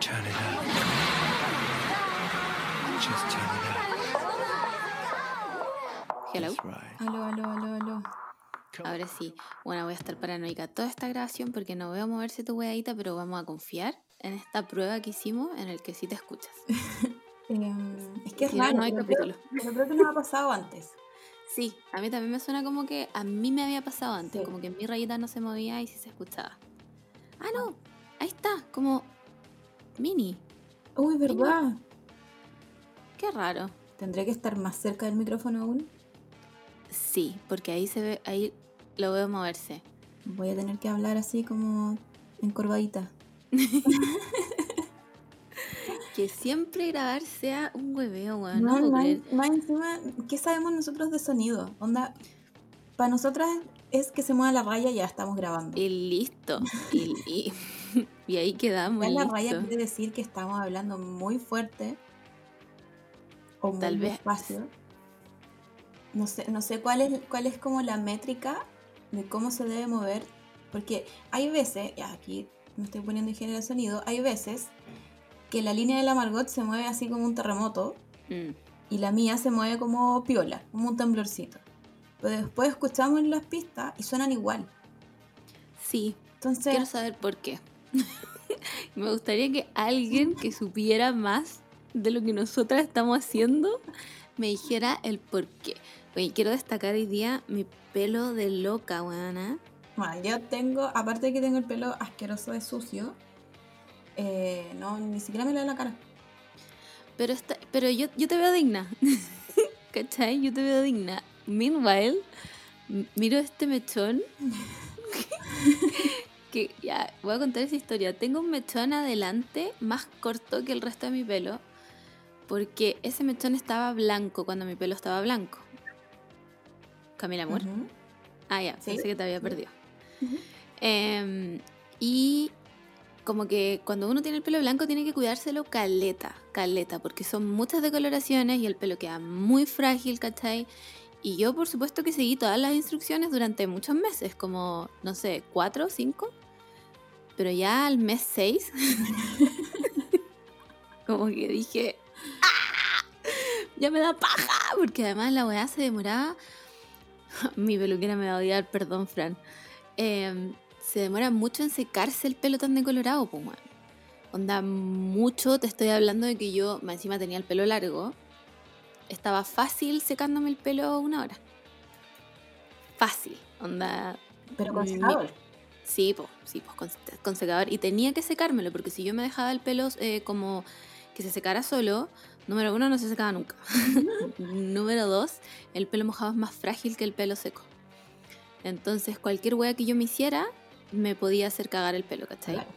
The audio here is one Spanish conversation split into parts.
Turn it up. Just turn it up. Hello. That's right. Aló, aló, aló, aló. Ahora sí. Bueno, voy a estar paranoica toda esta grabación porque no veo moverse tu weadita, pero vamos a confiar en esta prueba que hicimos en el que sí te escuchas. Em, es que es Si no, raro, no hay pero capítulo. pero creo que nos ha pasado antes. Sí, a mí también me suena como que a mí me había pasado antes, Sí. como que mi rayita no se movía y sí se escuchaba. Ah, no, ahí está, como mini. Uy, ¿verdad? Qué raro. ¿Tendré que estar más cerca del micrófono aún? Sí, porque ahí se ve, ahí lo veo moverse. Voy a tener que hablar así como encorvadita. Que siempre grabar sea un hueveo, weón. No, No, más, más encima, ¿qué sabemos nosotros de sonido? Onda, para nosotras es que se mueva la raya y ya estamos grabando. Y listo. Y, y- y ahí quedamos. La listo. raya quiere decir que estamos hablando muy fuerte o muy Tal vez- despacio. No sé, no sé cuál es, cuál es como la métrica de cómo se debe mover, porque hay veces, ya aquí me estoy poniendo ingeniero de sonido, hay veces que la línea de la Margot se mueve así como un terremoto Mm. y la mía se mueve como piola, como un temblorcito. Pero después escuchamos las pistas y suenan igual. Sí, Entonces, quiero saber por qué. Me gustaría que alguien que supiera más de lo que nosotras estamos haciendo me dijera el por qué. Oye, quiero destacar hoy día mi pelo de loca, weona. Bueno, yo tengo, aparte de que tengo el pelo asqueroso de sucio, eh, no, ni siquiera me lo da la cara. Pero, está, pero yo, yo te veo digna. ¿Cachai? Yo te veo digna. Meanwhile, miro este mechón. que ya, voy a contar esa historia. Tengo un mechón adelante más corto que el resto de mi pelo. Porque ese mechón estaba blanco cuando mi pelo estaba blanco. Camila Amor. Ah, ya, Sí. pensé que te había perdido. Em, y como que cuando uno tiene el pelo blanco tiene que cuidárselo caleta, caleta, porque son muchas decoloraciones y el pelo queda muy frágil, ¿cachai? Y yo por supuesto que seguí todas las instrucciones durante muchos meses, como, no sé, cuatro, cinco. Pero ya al mes seis, como que dije, ¡ah! Ya me da paja, porque además la weá se demoraba. Mi peluquera me va a odiar, perdón, Fran. Em, se demora mucho en secarse el pelo tan decolorado, pues. Onda, mucho, te estoy hablando de que yo, encima tenía el pelo largo, estaba fácil secándome el pelo una hora. Fácil, onda, Pero con Mi- secador. Sí, pues, sí, pues con, con secador. Y tenía que secármelo, porque si yo me dejaba el pelo eh, como que se secara solo, número uno, no se secaba nunca. número dos, el pelo mojado es más frágil que el pelo seco. Entonces, cualquier wea que yo me hiciera, me podía hacer cagar el pelo, ¿cachai? Claro.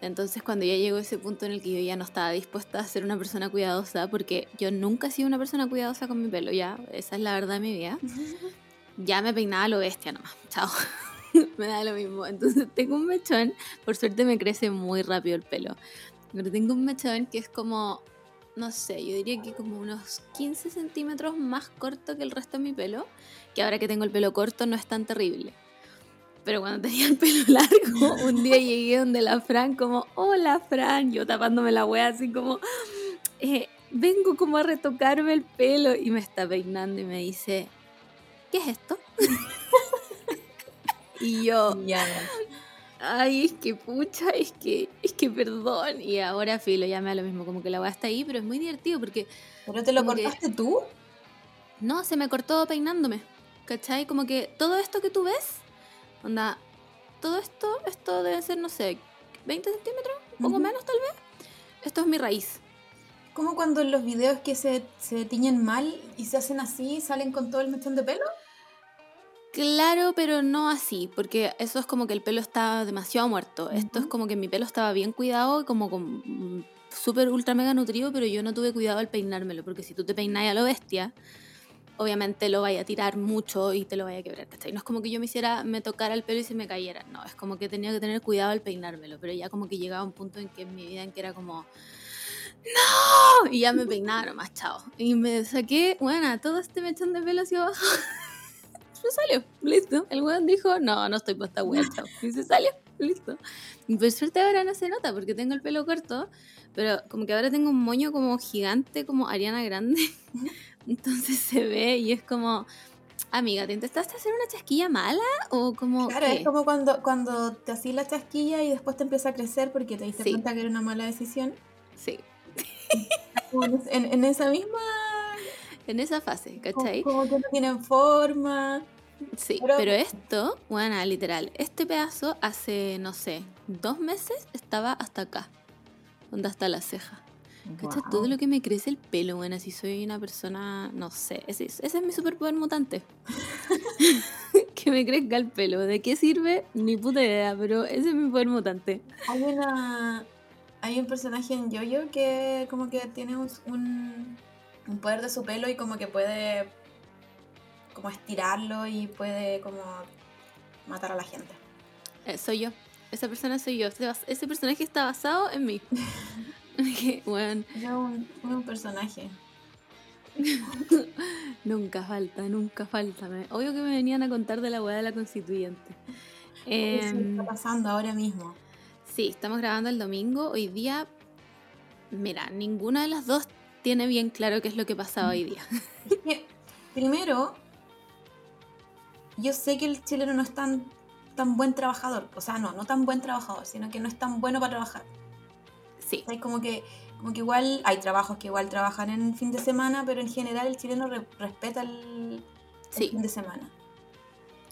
Entonces, cuando ya llegó ese punto en el que yo ya no estaba dispuesta a ser una persona cuidadosa, porque yo nunca he sido una persona cuidadosa con mi pelo, ya, esa es la verdad de mi vida ya me peinaba lo bestia nomás. Chao. me da lo mismo. Entonces tengo un mechón. Por suerte me crece muy rápido el pelo. Pero tengo un mechón que es como, no sé, yo diría que como unos 15 centímetros más corto que el resto de mi pelo. Que ahora que tengo el pelo corto no es tan terrible. Pero cuando tenía el pelo largo, un día llegué donde la Fran como, hola Fran, yo tapándome la wea así como, "Eh, vengo como a retocarme el pelo y me está peinando y me dice, ¿qué es esto? y yo, Ya, ay, es que pucha, es que, es que perdón. Y ahora filo, ya me da lo mismo, como que la weá está ahí, pero es muy divertido porque ¿Pero te lo que- cortaste tú? no, se me cortó peinándome. ¿Cachai? Como que todo esto que tú ves, onda, todo esto, esto debe ser, no sé, 20 centímetros, un poco menos tal vez. Esto es mi raíz. Como cuando en los videos que se, se tiñen mal y se hacen así, salen con todo el mechón de pelo. Claro, pero no así, porque eso es como que el pelo está demasiado muerto. Esto es como que mi pelo estaba bien cuidado como con súper ultra mega nutrido, pero yo no tuve cuidado al peinármelo, porque si tú te peinas a lo bestia, obviamente lo vaya a tirar mucho y te lo vaya a quebrar, ¿cachai? No es como que yo me hiciera, me tocara el pelo y se me cayera, no, es como que tenía que tener cuidado al peinármelo, pero ya como que llegaba un punto en que en mi vida en que era como, ¡No! Y ya me peinaba nomás, chao. Y me saqué, bueno, todo este mechón de pelo hacia abajo. se salió, listo. El weón dijo, no, no estoy para esta weá, chao. Y se salió, listo. Y por suerte ahora no se nota porque tengo el pelo corto, pero como que ahora tengo un moño como gigante, como Ariana Grande. Entonces se ve y es como, amiga, ¿te intentaste hacer una chasquilla mala o como... Claro, qué? es como cuando, cuando te hacís la chasquilla y después te empieza a crecer porque te diste Sí. cuenta que era una mala decisión. Sí, en, esa misma... en esa fase, Como, ¿cachai? como que no tienen forma. Sí, Pero- pero, esto, bueno, literal, este pedazo hace, no sé, dos meses estaba hasta acá, donde hasta la ceja. ¿Cachai? Guau. Todo lo que me crece el pelo, bueno, si soy una persona, no sé, ese, es- ese es mi superpoder mutante. que me crezca el pelo. ¿De qué sirve? Ni puta idea, pero ese es mi poder mutante. Hay una. Hay un personaje en Yoyo que como que tiene un, un, un poder de su pelo y como que puede como estirarlo y puede como matar a la gente. Eh, soy yo. Esa persona soy yo. Ese personaje está basado en mí. Bueno, Yo un, un personaje. Nunca falta, nunca falta. Obvio que me venían a contar de la weá de la constituyente. Eso Em, está pasando ahora mismo. sí, estamos grabando el domingo. Hoy día, mira, ninguna de las dos tiene bien claro qué es lo que pasaba hoy día. Primero, yo sé que el chileno no es tan, tan buen trabajador. O sea, no, no tan buen trabajador, sino que no es tan bueno para trabajar. Sí, Hay como que, como que igual hay trabajos que igual trabajan en fin de semana, pero en general el chileno re- respeta el, fin de semana.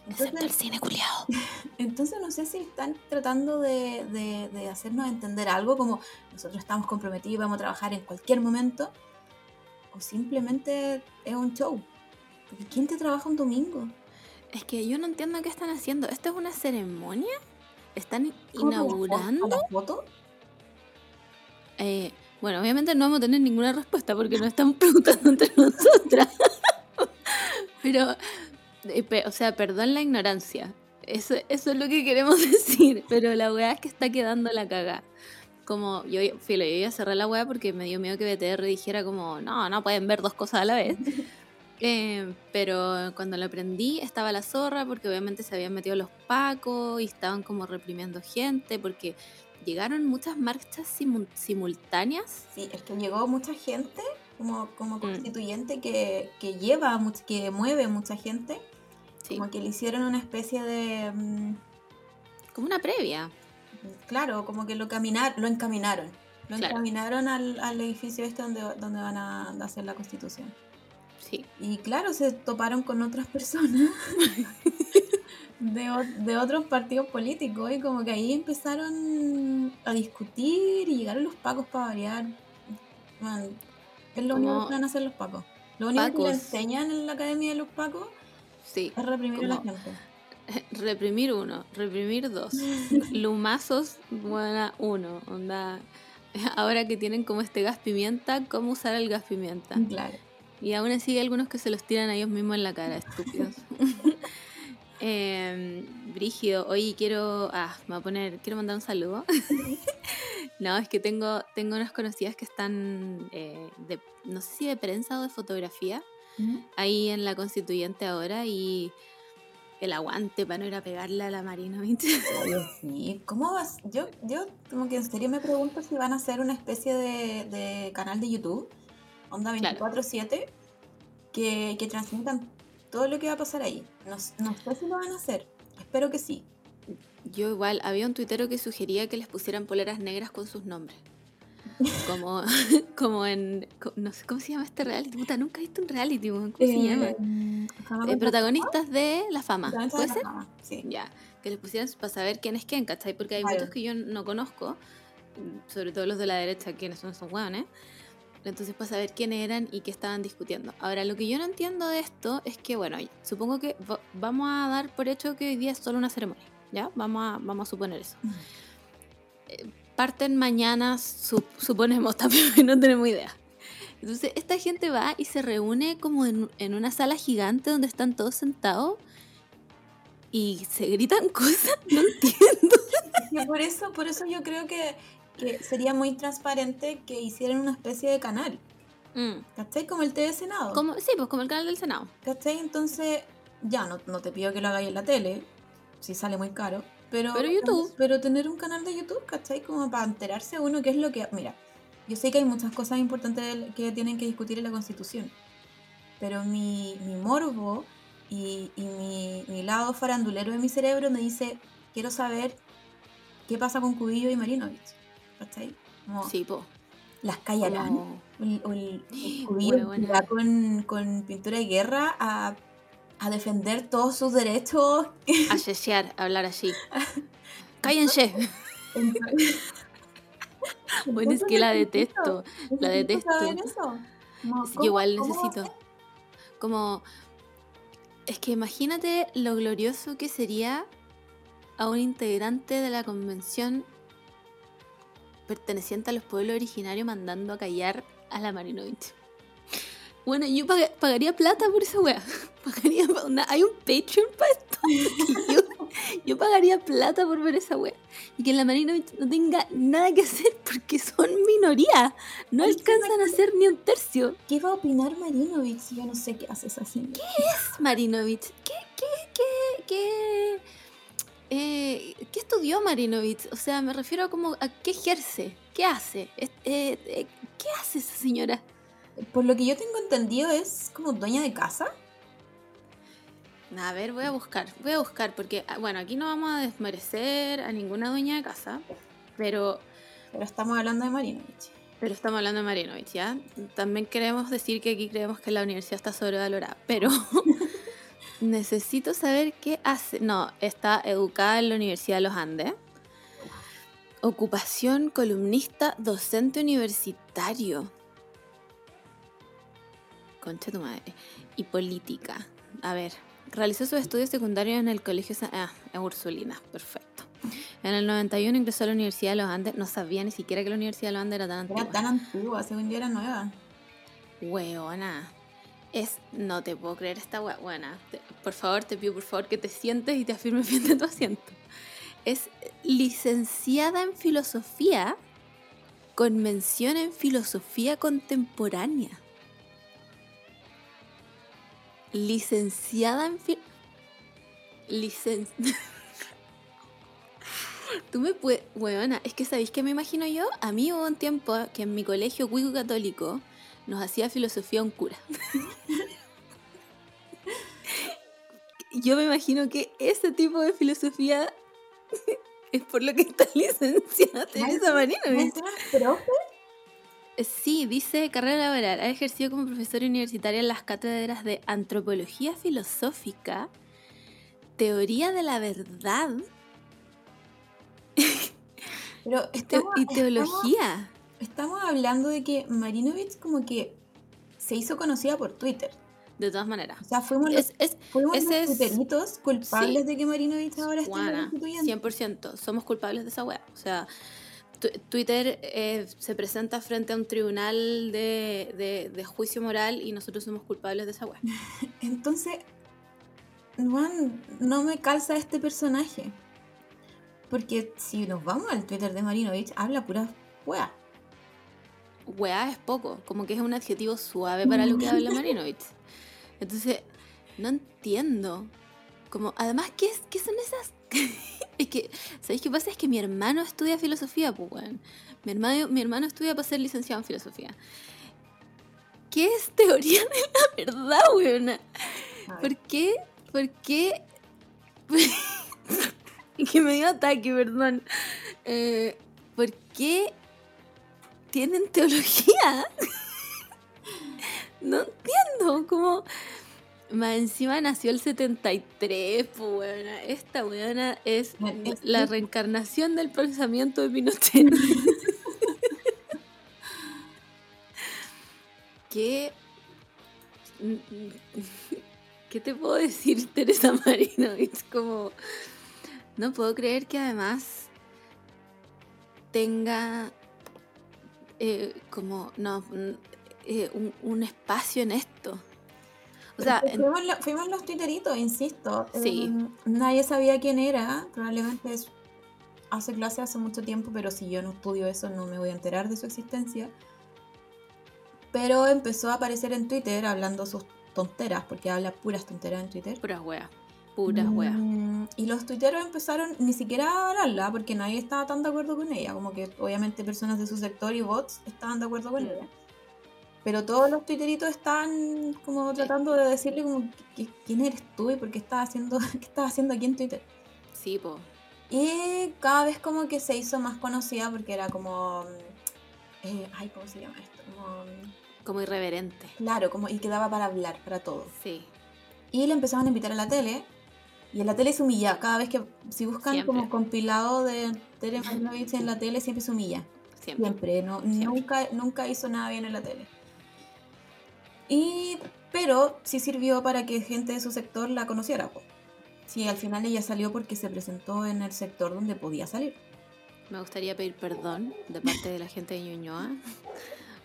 Excepto el Entonces, cine culiado. entonces no sé si están tratando de, de- de hacernos entender algo como nosotros estamos comprometidos y vamos a trabajar en cualquier momento, o simplemente es un show. Porque ¿quién te trabaja un domingo? Es que yo no entiendo qué están haciendo. ¿Esto es una ceremonia? ¿Están ¿Cómo para la fo- inaugurando? la foto? Eh, bueno, obviamente no vamos a tener ninguna respuesta porque nos están preguntando entre nosotras. Pero, eh, o sea, perdón la ignorancia. Eso, eso es lo que queremos decir. Pero la weá es que está quedando la cagada. Como yo, filo, yo iba a cerrar la weá porque me dio miedo que BTR dijera como, no, no pueden ver dos cosas a la vez. Eh, pero cuando lo aprendí estaba la zorra porque obviamente se habían metido los pacos y estaban como reprimiendo gente porque llegaron muchas marchas simu- simultáneas. Sí, es que llegó mucha gente como, como Mm. constituyente que, que lleva, que mueve mucha gente. Sí, Como que le hicieron una especie de... mm, como una previa. Claro, como que lo caminar, lo encaminaron. Lo Claro. encaminaron al, al edificio este donde, donde van a hacer la constitución. Sí, Y claro, se toparon con otras personas de, de otros partidos políticos y como que ahí empezaron a discutir y llegaron los pacos para variar. Man, es lo único que van a hacer los pacos. Lo único que le enseñan en la academia de los pacos sí. es reprimir a la Como- gente. Reprimir uno, reprimir dos. Lumazos, buena uno. Onda. Ahora que tienen como este gas pimienta, ¿cómo usar el gas pimienta? Claro. Y aún así hay algunos que se los tiran a ellos mismos en la cara, estúpidos. Eh, Brígido, hoy quiero. Ah, me voy a poner. Quiero mandar un saludo. no, es que tengo, tengo unas conocidas que están eh, de, no sé si de prensa o de fotografía, ahí en la constituyente ahora y el aguante para no ir a pegarle a la Marina ¿viste? Sí. ¿Cómo vas? Yo, yo como que en serio me pregunto si van a hacer una especie de, de canal de YouTube, onda Claro. 24-7, que, que transmitan todo lo que va a pasar ahí. No, no sé si lo van a hacer. Espero que sí. Yo igual, había un tuitero que sugería que les pusieran poleras negras con sus nombres. Como, como en. No sé cómo se llama este reality. Puta, nunca he visto un reality, weón, ¿cómo se llama? Eh, Eh, protagonistas de La Fama. ¿Puede de ser? la fama, Sí. Ya. Que les pusieran para saber quién es quién, ¿cachai? Porque hay muchos que yo no conozco, sobre todo los de la derecha, quienes son esos hueones. Entonces, para saber quiénes eran y qué estaban discutiendo. Ahora, lo que yo no entiendo de esto es que, bueno, supongo que va- vamos a dar por hecho que hoy día es solo una ceremonia, ¿ya? Vamos a, vamos a suponer eso. Eh, parten mañana, sup- suponemos también, no tenemos idea. Entonces, esta gente va y se reúne como en, en una sala gigante donde están todos sentados y se gritan cosas, no entiendo. Y por eso, por eso yo creo que, que sería muy transparente que hicieran una especie de canal. Mm. ¿Cachai? Como el TV Senado. Como, sí, pues como el canal del Senado. ¿Cachai? Entonces, ya no, no te pido que lo hagáis en la tele, si sale muy caro, pero, Pero YouTube. pero tener un canal de YouTube, ¿cachai? Como para enterarse uno qué es lo que... Mira, yo sé que hay muchas cosas importantes que tienen que discutir en la Constitución, pero mi, mi morbo y, y mi, mi lado farandulero de mi cerebro me dice, quiero saber qué pasa con Cubillo y Marinovich, ¿cachai? Como, Sí, po. ¿Las callarán? O el, o con, con pintura de guerra a, a defender todos sus derechos. A yesear, a hablar así. Cállense. Bueno, es que la detesto. La detesto. eso. ¿cómo- igual cómo necesito. Como. Es que imagínate lo glorioso que sería a un integrante de la convención perteneciente a los pueblos originarios mandando a callar a la Marinovich. Bueno, yo pag- pagaría plata por esa wea. Pagaría, hay un Patreon para esto. Yo, yo pagaría plata por ver esa wea. Y que la Marinovich no tenga nada que hacer porque son minoría. No Es alcanzan a ser ni un tercio. ¿Qué va a opinar Marinovich? si Yo no sé qué hace esa señora. Marinovich? ¿Qué, qué, qué, qué, eh, ¿qué estudió Marinovich? O sea, me refiero a como a qué ejerce, qué hace, eh, eh, qué hace esa señora. Por lo que yo tengo entendido es como dueña de casa. A ver, voy a buscar, voy a buscar, porque, ah, bueno, aquí no vamos a desmerecer a ninguna dueña de casa, pero, Pero estamos hablando de Marinovich. pero estamos hablando de Marinovich, ¿ya? También queremos decir que aquí creemos que la universidad está sobrevalorada, pero necesito saber qué hace. No, está educada en la Universidad de los Andes. Ocupación columnista docente universitario. Concha tu madre. Y política. A ver, realizó sus estudios secundarios en el colegio Sa- Ah, en Ursulina, perfecto. En el 91 ingresó a la Universidad de los Andes. No sabía ni siquiera que la Universidad de los Andes era tan antigua. Era tan antigua, según yo era nueva. Weona. Es, no te puedo creer esta wea. Buena. Por favor, te pido por favor que te sientes y te afirmes bien de tu asiento. Es licenciada en filosofía con mención en filosofía contemporánea. Licenciada en fil... Licen... Tú me puedes... Weona, es que ¿sabéis qué me imagino yo? A mí hubo un tiempo que en mi colegio cuico católico nos hacía filosofía un cura. Yo me imagino que ese tipo de filosofía es por lo que está licenciada Teresa Marinovich. ¿Mencionas profe? Sí, dice carrera laboral. Ha ejercido como profesora universitaria en las cátedras de antropología filosófica, teoría de la verdad Pero estamos, y estamos- teología. Estamos hablando de que Marinovich como que se hizo conocida por Twitter. De todas maneras. O sea, fuimos los, Es, fuimos ese los es- culpables sí. de que Marinovich ahora esté en la Juana, constituyente. 100%. Somos culpables de esa wea. O sea, Twitter eh, se presenta frente a un tribunal de, de- de juicio moral y nosotros somos culpables de esa wea. Entonces, Juan, no me calza este personaje. Porque si nos vamos al Twitter de Marinovich, habla pura wea. Wea es poco, como que es un adjetivo suave para lo que habla Marinovich. Entonces, no entiendo. Como, además, ¿qué, es, qué son esas? es que, ¿sabéis qué pasa? Es que mi hermano estudia filosofía, pues, weón. Mi hermano, mi hermano estudia para ser licenciado en filosofía. ¿Qué es teoría de la verdad, weón? ¿Por qué? ¿Por qué? que me dio ataque, perdón. Eh, ¿Por qué tienen teología? no entiendo, como... Más encima nació el 73, pues weona. Esta weona es es la reencarnación del pensamiento de Pinochet. ¿Qué? ¿Qué te puedo decir, Teresa Marinovich? Como, no puedo creer que además tenga eh, como, no, eh, un, un espacio en esto. O sea, Porque en- fuimos, lo- fuimos los twitteritos, insisto. Sí. Eh, nadie sabía quién era. Probablemente es- hace clase hace mucho tiempo, pero si yo no estudio eso, no me voy a enterar de su existencia. Pero empezó a aparecer en Twitter hablando sus tonteras, porque habla puras tonteras en Twitter. Puras weas. Puras weas. Mm, Y los tuiteros empezaron ni siquiera a hablarla porque nadie estaba tan de acuerdo con ella. Como que obviamente personas de su sector y bots estaban de acuerdo con Mm. ella. Pero todos los tuiteritos estaban como tratando de decirle como "¿Qui- quién eres tú y por qué estás haciendo, qué estás haciendo aquí en Twitter. Sí, po. Y cada vez como que se hizo más conocida porque era como... eh, ay, ¿cómo se llama esto? Como, Como irreverente. claro, como y quedaba para hablar, para todo. Sí. Y le empezaban a invitar a la tele. Y en la tele se humilla. Cada vez que, si buscan Siempre. como compilado de Tere Marinovich en la tele, siempre se humilla. Siempre. Siempre. No, Siempre. Nunca, nunca hizo nada bien en la tele. Y, pero sí sirvió para que gente de su sector la conociera. po. Sí, al final ella salió porque se presentó en el sector donde podía salir. Me gustaría pedir perdón de parte de la gente de Ñuñoa.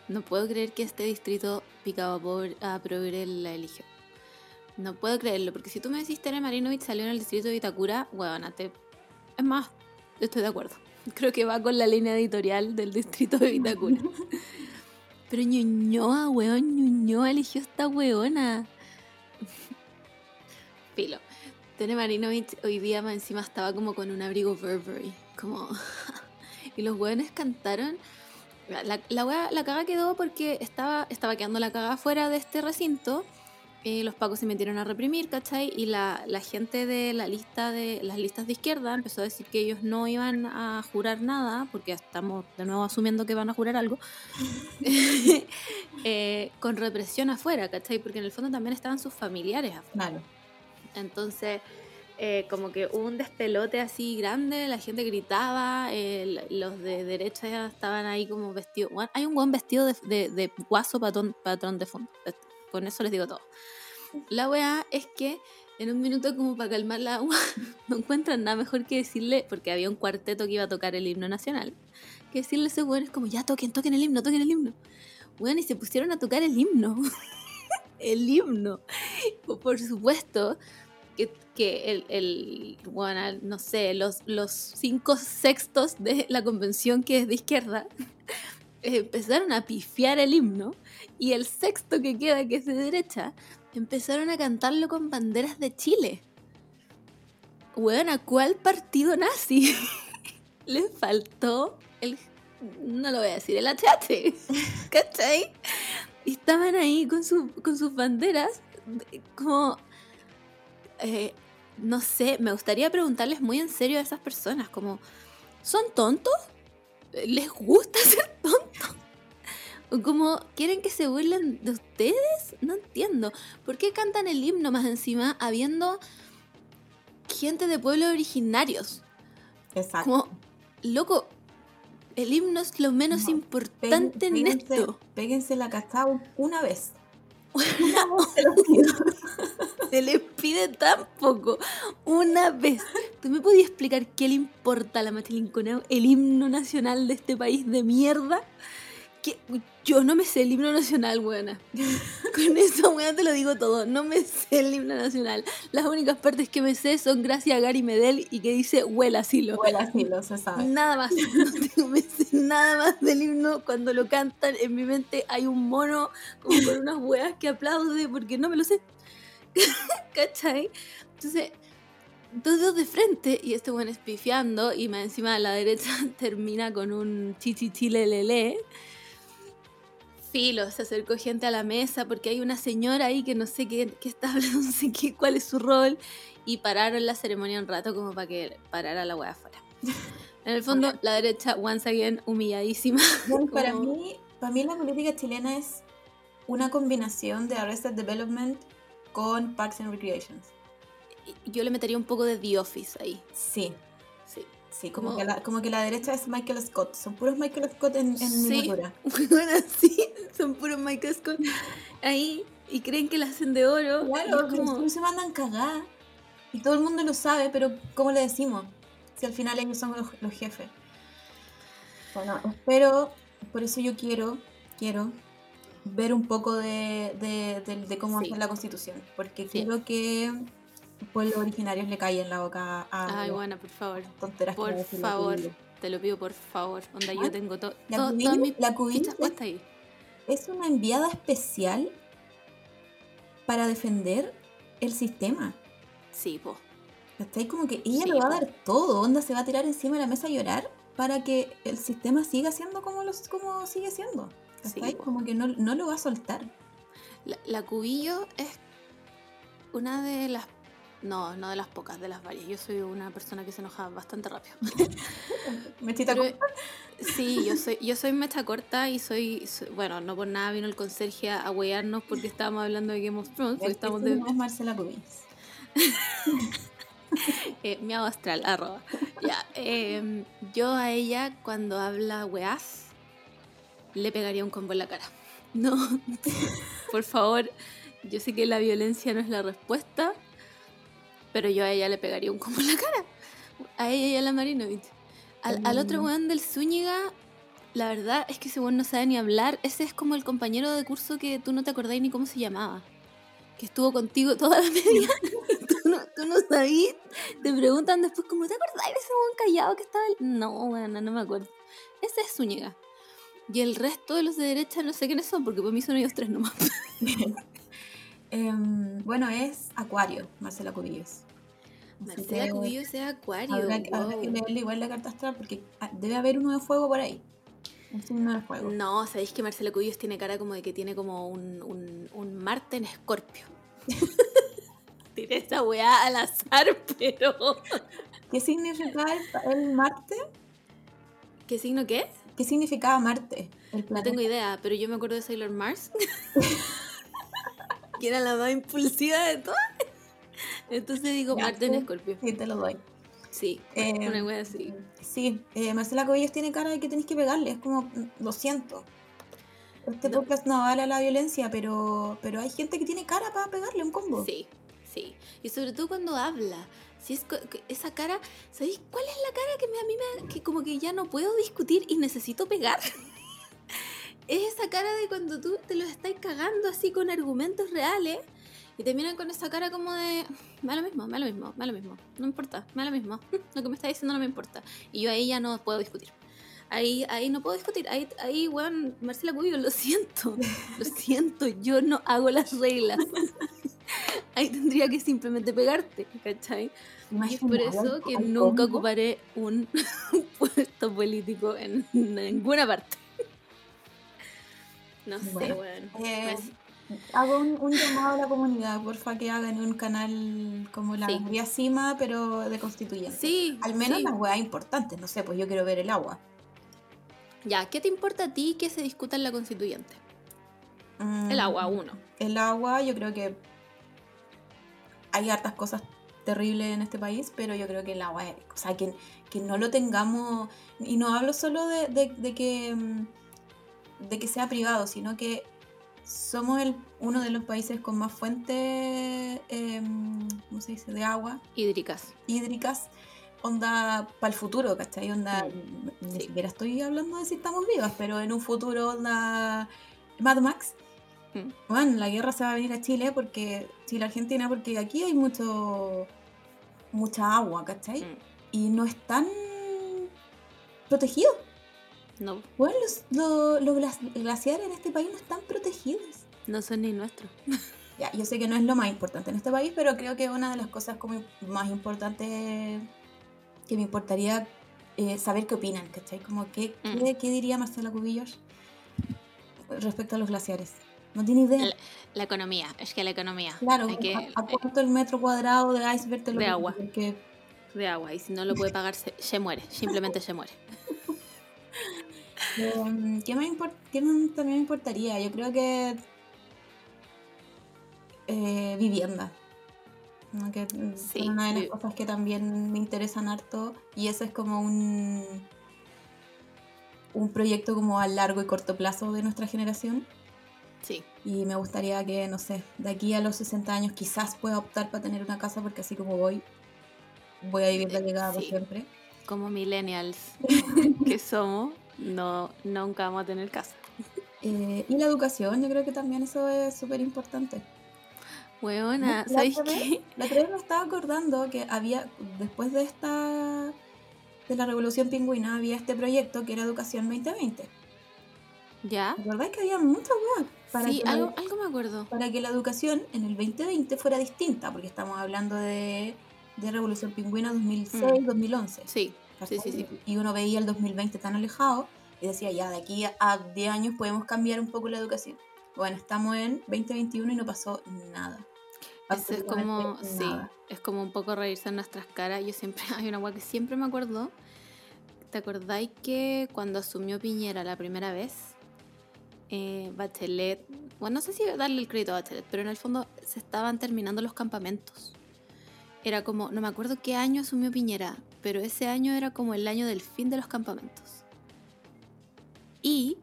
No puedo creer que este distrito picado a, pobre- a progre la eligió. No puedo creerlo, porque si tú me decís Tere Marinovich salió en el distrito de Vitacura, huevona, te... Es más, estoy de acuerdo. Creo que va con la línea editorial del distrito de Vitacura. Pero Ñuñoa, weón, Ñuñoa eligió esta weona. Filo. Tere Marinovich hoy día más encima estaba como con un abrigo Burberry. Como... y los weones cantaron. La, la, wea- la caga quedó porque estaba, estaba quedando la caga fuera de este recinto. Eh, los pacos se metieron a reprimir, ¿cachai? Y la, la gente de la lista de las listas de izquierda empezó a decir que ellos no iban a jurar nada, porque estamos de nuevo asumiendo que van a jurar algo, eh, con represión afuera, ¿cachai? Porque en el fondo también estaban sus familiares afuera. Claro. Entonces, eh, como que hubo un despelote así grande, la gente gritaba, los de derecha estaban ahí como vestidos. Hay un buen vestido de, de, de guaso patrón, patrón de fondo. Con eso les digo todo. La weá es que en un minuto como para calmar la agua, no encuentran nada mejor que decirle, porque había un cuarteto que iba a tocar el himno nacional, que decirle a esos weones como, ya toquen, toquen el himno, toquen el himno. Bueno, y se pusieron a tocar el himno. el himno. Por supuesto que, que el, el bueno, no sé, los, los cinco sextos de la convención que es de izquierda empezaron a pifiar el himno y el sexto que queda, que es de derecha, empezaron a cantarlo con banderas de Chile. Weón, ¿a cuál partido nazi? Les faltó el... No lo voy a decir, el HH. ¿Cachai? Y estaban ahí con, su, con sus banderas como... eh, no sé, me gustaría preguntarles muy en serio a esas personas, como, ¿son tontos? ¿Les gusta ser tontos? ¿O como quieren que se burlen de ustedes? No entiendo. ¿Por qué cantan el himno más encima habiendo gente de pueblos originarios? Exacto. Como, loco, el himno es lo menos No, importante en esto. péguense la cachao una vez. Una se los pido. Se les pide tan poco. Una vez. ¿Tú me podías explicar qué le importa a la Machilinconeo el himno nacional de este país de mierda? Que yo no me sé el himno nacional, buena. Con eso, buena, te lo digo todo. No me sé el himno nacional. Las únicas partes que me sé son gracias a Gary Medel y que dice huela asilo. Bueno, así lo se sabe. Nada más, no tengo- me sé nada más del himno. Cuando lo cantan, en mi mente hay un mono como con unas hueas que aplaude porque no me lo sé. ¿Cachai? Entonces, dos dedos de frente y este buen espifiando y más encima a la derecha termina con un chichichilelele. Filo, se acercó gente a la mesa porque hay una señora ahí que no sé qué, qué está hablando, no sé qué, cuál es su rol y pararon la ceremonia un rato como para que parara la wea afuera. En el fondo, la derecha, once again, humilladísima. Bueno, para, como- mí, para mí la política chilena es una combinación de Arrested Development con Parks and Recreations. Yo le metería un poco de The Office ahí. Sí, Sí. como, Como- que la, como que la derecha es Michael Scott. Son puros Michael Scott en, en Sí. miniatura. Bueno, sí, son puros Michael Scott ahí y creen que la hacen de oro. Claro, como- se mandan cagar. Y todo el mundo lo sabe, pero ¿cómo le decimos? Si al final ellos son los, los jefes. Bueno, espero, por eso yo quiero, quiero ver un poco de, de, de- de cómo Sí. hacer la constitución. Porque Sí. quiero que pueblos originarios le caigan la boca a Ay, bueno, por favor. tonteras Por favor. Te lo pido, por favor. Onda, Ah, yo tengo to- la to- la puestas ahí. Es una enviada especial para defender el sistema. Sí, po. ¿Cachai? Como que ella Sí, lo va a dar todo, onda se va a tirar encima de la mesa a llorar para que el sistema siga siendo como, los, como sigue siendo. Sí, po. como que no, no lo va a soltar. La, la Cubillo es una de las... No, no de las pocas, de las varias. Yo soy una persona que se enoja bastante rápido. Mechita Pero- corta. sí, yo soy, yo soy mecha corta y soy, soy- Bueno, no por nada vino el conserje a huearnos porque estábamos hablando de Game of Thrones, porque estamos de... es Marcela Cubillos. Eh, miau astral, arroba. Ya, em, yo a ella cuando habla weás, le pegaría un combo en la cara. No, por favor, yo sé que la violencia no es la respuesta, pero yo a ella le pegaría un combo en la cara. A ella y a la Marinovich. Al, al otro weón del Zúñiga, la verdad es que ese weón no sabe ni hablar. Ese es como el compañero de curso que tú no te acordás ni cómo se llamaba. Que estuvo contigo toda la media. tú, no, tú no sabías. Te preguntan después, ¿cómo te acordás de ese weón callado que estaba? el-?" No, bueno, no me acuerdo. Ese es Zúñiga. Y el resto de los de derecha no sé quiénes son, porque para mí son ellos tres nomás. Em, bueno, es Acuario, Marcela Cubillos. Marcela que Cubillo es Acuario. Habrá, que- habrá wow. que leerle igual la carta astral porque ah, debe haber uno de fuego por ahí. Un signo de fuego. No, sabéis que Marcela Cubillos tiene cara como de que tiene como un, un, un Marte en Escorpio. Tiré esa weá al azar, pero. ¿Qué significaba el, el Marte? ¿Qué signo qué? ¿Qué significaba Marte? El No tengo idea, pero yo me acuerdo de Sailor Mars. que era la más impulsiva de todas. Entonces digo Ya, Marte en Escorpio. Sí, te lo doy. Sí, Eh, una wea así. Sí, eh, Marcela Cubillos tiene cara de que tenéis que pegarle. Es como, mm, lo siento. Este No. podcast no avala la violencia, pero, pero hay gente que tiene cara para pegarle un combo. Sí, sí. Y sobre todo cuando habla. Si es esa cara, ¿sabéis cuál es la cara que me- a mí me que como que ya no puedo discutir y necesito pegar? es esa cara de cuando tú te lo estás cagando así con argumentos reales y te miran con esa cara como de me da lo mismo, me da lo mismo, me da lo mismo, no importa, me da lo mismo, lo que me está diciendo no me importa. Y yo ahí ya no puedo discutir. Ahí, ahí no puedo discutir. Ahí, ahí, weón, Marcela Cubillo, lo siento. Lo siento, yo no hago las reglas. Ahí tendría que simplemente pegarte, ¿cachai? Y es por eso que nunca ocuparé un puesto político en ninguna parte. No sé, weón. Eh, Pues, hago un, un llamado a la comunidad, porfa, que hagan un canal como la Sí. María Cima, pero de constituyente. Sí, Al menos sí. las weas importantes, no sé, pues yo quiero ver el agua. Ya, ¿qué te importa a ti que se discuta en la constituyente? El Mm, agua, uno. El agua, yo creo que hay hartas cosas terribles en este país, pero yo creo que el agua, es- o sea, que, que no lo tengamos, y no hablo solo de, de- de que, mm, de que sea privado, sino que somos el, uno de los países con más fuentes, em, ¿cómo se dice?, de agua Hídricas. hídricas, onda para el futuro, ¿cachai? Onda, Mm, ni sí. siquiera estoy hablando de si estamos vivas, pero en un futuro, onda Mad Max, Mm. bueno, la guerra se va a venir a Chile porque Chile-Argentina, porque aquí hay mucho mucha agua, ¿cachai? Mm, Y no están protegidos. No, Bueno, los, lo- los glaci- glaciares en este país no están protegidos. no son ni nuestros. Ya, yo sé que no es lo más importante en este país, pero creo que es una de las cosas como más importantes que me importaría eh, saber qué opinan, ¿cachai? Como qué, Mm. qué, qué diría Marcela Cubillos respecto a los glaciares. No tiene idea. La, la economía, es que la economía. claro, hay que- ¿a, a cuánto el metro cuadrado de iceberg te lo De agua. Porque de agua y si no lo puede pagar se, se muere, simplemente se muere. Eh, ¿qué, import- qué también me importaría? Yo creo que eh, vivienda. ¿no? Que mm, Sí, son una de las cosas que también me interesan harto y ese es como un un proyecto como a largo y corto plazo de nuestra generación Sí, y me gustaría que, no sé, de aquí a los 60 años quizás pueda optar para tener una casa porque así como voy, voy a vivir la Eh, llegada por sí. siempre. como millennials que somos, no nunca vamos a tener casa. Eh, y la educación, yo creo que también eso es súper importante. La ¿sabéis otra vez- qué? La otra vez me estaba acordando que había, después de esta, de la Revolución Pingüina, había este proyecto que era Educación 2020. ¿Ya? ¿Te acordás que había muchas weas para sí, la- algo, algo me acuerdo. para que la educación en el 2020 fuera distinta, porque estamos hablando de, de Revolución Pingüina 2006-2011. Mm. Sí, sí, sí, sí. Y uno veía el 2020 tan alejado y decía, ya, de aquí a 10 años podemos cambiar un poco la educación. Bueno, estamos en 2021 y no pasó nada. Es como, Absolutamente sí, nada. es como un poco reírse en nuestras caras. Yo siempre, hay una weá que siempre me acuerdo. ¿Te acordáis que cuando asumió Piñera la primera vez, eh, Bachelet, bueno, no sé si darle el crédito a Bachelet, pero en el fondo se estaban terminando los campamentos. Era como, no me acuerdo qué año asumió Piñera, pero ese año era como el año del fin de los campamentos. Y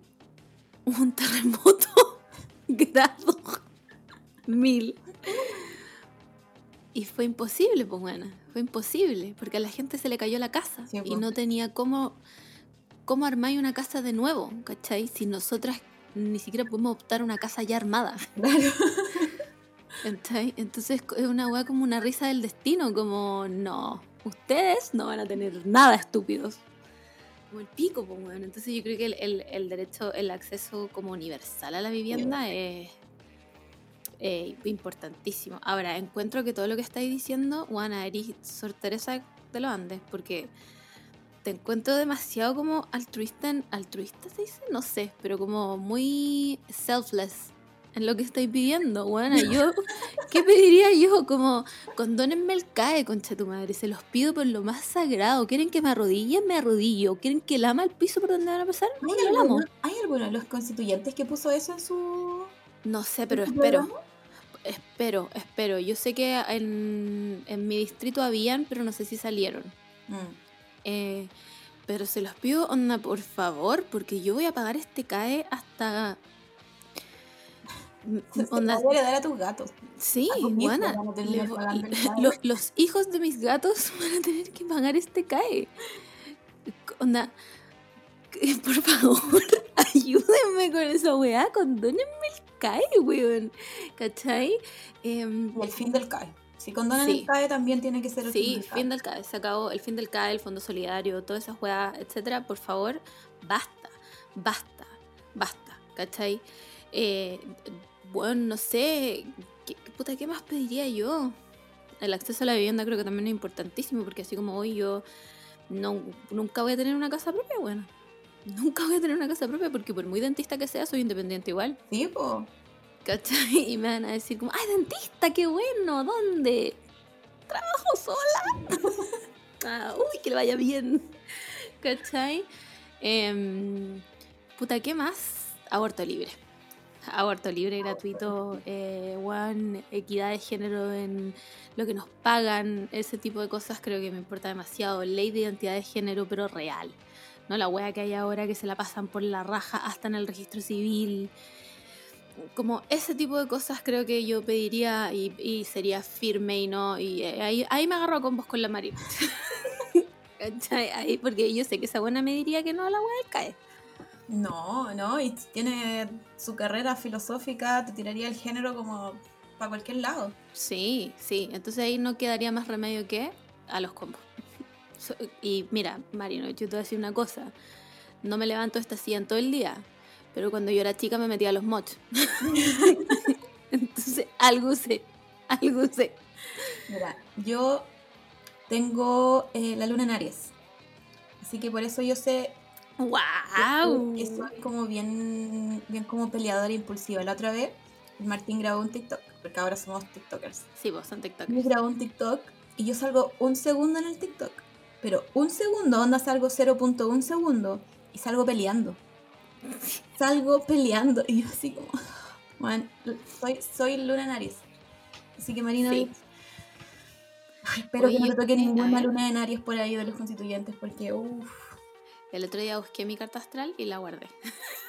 un terremoto grado mil. Y fue imposible, pues bueno, fue imposible, porque a la gente se le cayó la casa Sí, y po. no tenía cómo, cómo armar una casa de nuevo, ¿cachai? Si nosotras ni siquiera podemos optar una casa ya armada, Claro. Entonces es una weá como una risa del destino, como no, ustedes no van a tener nada estúpidos. Como el pico, pues bueno. Entonces yo creo que el, el- el derecho, el acceso como universal a la vivienda es eh, importantísimo. Ahora, encuentro que todo lo que estáis diciendo, Juana, eres Sor Teresa de los Andes, porque te encuentro demasiado como altruista, en- altruista se dice, no sé, pero como muy selfless en lo que estáis pidiendo, Juana. Yo, ¿qué pediría yo? Como, condónenme el CAE, concha tu madre, se los pido por lo más sagrado. ¿Quieren que me arrodille? Me arrodillo. ¿Quieren que lama el piso por donde van a pasar? ¿Hay amo. alguno, ¿Hay alguno de los constituyentes que puso eso en su... No sé, pero espero. programa? Espero, espero. Yo sé que en, en mi distrito habían, pero no sé si salieron. Mm. Eh, pero se los pido, onda, por favor, porque yo voy a pagar este CAE hasta... Onda, voy a dar a tus gatos. sí, tus buena. Los, los hijos de mis gatos van a tener que pagar este CAE. Onda, por favor, ayúdenme con esa weá, condónenme el CAE, weón. ¿Cachai? Em, Y el fin del CAE. Si condonan Sí. el CAE también tiene que ser el Sí, fin del CAE. fin del CAE, se acabó el fin del CAE, el Fondo Solidario, todas esas weas, etcétera. Por favor, basta, basta, basta, ¿cachai? Eh, bueno, no sé, ¿qué, puta, ¿qué más pediría yo? El acceso a la vivienda creo que también es importantísimo, porque así como hoy yo no, nunca voy a tener una casa propia, bueno. Nunca voy a tener una casa propia porque por muy dentista que sea, soy independiente igual. Sí, po. ¿Cachai? Y me van a decir como, ¡ay, dentista, qué bueno! ¿Dónde? Trabajo sola. Ah, uy, que le vaya bien. ¿Cachai? Em, puta, ¿qué más? Aborto libre. Aborto libre, gratuito, eh, one, equidad de género en lo que nos pagan, ese tipo de cosas creo que me importa demasiado. Ley de identidad de género, pero real. No la wea que hay ahora que se la pasan por la raja hasta en el registro civil como ese tipo de cosas creo que yo pediría y, y sería firme y no y eh, ahí, ahí me agarro a combos con la Marina ahí porque yo sé que esa buena me diría que no la wea CAE No, no, y tiene su carrera filosófica, te tiraría el género como para cualquier lado. sí, sí entonces ahí no quedaría más remedio que a los combos So- y mira Marino yo te voy a decir una cosa no me levanto esta silla en todo el día pero cuando yo era chica me metía a los mods entonces algo sé algo sé Mira, yo tengo eh, la luna en Aries. Así que por eso yo sé ¡Wow! que soy como bien, bien como peleadora e impulsiva. La otra vez, Martín grabó un TikTok, porque ahora somos TikTokers. Sí, vos son TikTok. Yo grabó un TikTok y yo salgo un segundo en el TikTok. Pero un segundo, onda salgo 0.1 segundo y salgo peleando. Salgo peleando y yo así como, bueno, soy, soy luna en Aries. Así que Marina, Sí. Ay, espero Oye, que no me toque ninguna luna en Aries por ahí de los constituyentes porque, uff, El otro día busqué mi carta astral y la guardé.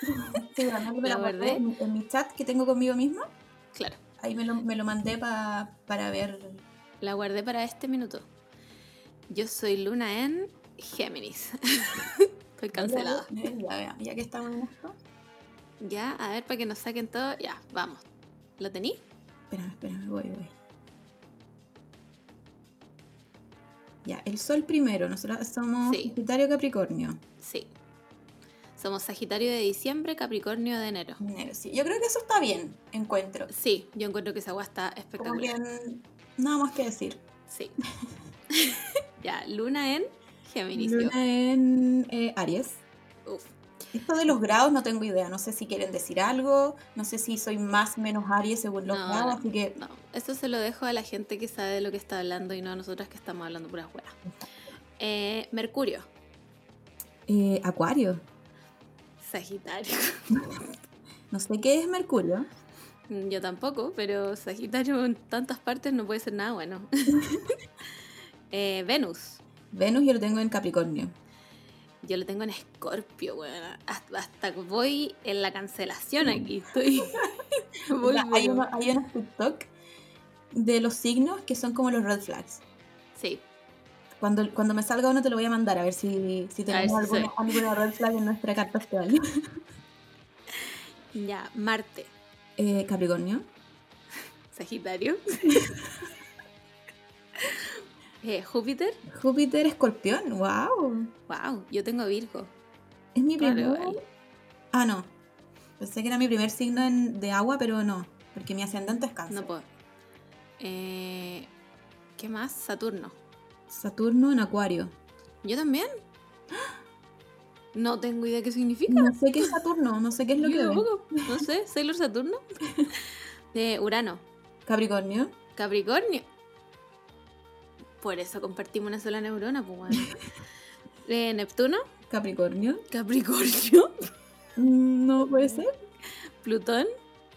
sí, la ¿La guardé en, en mi chat que tengo conmigo misma. Claro, Ahí me lo, me lo mandé pa- para ver. la guardé para este minuto. Yo soy luna en Géminis. Estoy cancelada. Ya, ya, ya que estamos en esto. Ya, a ver, para que nos saquen todo. Ya, vamos. ¿Lo tení? Espérame, espérame, voy, voy. Ya, el sol primero, nosotros somos Sí. Sagitario Capricornio. Sí. Somos Sagitario de diciembre, Capricornio de enero. Enero, sí. Yo creo que eso está bien, encuentro. Sí, yo encuentro que esa agua está Como espectacular. que mm, nada más que decir. Sí. ya, luna en Géminis. Luna en eh, Aries. Uf. Esto de los grados no tengo idea. No sé si quieren decir algo. No sé si soy más o menos Aries según los No, grados. Así que No, eso se lo dejo a la gente que sabe de lo que está hablando y no a nosotras que estamos hablando puras hueas. Eh, Mercurio, eh, Acuario. Sagitario. No sé qué es Mercurio. Yo tampoco, pero Sagitario en tantas partes no puede ser nada bueno. Eh, Venus, Venus yo lo tengo en Capricornio. yo lo tengo en Escorpio, weón. Hasta, hasta voy en la cancelación aquí. Estoy. voy, hay, uno- hay unos TikTok de los signos que son como los red flags. Sí, Cuando, cuando me salga uno te lo voy a mandar a ver si, si tenemos si alguna, alguna red flag en nuestra carta astral. ya. Marte, Eh, Capricornio. Sagitario. Eh, Júpiter, Júpiter, Escorpión. ¡Wow! wow, yo tengo Virgo. Es mi primer. Ah, no. Pensé que era mi primer signo en- de agua, pero no. Porque mi ascendente es cáncer. No puedo. Eh, ¿Qué más? Saturno. Saturno en Acuario. ¿Yo también? No tengo idea qué significa. No sé qué es Saturno, no sé qué es lo Yo que tampoco. No sé, Sailor Saturno. De Urano. Capricornio. Capricornio. Por eso compartimos una sola neurona, pues bueno. De Neptuno. Capricornio. Capricornio. Mm, No puede ser. Plutón.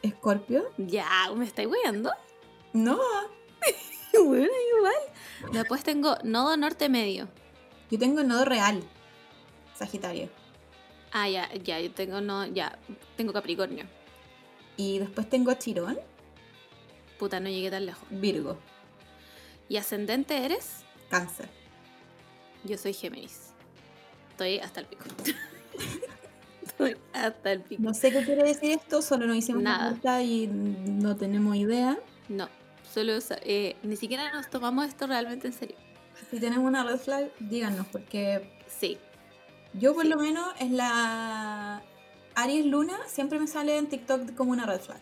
Escorpio. Ya, ¿me estáis weando? No. Bueno, igual. Después tengo nodo norte medio. Yo tengo nodo real. Sagitario. Ah, ya, ya, yo tengo no, ya, tengo Capricornio. Y después tengo Chirón. Puta, no llegué tan lejos. Virgo. ¿Y ascendente eres? Cáncer. Yo soy Géminis. Estoy hasta el pico. Estoy hasta el pico. No sé qué quiere decir esto, solo nos hicimos Nada. una y no tenemos idea. No, solo eh, ni siquiera nos tomamos esto realmente en serio. Si tenemos una red flag, díganos, porque Sí, yo por Sí. lo menos en la Aries Luna siempre me sale en TikTok como una red flag.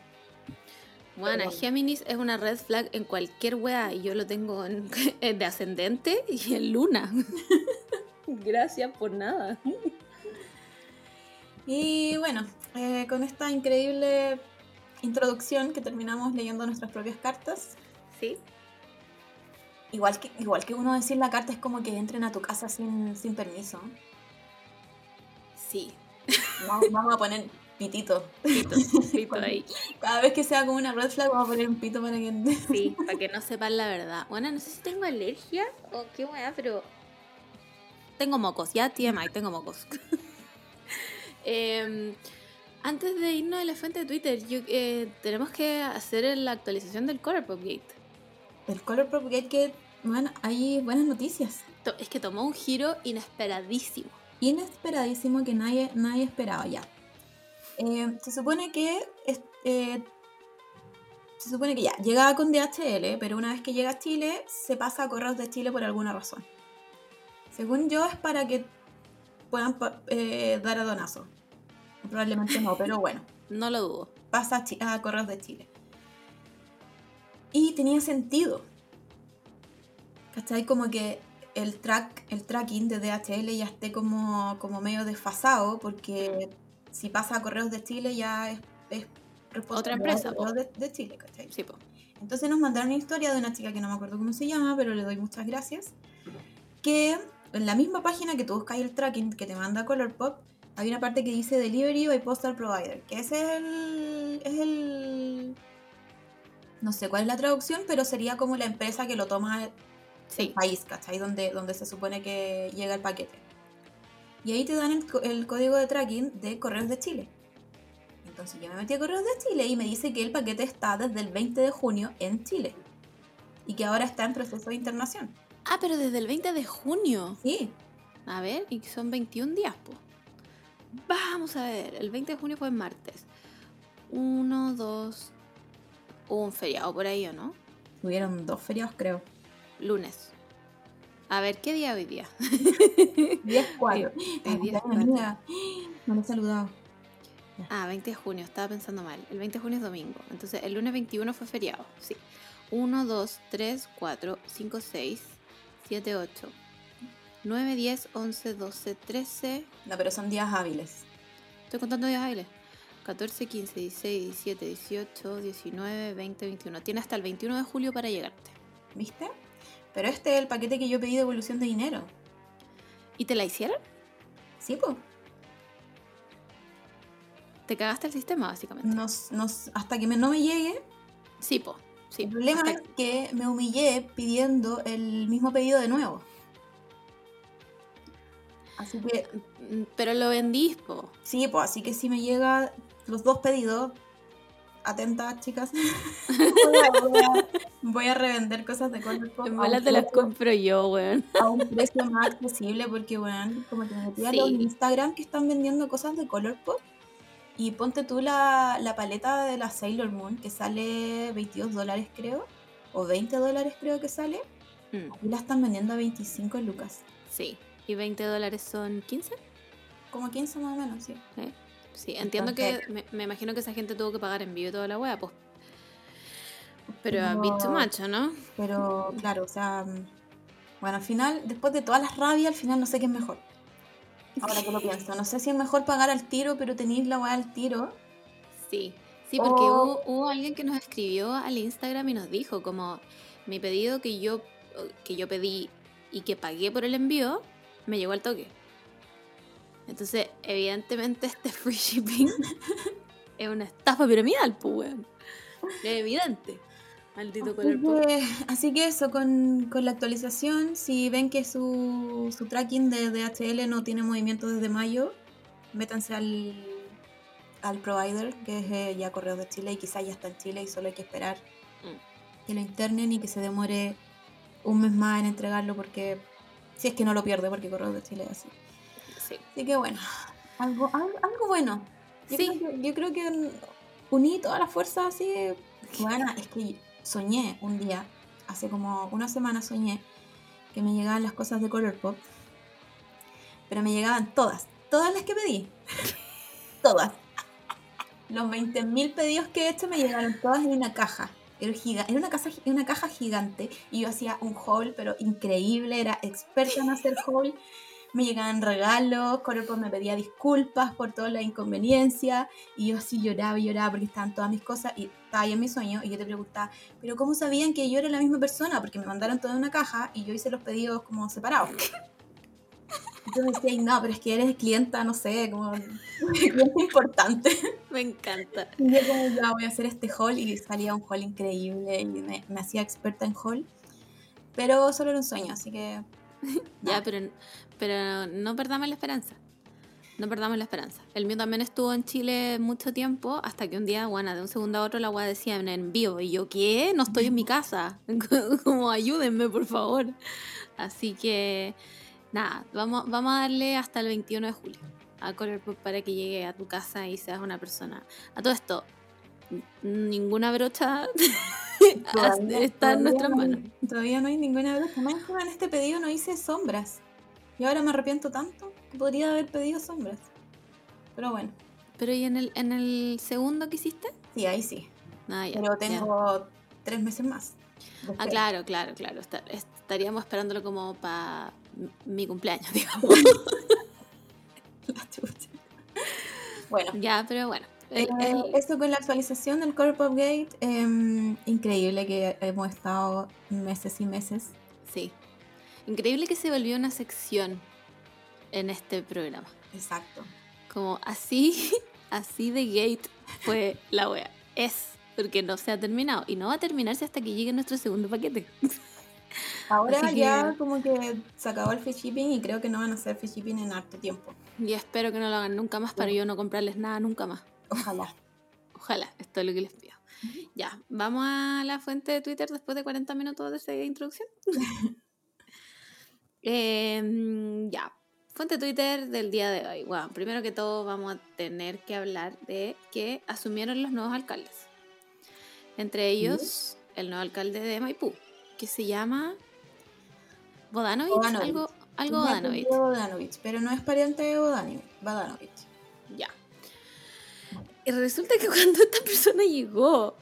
bueno, Pero- Géminis es una red flag en cualquier wea y yo lo tengo en, de ascendente y en luna. Gracias por nada. Y bueno, eh, con esta increíble introducción que terminamos leyendo nuestras propias cartas, Sí. igual que, igual que uno decir la carta es como que entren a tu casa sin, sin permiso. Sí. Vamos, vamos a poner pitito. Pito, pito ahí. Cada vez que sea como una red flag, vamos a poner un pito para que... Sí, para que no sepan la verdad. Bueno, no sé si tengo alergia o qué weá, pero. Tengo mocos, ya TMI, tengo mocos. Em, antes de irnos a la fuente de Twitter, yo, eh, tenemos que hacer la actualización del Color Pop Gate. El Color Propagate que, bueno, hay buenas noticias. Es que tomó un giro inesperadísimo. Inesperadísimo que nadie, nadie esperaba ya. Eh, se supone que eh, se supone que ya llegaba con DHL, pero una vez que llega a Chile se pasa a correos de Chile por alguna razón. Según yo es para que puedan eh, dar a donazo. Probablemente no, pero bueno. No lo dudo. pasa a, Correos de Chile. Y tenía sentido. ¿Cachai? Como que el, track, el tracking de DHL ya esté como, como medio desfasado, porque si pasa a Correos de Chile ya es, es responsabilidad empresa, de Correos de, de Chile, ¿cachai? Sí, po. Entonces nos mandaron una historia de una chica que no me acuerdo cómo se llama, pero le doy muchas gracias. Que en la misma página que tú buscas el tracking que te manda Colourpop, hay una parte que dice Delivery by Postal Provider, que ese es el, es el... No sé cuál es la traducción, pero sería como la empresa que lo toma el Sí. país, ¿cachai? Donde, donde se supone que llega el paquete. Y ahí te dan el, el código de tracking de Correos de Chile. Entonces yo me metí a Correos de Chile y me dice que el paquete está desde el 20 de junio en Chile. Y que ahora está en proceso de internación. Ah, pero desde el 20 de junio. Sí, A ver, y son 21 días, po. Vamos a ver, el 20 de junio fue martes. Uno, dos. Hubo un feriado por ahí, ¿o no? tuvieron dos feriados creo. Lunes. A ver, ¿qué día hoy día? 10 4. Hoy día es cuatro. No lo he saludado. Ah, 20 de junio, estaba pensando mal. El 20 de junio es domingo. Entonces, el lunes 21 fue feriado. Sí. 1, 2, 3, 4, 5, 6, 7, 8, 9, 10, 11, 12, 13. No, pero son días hábiles. Estoy contando días hábiles. 14, 15, 16, 17, 18, 19, 20, 21. Tiene hasta el 21 de julio para llegarte. ¿Viste? Pero este es el paquete que yo pedí de evolución de dinero. ¿Y te la hicieron? Sí, pues. Te cagaste el sistema, básicamente. Nos, nos, hasta que me- no me llegue. Sí, po. Sí. El problema hasta- es que me humillé pidiendo el mismo pedido de nuevo. Así que, Mm, Pero lo vendís, po. sí, pues así que si me llega los dos pedidos, atentas chicas, voy, a, voy revender cosas de Colourpop En a bolas un te las compro yo, weón. a un precio más accesible porque, bueno, como te metí a Sí. los Instagram que están vendiendo cosas de Colourpop y ponte tú la, la paleta de la Sailor Moon que sale 22 dólares creo, o 20 dólares creo que sale, Mm, y la están vendiendo a 25 lucas, sí. ¿Y 20 dólares son 15? como 15 más o menos, sí. Sí, entiendo que. Me, me imagino que esa gente tuvo que pagar envío y toda la wea, pues. Pero a bit too No. much, ¿o ¿no? Pero claro, o sea, mm, bueno, al final, después de todas las rabias, al final no sé qué es mejor. Ahora que lo pienso, no sé si es mejor pagar al tiro, pero tenéis la weá al tiro. Sí, sí, porque Oh. hubo, hubo alguien que nos escribió al Instagram y nos dijo como mi pedido que yo, que yo pedí y que pagué por el envío, me llegó al toque. Entonces, evidentemente este free shipping es una estafa piramidal, pues, weón. Es evidente. Maldito Así color. que, así que eso, con, con la actualización, si ven que su, su tracking de DHL no tiene movimiento desde mayo, métanse al, al provider, que es eh, ya Correos de Chile, y quizás ya está en Chile y solo hay que esperar Mm. que lo internen y que se demore un mes más en entregarlo, porque si es que no lo pierde, porque Correos de Chile es así. Sí. Así que bueno, algo, algo, algo bueno. Yo, Sí. creo que, yo creo que uní todas las fuerzas así. Bueno, es que soñé un día, hace como una semana soñé, que me llegaban las cosas de Colourpop. Pero me llegaban todas, todas las que pedí. todas. Los 20.000 pedidos que he hecho me llegaron todas en una caja. Era, giga- era una, caja gigante y yo hacía un haul, pero increíble, era experta en hacer haul. Me llegaban regalos, Colourpop me pedía disculpas por toda la inconveniencia y yo así lloraba y lloraba porque estaban todas mis cosas y estaba ahí en mi sueño y yo te preguntaba, pero ¿cómo sabían que yo era la misma persona? Porque me mandaron todo en una caja y yo hice los pedidos como separados. Entonces decía, "Ay, no, pero es que eres clienta, no sé, como cliente importante. Me encanta. Y yo como ya voy a hacer este haul y salía un haul increíble y me, me hacía experta en haul. Pero solo era un sueño, así que... Ya, pero, pero no perdamos la esperanza. No perdamos la esperanza. El mío también estuvo en Chile mucho tiempo, hasta que un día, bueno, de un segundo a otro la weá decía en envío. Y yo, ¿qué? No estoy en mi casa. Como, ayúdenme, por favor. Así que, nada, vamos, vamos a darle hasta el 21 de julio a Colourpop para que llegue a tu casa y seas una persona. A todo esto, ninguna brocha Todavía- está en nuestras no manos. Todavía no hay ninguna brocha. Más en este pedido no hice sombras. Y ahora me arrepiento tanto que podría haber pedido sombras. Pero bueno, Pero ¿y en el, en el segundo que hiciste? sí, ahí sí. Ah, ya, Pero ya. tengo tres meses más. Ah, claro, claro, claro. Esta- estaríamos esperándolo como para mi cumpleaños, digamos. La chucha. Bueno, ya, pero bueno. eh, esto con la actualización del Core Pop Gate, em, increíble que hemos estado meses y meses. sí. Increíble que se volvió una sección en este programa. Exacto. Como así, así de gate fue la wea. Es, porque no se ha terminado. Y no va a terminarse hasta que llegue nuestro segundo paquete. Ahora Así que- ya como que se acabó el free shipping y creo que no van a hacer free shipping en harto tiempo. Y espero que no lo hagan nunca más para Sí. yo no comprarles nada nunca más. Ojalá. Ojalá, esto es lo que les pido. Ya, vamos a la fuente de Twitter después de 40 minutos de esa introducción. Em, ya, fuente Twitter del día de hoy. Bueno, primero que todo vamos a tener que hablar de que asumieron los nuevos alcaldes. Entre ellos, el nuevo alcalde de Maipú, que se llama Bodanovich, Bodanovich. algo, algo Bodanovich. pero no es pariente de Bodanovich. Bodanovich. Y resulta que cuando esta persona llegó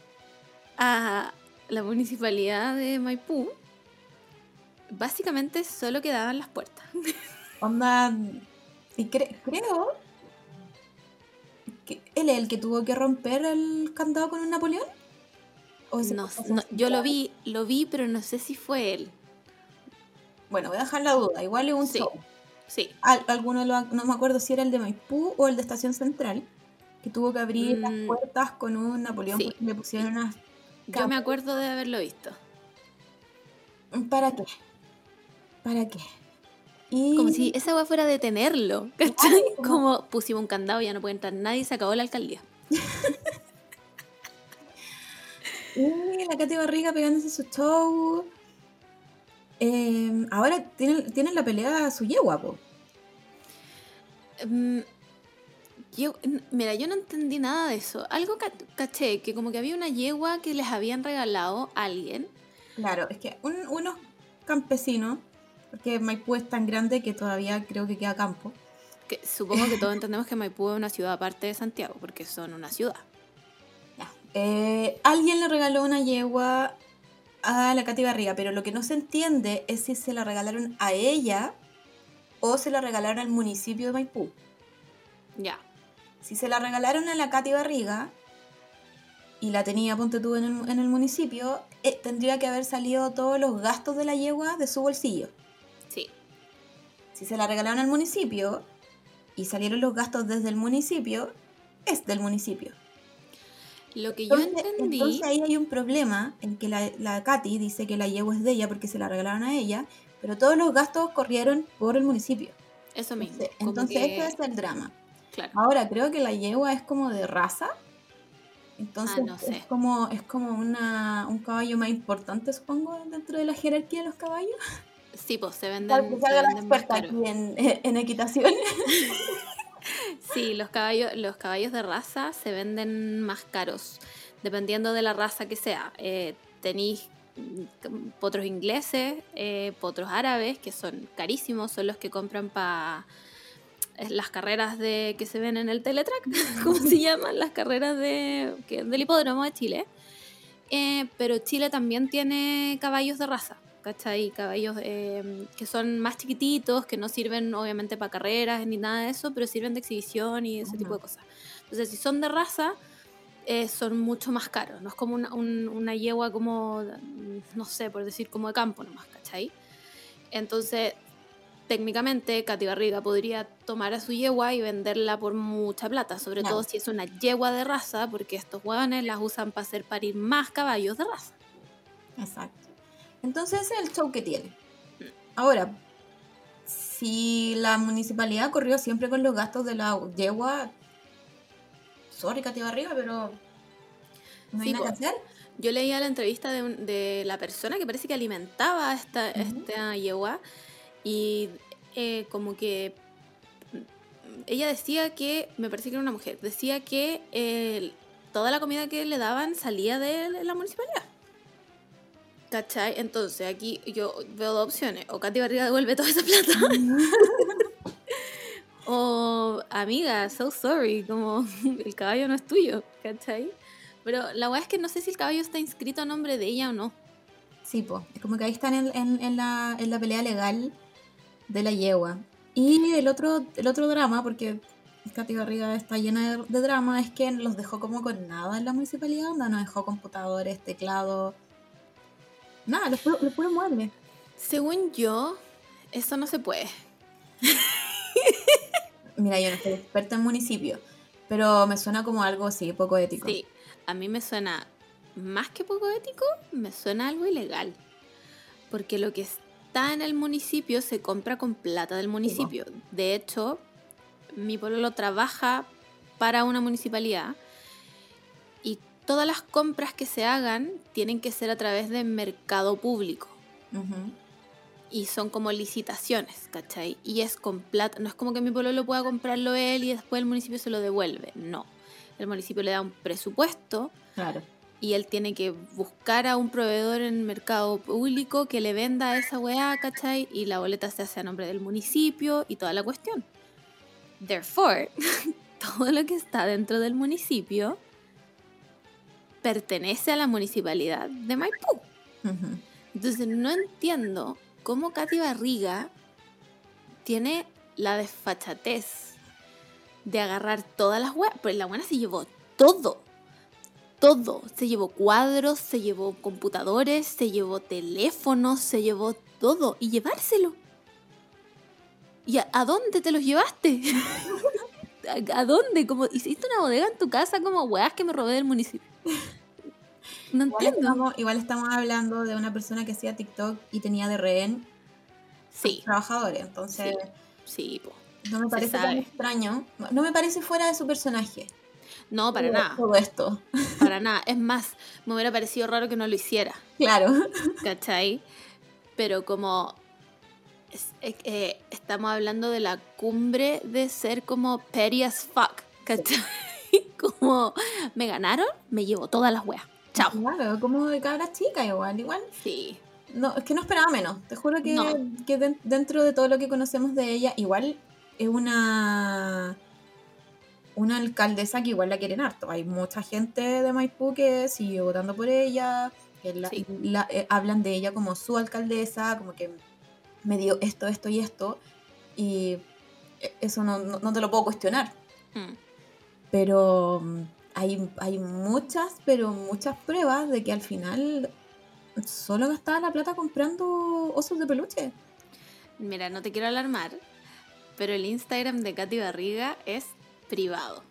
a la municipalidad de Maipú, básicamente solo quedaban las puertas. Onda. Y cre- creo. que él es el que tuvo que romper el candado con un Napoleón. ¿O ese- No, yo lo vi, lo vi, pero no sé si fue él. Bueno, voy a dejar la duda. Igual es un Sí. show. Sí, Al- alguno los- no me acuerdo si era el de Maipú o el de Estación Central, que tuvo que abrir las Mm. puertas con un Napoleón Sí. porque le pusieron unas. yo me acuerdo de haberlo visto. ¿Para qué? ¿Para qué? Y Como si esa weá fuera a detenerlo, ¿cachai? Como- pusimos un candado, ya no puede entrar nadie y se acabó la alcaldía. y la Katy Barriga pegándose su show. Eh, ahora tienen, tienen la pelea a su yegua, po. Yo, n- mira, yo no entendí nada de eso. Algo ca- caché, que como que había una yegua que les habían regalado a alguien. Claro, es que un- unos campesinos, porque Maipú es tan grande que todavía creo que queda campo. Que supongo que todos entendemos que Maipú es una ciudad aparte de Santiago, porque son una ciudad. Eh, alguien le regaló una yegua a la Katy Barriga, pero lo que no se entiende es si se la regalaron a ella o se la regalaron al municipio de Maipú. Ya. Si se la regalaron a la Katy Barriga y la tenía, ponte tú, en el, en el municipio, eh, tendría que haber salido todos los gastos de la yegua de su bolsillo. Sí. Si se la regalaron al municipio y salieron los gastos desde el municipio, es del municipio. Lo que yo Entonces, entendí. entonces ahí hay un problema en que la, la Katy dice que la yegua es de ella porque se la regalaron a ella, pero todos los gastos corrieron por el municipio. Eso mismo. Entonces, entonces que- ese es el drama. Claro. Ahora creo que la yegua es como de raza. Entonces Ah, no sé. es como, es como una, un caballo más importante, supongo, dentro de la jerarquía de los caballos. Sí, pues se venden, se venden más caros. aquí en, en equitación. Sí, los caballos, los caballos de raza se venden más caros, dependiendo de la raza que sea. Eh, tenéis potros ingleses, eh, potros árabes, que son carísimos, son los que compran para las carreras de que se ven en el Teletrack, ¿cómo se llaman? Las carreras de, del hipódromo de Chile. Eh, pero Chile también tiene caballos de raza, ¿cachai? Caballos eh, que son más chiquititos, que no sirven obviamente para carreras ni nada de eso, pero sirven de exhibición y ese Ujú. tipo de cosas. Entonces, si son de raza, eh, son mucho más caros. No es como una, un- una yegua como, mm, no sé, por decir como de campo nomás, ¿cachai? Entonces, técnicamente, Katy Barriga podría tomar a su yegua y venderla por mucha plata, sobre Claro. todo si es una yegua de raza, porque estos hueones las usan para hacer parir más caballos de raza. Exacto. Entonces ese es el show que tiene. Ahora, si la municipalidad corrió siempre con los gastos de la yegua, sorry Katy Barriga, pero no hay Sí, nada que hacer. Yo leía la entrevista de, un- de la persona que parece que alimentaba a esta, esta yegua y eh, como que ella decía que, me parece que era una mujer, decía que eh, toda la comida que le daban salía de la municipalidad. ¿Cachai? Entonces aquí yo veo dos opciones. O Katy Barriga devuelve toda esa plata. o amiga, so sorry, como el caballo no es tuyo. ¿Cachai? Pero la weá es que no sé si el caballo está inscrito a nombre de ella o no. Sí, pues, es como que ahí están en, en- en la, en la pelea legal de la yegua. Y el otro, el otro drama, porque Katy Barriga está llena de, de drama, es que los dejó como con nada en la municipalidad, onda, no dejó computadores, teclados, nada, los puros, los puros muebles. Según yo, eso no se puede. Mira, yo no soy experta en municipio, pero me suena como algo, sí, poco ético. Sí, a mí me suena más que poco ético, me suena algo ilegal. Porque lo que está en el municipio se compra con plata del municipio. De hecho, mi pueblo trabaja para una municipalidad todas las compras que se hagan tienen que ser a través de mercado público. Y son como licitaciones, ¿cachai? Y es con plata, no es como que mi pueblo lo pueda comprarlo él y después el municipio se lo devuelve, no. El municipio le da un presupuesto Claro. y él tiene que buscar a un proveedor en el mercado público que le venda esa weá, ¿cachai? Y la boleta se hace a nombre del municipio y toda la cuestión. Therefore, todo lo que está dentro del municipio pertenece a la municipalidad de Maipú. Entonces no entiendo cómo Katy Barriga tiene la desfachatez de agarrar todas las weas. Pues la buena se llevó todo. Todo. Se llevó cuadros, se llevó computadores, se llevó teléfonos, se llevó todo. Y llevárselo. ¿Y a, a dónde te los llevaste? ¿A, a dónde? Como, ¿Hiciste una bodega en tu casa como weas que me robé del municipio? No Igual entiendo. estamos, igual estamos hablando de una persona que hacía TikTok y tenía de rehén Sí, trabajadores. Entonces, sí, po. no me parece tan extraño. No- me parece fuera de su personaje. No, para todo- nada. Todo esto. Para nada. Es más, me hubiera parecido raro que no lo hiciera, Claro. ¿cachai? Pero como es- eh, eh, estamos hablando de la cumbre de ser como petty as fuck, ¿cachai? Como me ganaron, me llevo todas las weas. Chao. Claro, como de cabra chica igual. Igual. Sí, No, es que no esperaba menos. Te juro que, No. que den- dentro de todo lo que conocemos de ella, igual es una una alcaldesa que igual la quieren harto. Hay mucha gente de Maipú que sigue votando por ella, que la- Sí. la- eh, hablan de ella como su alcaldesa, como que me dio esto, esto y esto. Y eh, eso no, no- no te lo puedo cuestionar. Mm. Pero hay, hay muchas, pero muchas pruebas de que al final solo gastaba la plata comprando osos de peluche. Mira, no te quiero alarmar, pero el Instagram de Katy Barriga es privado.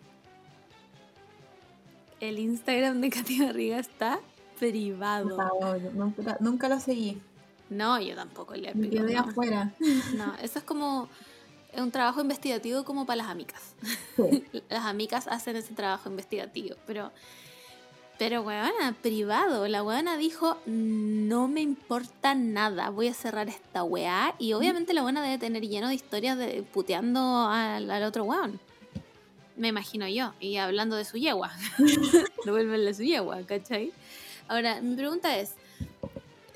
El Instagram de Katy Barriga está privado. No, nunca, nunca lo seguí. No, yo tampoco le Me quedé no. afuera. No, eso es como es un trabajo investigativo como para las amigas. Sí. Las amigas hacen ese trabajo investigativo, pero pero weona, privado. La weona dijo, no me importa nada, voy a cerrar esta weá. Y obviamente la weona debe tener lleno de historias de puteando al, al otro weón. Me imagino yo. Y hablando de su yegua. Devuélvenle su yegua, ¿cachai? Ahora, mi pregunta es,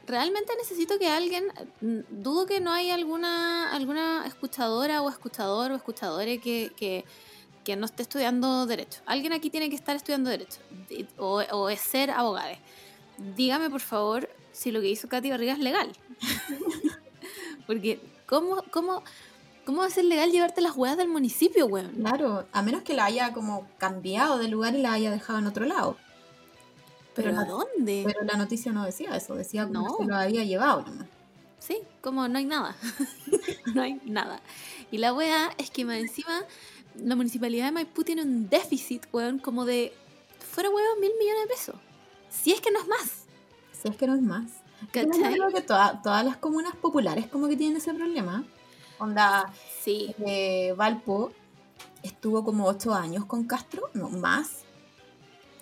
realmente necesito que alguien, dudo que no hay alguna, alguna escuchadora o escuchador o escuchadore que, que, no esté estudiando derecho. Alguien aquí tiene que estar estudiando derecho o, o es ser abogado. Dígame por favor si lo que hizo Katy Barriga es legal. Porque, ¿cómo, cómo, ¿cómo va a ser legal llevarte las huevas del municipio, weón? Claro, a menos que la haya como cambiado de lugar y la haya dejado en otro lado. ¿Pero Pero a dónde? pero la noticia no decía eso, decía como No. que se lo había llevado nomás. Sí, como no hay nada. no hay nada. Y la wea es que más encima la municipalidad de Maipú tiene un déficit, weón, como de fuera weón mil millones de pesos. Si es que no es más. Si es que no es más. ¿Cachai? creo que toda- todas las comunas populares como que tienen ese problema. Onda, Sí, eh, Valpo estuvo como 8 años con Castro, no más.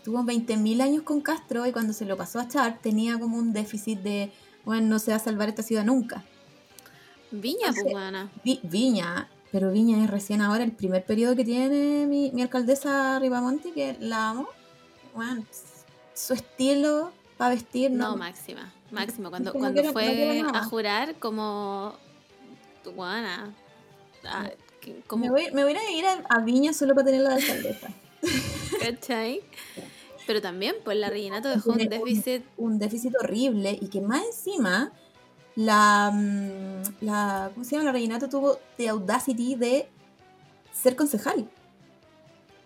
Estuvo 20.000 años con Castro y cuando se lo pasó a Char tenía como un déficit de, bueno, no se va a salvar esta ciudad nunca. Viña, pues, Entonces-. Vi- Viña, pero Viña es recién ahora el primer periodo que tiene mi, mi alcaldesa Ribamonti, que la amo. Bueno, su estilo para vestir, No, no, máxima. Máxima. Cuando, no cuando quiero- fue a jurar, como. Weona. ah, me, voy, me voy a ir a, a Viña solo para tener la de alcaldesa. ¿cachai? Pero también, pues la Reginato dejó un déficit. un déficit horrible y que más encima la, mm, la ¿cómo se llama? La Reginato tuvo the audacity de ser concejal.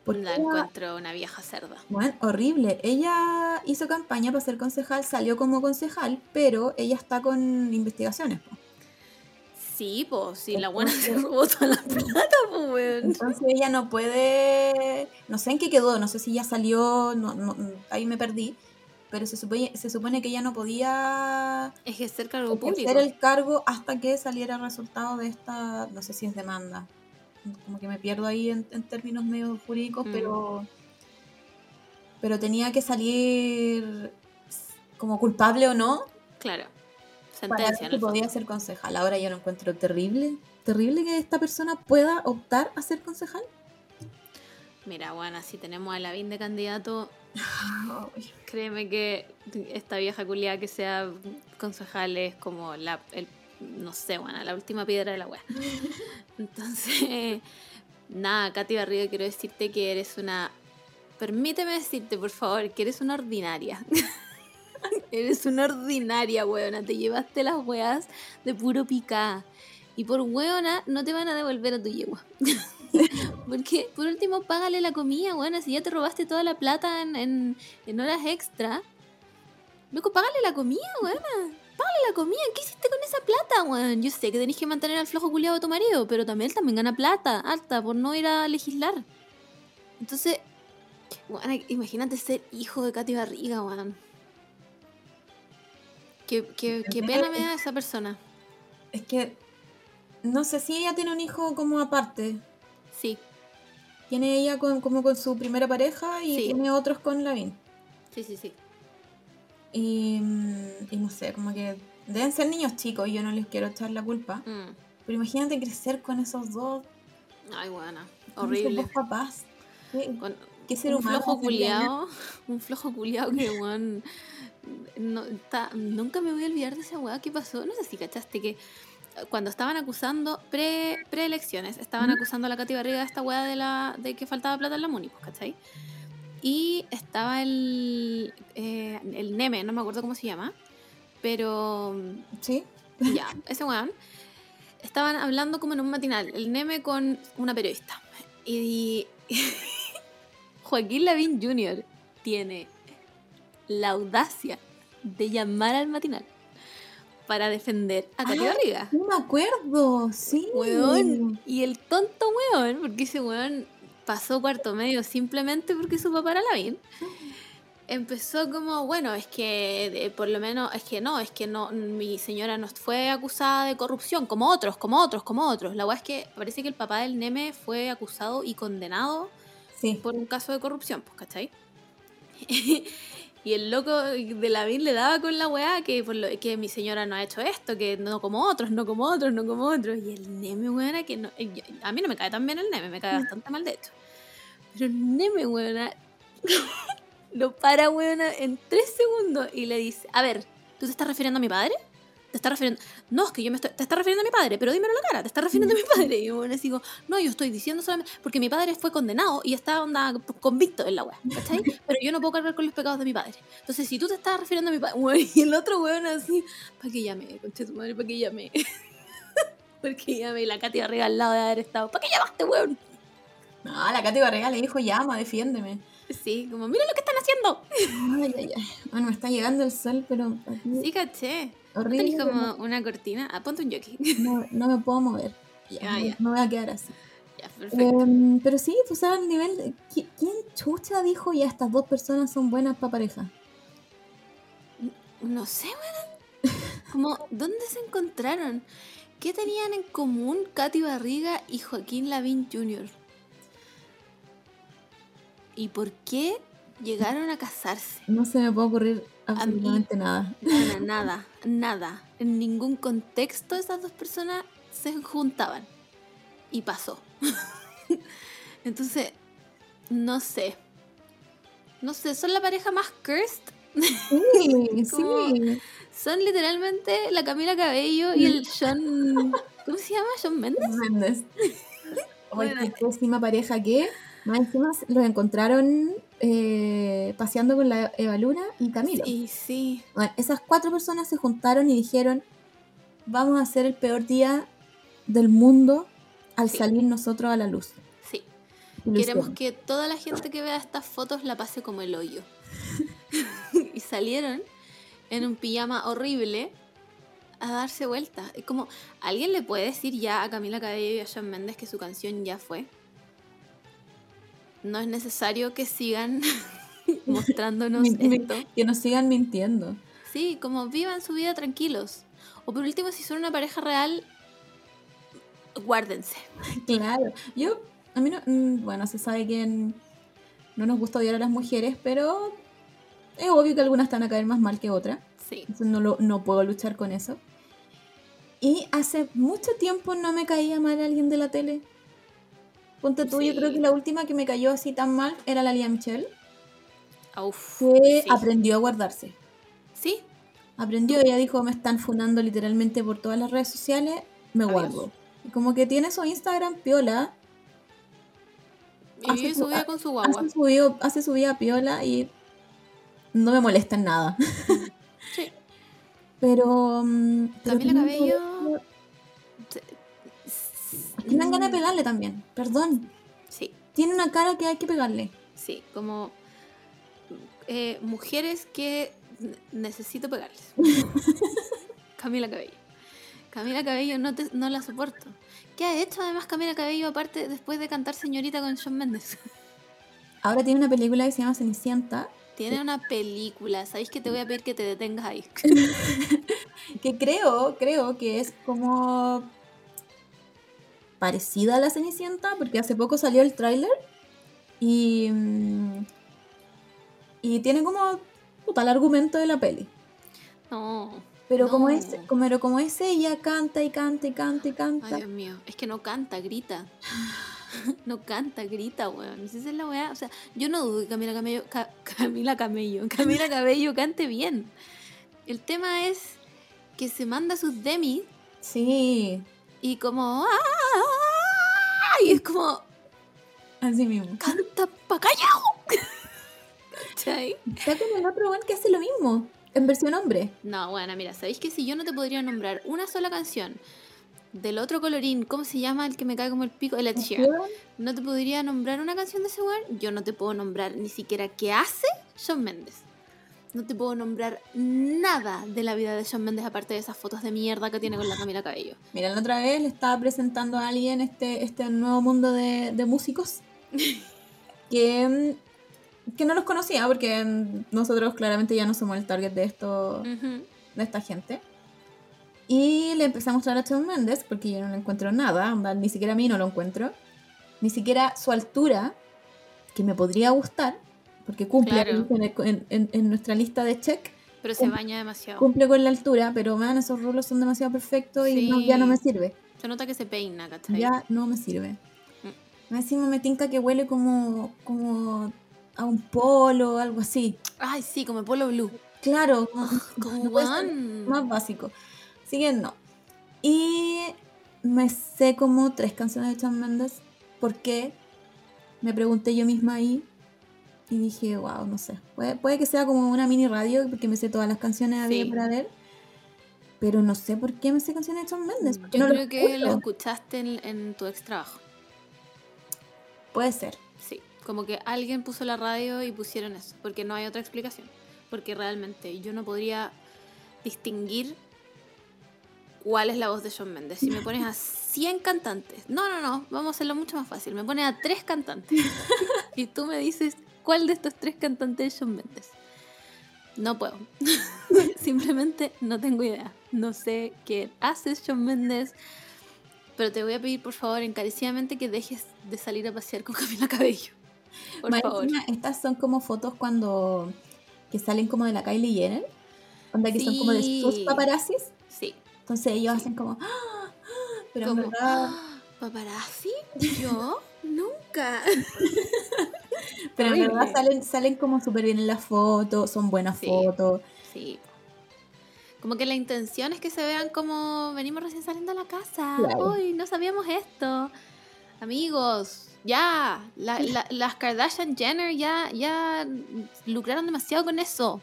Porque La encuentro una vieja cerda. bueno, horrible. Ella hizo campaña para ser concejal, salió como concejal, pero ella está con investigaciones. po. Sí, pues, si la buena se robó toda la plata, pues, weón. Entonces ella no puede, no sé en qué quedó, no sé si ya salió, no, no, ahí me perdí, pero se supone, se supone que ella no podía Ejercer cargo público. ejercer el cargo hasta que saliera el resultado de esta, no sé si es demanda. Como que me pierdo ahí en, en términos medio jurídicos, Mm. pero pero tenía que salir como culpable o no Claro. Para Sentencia, si ¿no? podía ser concejal. Ahora yo lo encuentro terrible, terrible que esta persona pueda optar a ser concejal. Mira, bueno, si tenemos a Lavín de candidato, créeme que esta vieja culiada que sea concejal es como la, el, no sé, bueno, la última piedra de la wea. Entonces, Nada, Katy Barriga, quiero decirte que eres una. Permíteme decirte, por favor, que eres una ordinaria. eres una ordinaria, weona. Te llevaste las weas de puro picá. Y por weona no te van a devolver a tu yegua. Porque, por último, págale la comida, weona. Si ya te robaste toda la plata en, en, en horas extra. Loco, págale la comida, weona. Págale la comida. ¿Qué hiciste con esa plata, weón? Yo sé que tenés que mantener al flojo culiado de tu marido, pero también él también gana plata, alta, por no ir a legislar. Entonces, weona, imagínate ser hijo de Katy Barriga, weón. Qué, qué, qué pena me da esa persona. Es que no sé si ella tiene un hijo como aparte. Sí, Tiene ella con- como con su primera pareja y Sí. tiene otros con Lavín. sí, sí, sí. Y, mm, y no sé, como que deben ser niños chicos y yo no les quiero echar la culpa. Mm. Pero imagínate crecer con esos dos, Ay, buena. con esos Horrible. dos papás. ¿Qué, Con qué ser un humano flojo culiao. Un flojo culiao que, weón. No, está- nunca me voy a olvidar de esa weá que pasó. No sé si cachaste que eh, cuando estaban acusando, pre, preelecciones, estaban acusando a la Katy Barriga de esta weá de, la, de que faltaba plata en la Muni, pues, ¿cachai? Y estaba el, eh, el Neme, no me acuerdo cómo se llama, pero Sí, ya, ese weón. Estaban hablando como en un matinal, el Neme con una periodista. Y Joaquín Lavín Jr. tiene la audacia de llamar al matinal para defender a Katy Ah, Barriga. no me acuerdo, sí. Weón. Y el tonto weón, porque ese weón pasó cuarto medio simplemente porque su papá era Lavín. Empezó como, bueno, es que eh, por lo menos, es que no, es que no, mi señora no fue acusada de corrupción, como otros, como otros, como otros. La weá es que parece que el papá del Neme fue acusado y condenado Sí. por un caso de corrupción, pues, ¿cachai? y el loco de Lavín le daba con la weá que, por lo, que mi señora no ha hecho esto, que no como otros, no como otros, no como otros. Y el Neme, weona, que no, eh, yo- a mí no me cae tan bien el Neme, me cae bastante mal de hecho. Pero el Neme, weona, lo para, weona, en tres segundos y le dice, a ver, ¿tú te estás refiriendo a mi padre? ¿Te estás refiriendo? No, es que yo me estoy... Te estás refiriendo a mi padre, pero dímelo a la cara, ¿te estás refiriendo a mi padre? Y yo, bueno, así digo, no, yo estoy diciendo solamente... Porque mi padre fue condenado y está onda convicto en la wea, ¿cachai? Pero yo no puedo cargar con los pecados de mi padre. Entonces, si tú te estás refiriendo a mi padre... y el otro weón así, ¿para qué llame, conche tu madre? ¿Para qué llame? Porque llame y la Katy arriba al lado de haber estado. ¿Para qué llamaste, weón? No, la Katy Barriga le dijo, llama, defiéndeme. Sí, como, mira lo que están haciendo. Ay, ay, ay. Bueno, me está llegando el sol, pero Sí, caché. Horrible. Tenés como no, una cortina. Ah, ponte un jockey. no, no me puedo mover. Ya, Ah, ya. me voy a quedar así. ya, perfecto. Em, pero sí, sabes el nivel. de- ¿qui- ¿Quién chucha dijo ya estas dos personas son buenas para pareja? No sé, weón. Como, ¿dónde se encontraron? ¿Qué tenían en común Katy Barriga y Joaquín Lavín Jr.? ¿Y por qué llegaron a casarse? No se me puede ocurrir mí- absolutamente nada. Nada, nada, nada. En ningún contexto esas dos personas se juntaban. Y pasó. Entonces, no sé. No sé, son la pareja más cursed. Sí, Como- sí. Son literalmente la Camila Cabello y el John. ¿Cómo se llama? ¿John Mendes? Méndez. Oye, Bueno. qué pésima pareja que más encima los encontraron eh, paseando con la Eva Luna y Camilo. Sí, sí. Bueno, esas cuatro personas se juntaron y dijeron, vamos a hacer el peor día del mundo al Sí. salir nosotros a la luz. Sí. Queremos hicieron. que toda la gente que vea estas fotos la pase como el hoyo. y salieron en un pijama horrible a darse vuelta. Es como, ¿alguien le puede decir ya a Camila Cabello y a Shawn Mendes que su canción ya fue? No es necesario que sigan mostrándonos esto. Que nos sigan mintiendo. Sí, como vivan su vida tranquilos. O por último, si son una pareja real, guárdense. Claro. Yo, a mí no, mm, bueno, se sabe que no nos gusta odiar a las mujeres, pero es obvio que algunas están a caer más mal que otras. Sí. Entonces no, lo- no puedo luchar con eso. Y hace mucho tiempo no me caía mal alguien de la tele. Ponte tú, yo creo que la última que me cayó así tan mal era la Lía Michelle, Uf, que sí. aprendió a guardarse. Sí, Aprendió, ella dijo, me están funando literalmente por todas las redes sociales, me Adiós. guardo. Y como que tiene su Instagram piola, Y vive su vida con su guagua. Hace su, vida, hace su vida piola y no me molesta en nada. Sí. Pero. mm, pero Camila Cabello. Dan ganas de pegarle también. Perdón. Sí, Tiene una cara que hay que pegarle. sí, como eh, mujeres que necesito pegarles. Camila Cabello. Camila Cabello no, te- no la soporto. ¿Qué ha hecho además Camila Cabello aparte después de cantar Señorita con Shawn Mendes? Ahora tiene una película que se llama Cenicienta. Tiene una película, ¿sabéis que te voy a pedir que te detengas ahí? Que creo, creo que es como. Parecida a la Cenicienta, porque hace poco salió el tráiler. Y. mm, y tiene como. puta, el argumento de la peli. No. Pero como es, como, pero como es ella canta y canta y canta y canta. Ay, Dios mío. Es que no canta, grita. No canta, grita, weón. Esa es la weá. O sea, yo no dudo que Camila Camello. Ca- Camila Camello. Camila Cabello cante bien. El tema es que se manda sus demis Sí, y como. ¡ah! Y es como. así mismo. ¡Canta pa' callao! ¿Cachai? Está con el otro one que hace lo mismo, en versión hombre. No, bueno, mira, ¿sabéis que si yo no te podría nombrar una sola canción del otro colorín, ¿cómo se llama el que me cae como el pico? El Ed. No te podría nombrar una canción de ese weón. Yo no te puedo nombrar ni siquiera qué hace Shawn Mendes. No te puedo nombrar nada de la vida de Shawn Mendes aparte de esas fotos de mierda que tiene con la Camila Cabello. Mira, la otra vez le estaba presentando a alguien este, este nuevo mundo de, de músicos que, mm, que no los conocía porque nosotros claramente ya no somos el target de esto, de esta gente. Y le empecé a mostrar a Shawn Mendes porque yo no le encuentro nada, ni siquiera a mí no lo encuentro, ni siquiera su altura, que me podría gustar, porque cumple Claro. en, en- en- nuestra lista de check, Pero se baña demasiado. cumple con la altura, pero man, esos rulos son demasiado perfectos y no- Sí. ya no me sirve. Se nota que se peina, ¿cachai? Ya no me sirve. Encima me tinca que huele como, como a un polo o algo así. Ay, sí, como Polo Blue. Claro, como, Como no más básico. Así que no. Y me sé como tres canciones de Shawn Mendes. ¿Por qué? Me pregunté yo misma ahí. Y dije, wow, no sé. Puede, puede que sea como una mini radio, porque me sé todas las canciones Sí. para ver. Pero no sé por qué me sé canciones de Shawn Mendes. Yo no lo creo que lo escuchaste en, en tu ex trabajo. Puede ser. Sí, como que alguien puso la radio y pusieron eso, porque no hay otra explicación. Porque realmente yo no podría distinguir cuál es la voz de Shawn Mendes. Si me pones a 100 cantantes, no, no, no, vamos a hacerlo mucho más fácil. Me pones a tres cantantes y tú me dices cuál de estos tres cantantes es Shawn Mendes. No puedo. Simplemente no tengo idea. No sé qué hace Shawn Mendes. Pero te voy a pedir, por favor, encarecidamente que dejes de salir a pasear con Camila Cabello. Por favor. estas son como fotos cuando que salen como de la Kylie Jenner. Onda que son como de sus Sí. paparazzis. Sí. Entonces ellos hacen como. "Ah, ah", Pero en Como, verdad. "Ah, ¿Paparazzi? ¿Yo? Nunca. Pero en verdad salen, salen como súper bien en las fotos, son buenas Sí. fotos. Sí. Como que la intención es que se vean como venimos recién saliendo a la casa. Claro. Uy, no sabíamos esto. Amigos, ya. La- la- las Kardashian Jenner ya, ya lucraron demasiado con eso.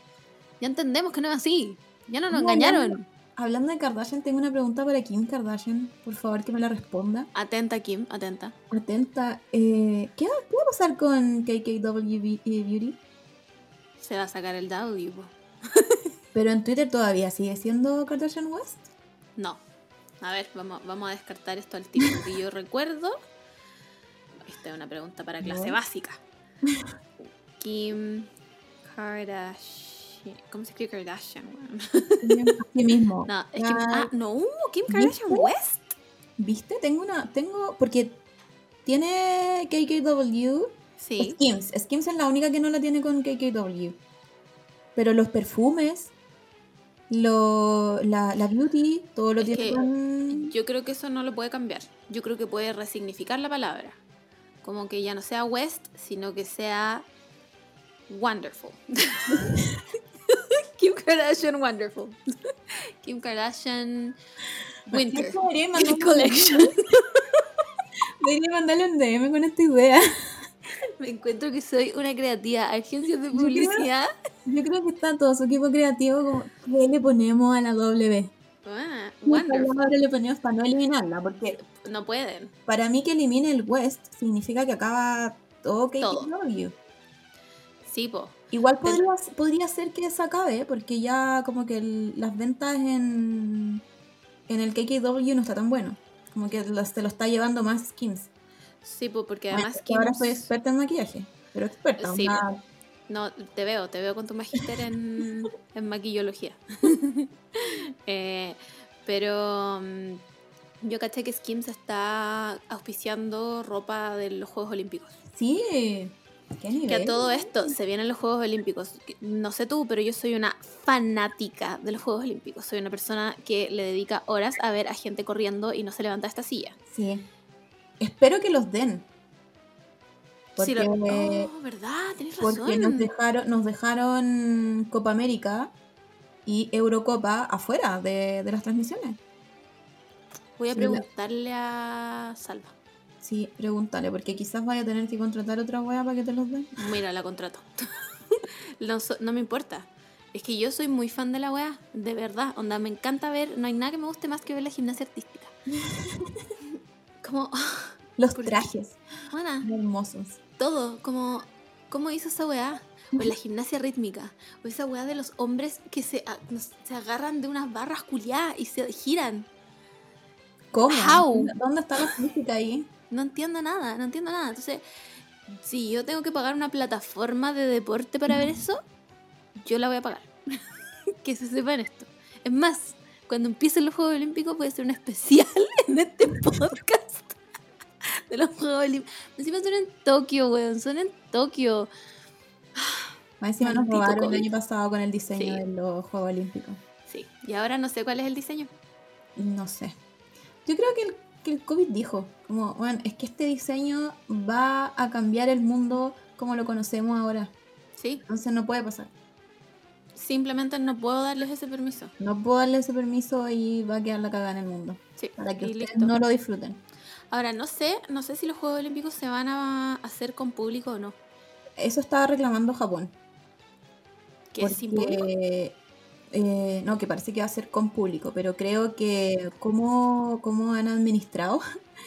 Ya entendemos que no es así. Ya no nos No, engañaron. Hablando de Kardashian, tengo una pregunta para Kim Kardashian. Por favor, que me la responda. Atenta, Kim, atenta. Atenta. eh, ¿qué, va, ¿Qué va a pasar con KKW Be- Beauty? Se va a sacar el W. Pero en Twitter todavía sigue siendo Kardashian West. No. A ver, vamos, vamos a descartar esto al tiro. Que yo recuerdo. Esta es una pregunta para clase No. básica. Kim Kardashian. ¿Cómo se escribe Kardashian? weón? Así mismo. No, es que. Ah, Ah, no, Kim Kardashian ¿viste? West. ¿Viste? Tengo una. Tengo. Porque tiene KKW. Sí. Skims. Skims es la única que no la tiene con KKW. Pero los perfumes, lo, la, la beauty, todo lo Es tiene con. Yo creo que eso no lo puede cambiar. Yo creo que puede resignificar la palabra. Como que ya no sea West, sino que sea Wonderful. Kim Kardashian Wonderful. Kim Kardashian Winter. Debería Collection. debería mandarle un DM con esta idea. Me encuentro que soy una creativa. Agencias de publicidad. Yo creo que está todo su equipo creativo como, ¿qué le ponemos a la W? Ah, ¿Qué wonderful. palabra le ponemos para no eliminarla? Porque No pueden. para mí que elimine el West significa que acaba todo KKW. Sí, po. Igual podría, podría ser que se acabe, porque ya como que el- las ventas en, en el KKW no está tan bueno. Como que lo- se lo está llevando más Skims. Sí, po, porque además ahora soy experta en maquillaje, pero experta. Sí, onda, No, te veo, te veo con tu magíster en, en maquillología. Eh, pero mm, yo caché que Skims está auspiciando ropa de los Juegos Olímpicos. sí, qué nivel. Que a todo esto se vienen los Juegos Olímpicos. No sé tú, pero yo soy una fanática de los Juegos Olímpicos. Soy una persona que le dedica horas a ver a gente corriendo y no se levanta de esta silla. Sí. Espero que los den. Sí, Porque, lo- oh, verdad, razón. nos dejaron, nos dejaron Copa América y Eurocopa afuera de, de las transmisiones. Voy a preguntarle a Salva. Sí, pregúntale, porque quizás vaya a tener que contratar otra wea para que te los den. Mira, la contrato. no, so- no me importa. Es que yo soy muy fan de la weá, de verdad. Onda, me encanta ver, no hay nada que me guste más que ver la gimnasia artística. como, Los ¿Por qué? trajes, bueno, hermosos. todo, como, ¿cómo hizo esa weá? O la gimnasia rítmica, o esa weá de los hombres que se, a- se agarran de unas barras culiadas y se giran. ¿Cómo? How? ¿Dónde está la física ahí? No entiendo nada, no entiendo nada. Entonces, si yo tengo que pagar una plataforma de deporte para ver eso, yo la voy a pagar. que se sepan esto. Es más, cuando empiecen los Juegos Olímpicos puede ser un especial en este podcast de los Juegos Olímpicos. Encima son en Tokio, weón, son en Tokio. Más encima nos robaron el año pasado con el diseño Sí. de los Juegos Olímpicos. Sí, y ahora no sé cuál es el diseño. No sé. Yo creo que el, que el COVID dijo, como, bueno, es que este diseño va a cambiar el mundo como lo conocemos ahora. Sí, Entonces no puede pasar. simplemente no puedo darles ese permiso. No puedo darle ese permiso y va a quedar la cagada en el mundo. Sí, Para que y ustedes listo. no lo disfruten. Ahora, no sé, no sé si los Juegos Olímpicos se van a hacer con público o no. Eso estaba reclamando Japón. Que es sin público. Eh, no, que parece que va a ser con público, pero creo que cómo, cómo han administrado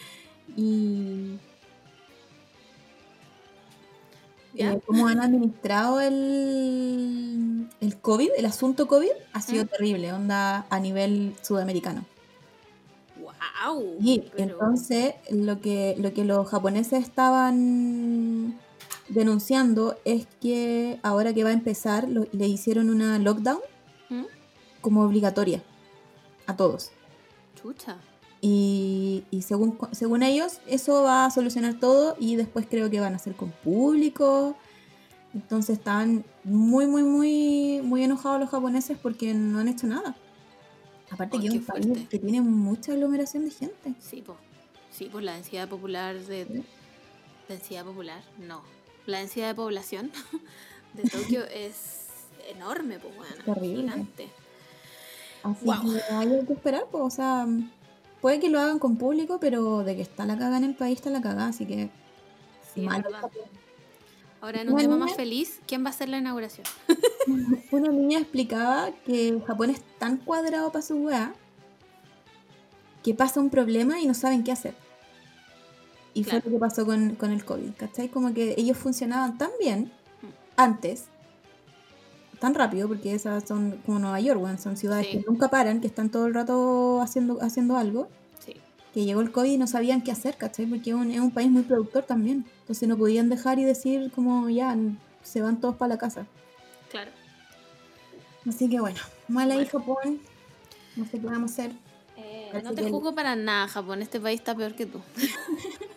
y eh, cómo han administrado el, el COVID, el asunto COVID, ha sido ¿Mm? terrible, onda a nivel sudamericano. ¡Wow! Y entonces lo que, lo que los japoneses estaban denunciando es que ahora que va a empezar lo- le hicieron una lockdown ¿Mm? como obligatoria a todos. Chucha. Y, y según, según ellos eso va a solucionar todo y después creo que van a hacer con público. Entonces están muy, muy, muy, muy enojados los japoneses porque no han hecho nada. Aparte que es un país que tiene mucha aglomeración de gente. Sí, pues. Sí, pues la densidad popular de. Sí. Densidad popular, no. La densidad de población de Tokio es enorme, pues bueno. Terrible. Gigante. Así que hay que esperar, pues, o sea, puede que lo hagan con público, pero de que está la caga en el país, está la caga, así que Sí, mal. Ahora, en un tema más feliz, ¿quién va a hacer la inauguración? Una niña explicaba que Japón es tan cuadrado para su weá que pasa un problema y no saben qué hacer. Y Claro. fue lo que pasó con, con el COVID, ¿cachai? Como que ellos funcionaban tan bien Mm. antes, tan rápido, porque esas son como Nueva York, weón, son ciudades Sí. que nunca paran, que están todo el rato haciendo, haciendo algo. Sí. que llegó el COVID y no sabían qué hacer, ¿cachai? Porque es un, es un país muy productor también. Entonces no podían dejar y decir como ya, se van todos para la casa. Claro. Así que bueno, mal ahí Bueno. Japón. No sé qué vamos a hacer. Eh, no te que juzgo para nada, Japón. Este país está peor que tú.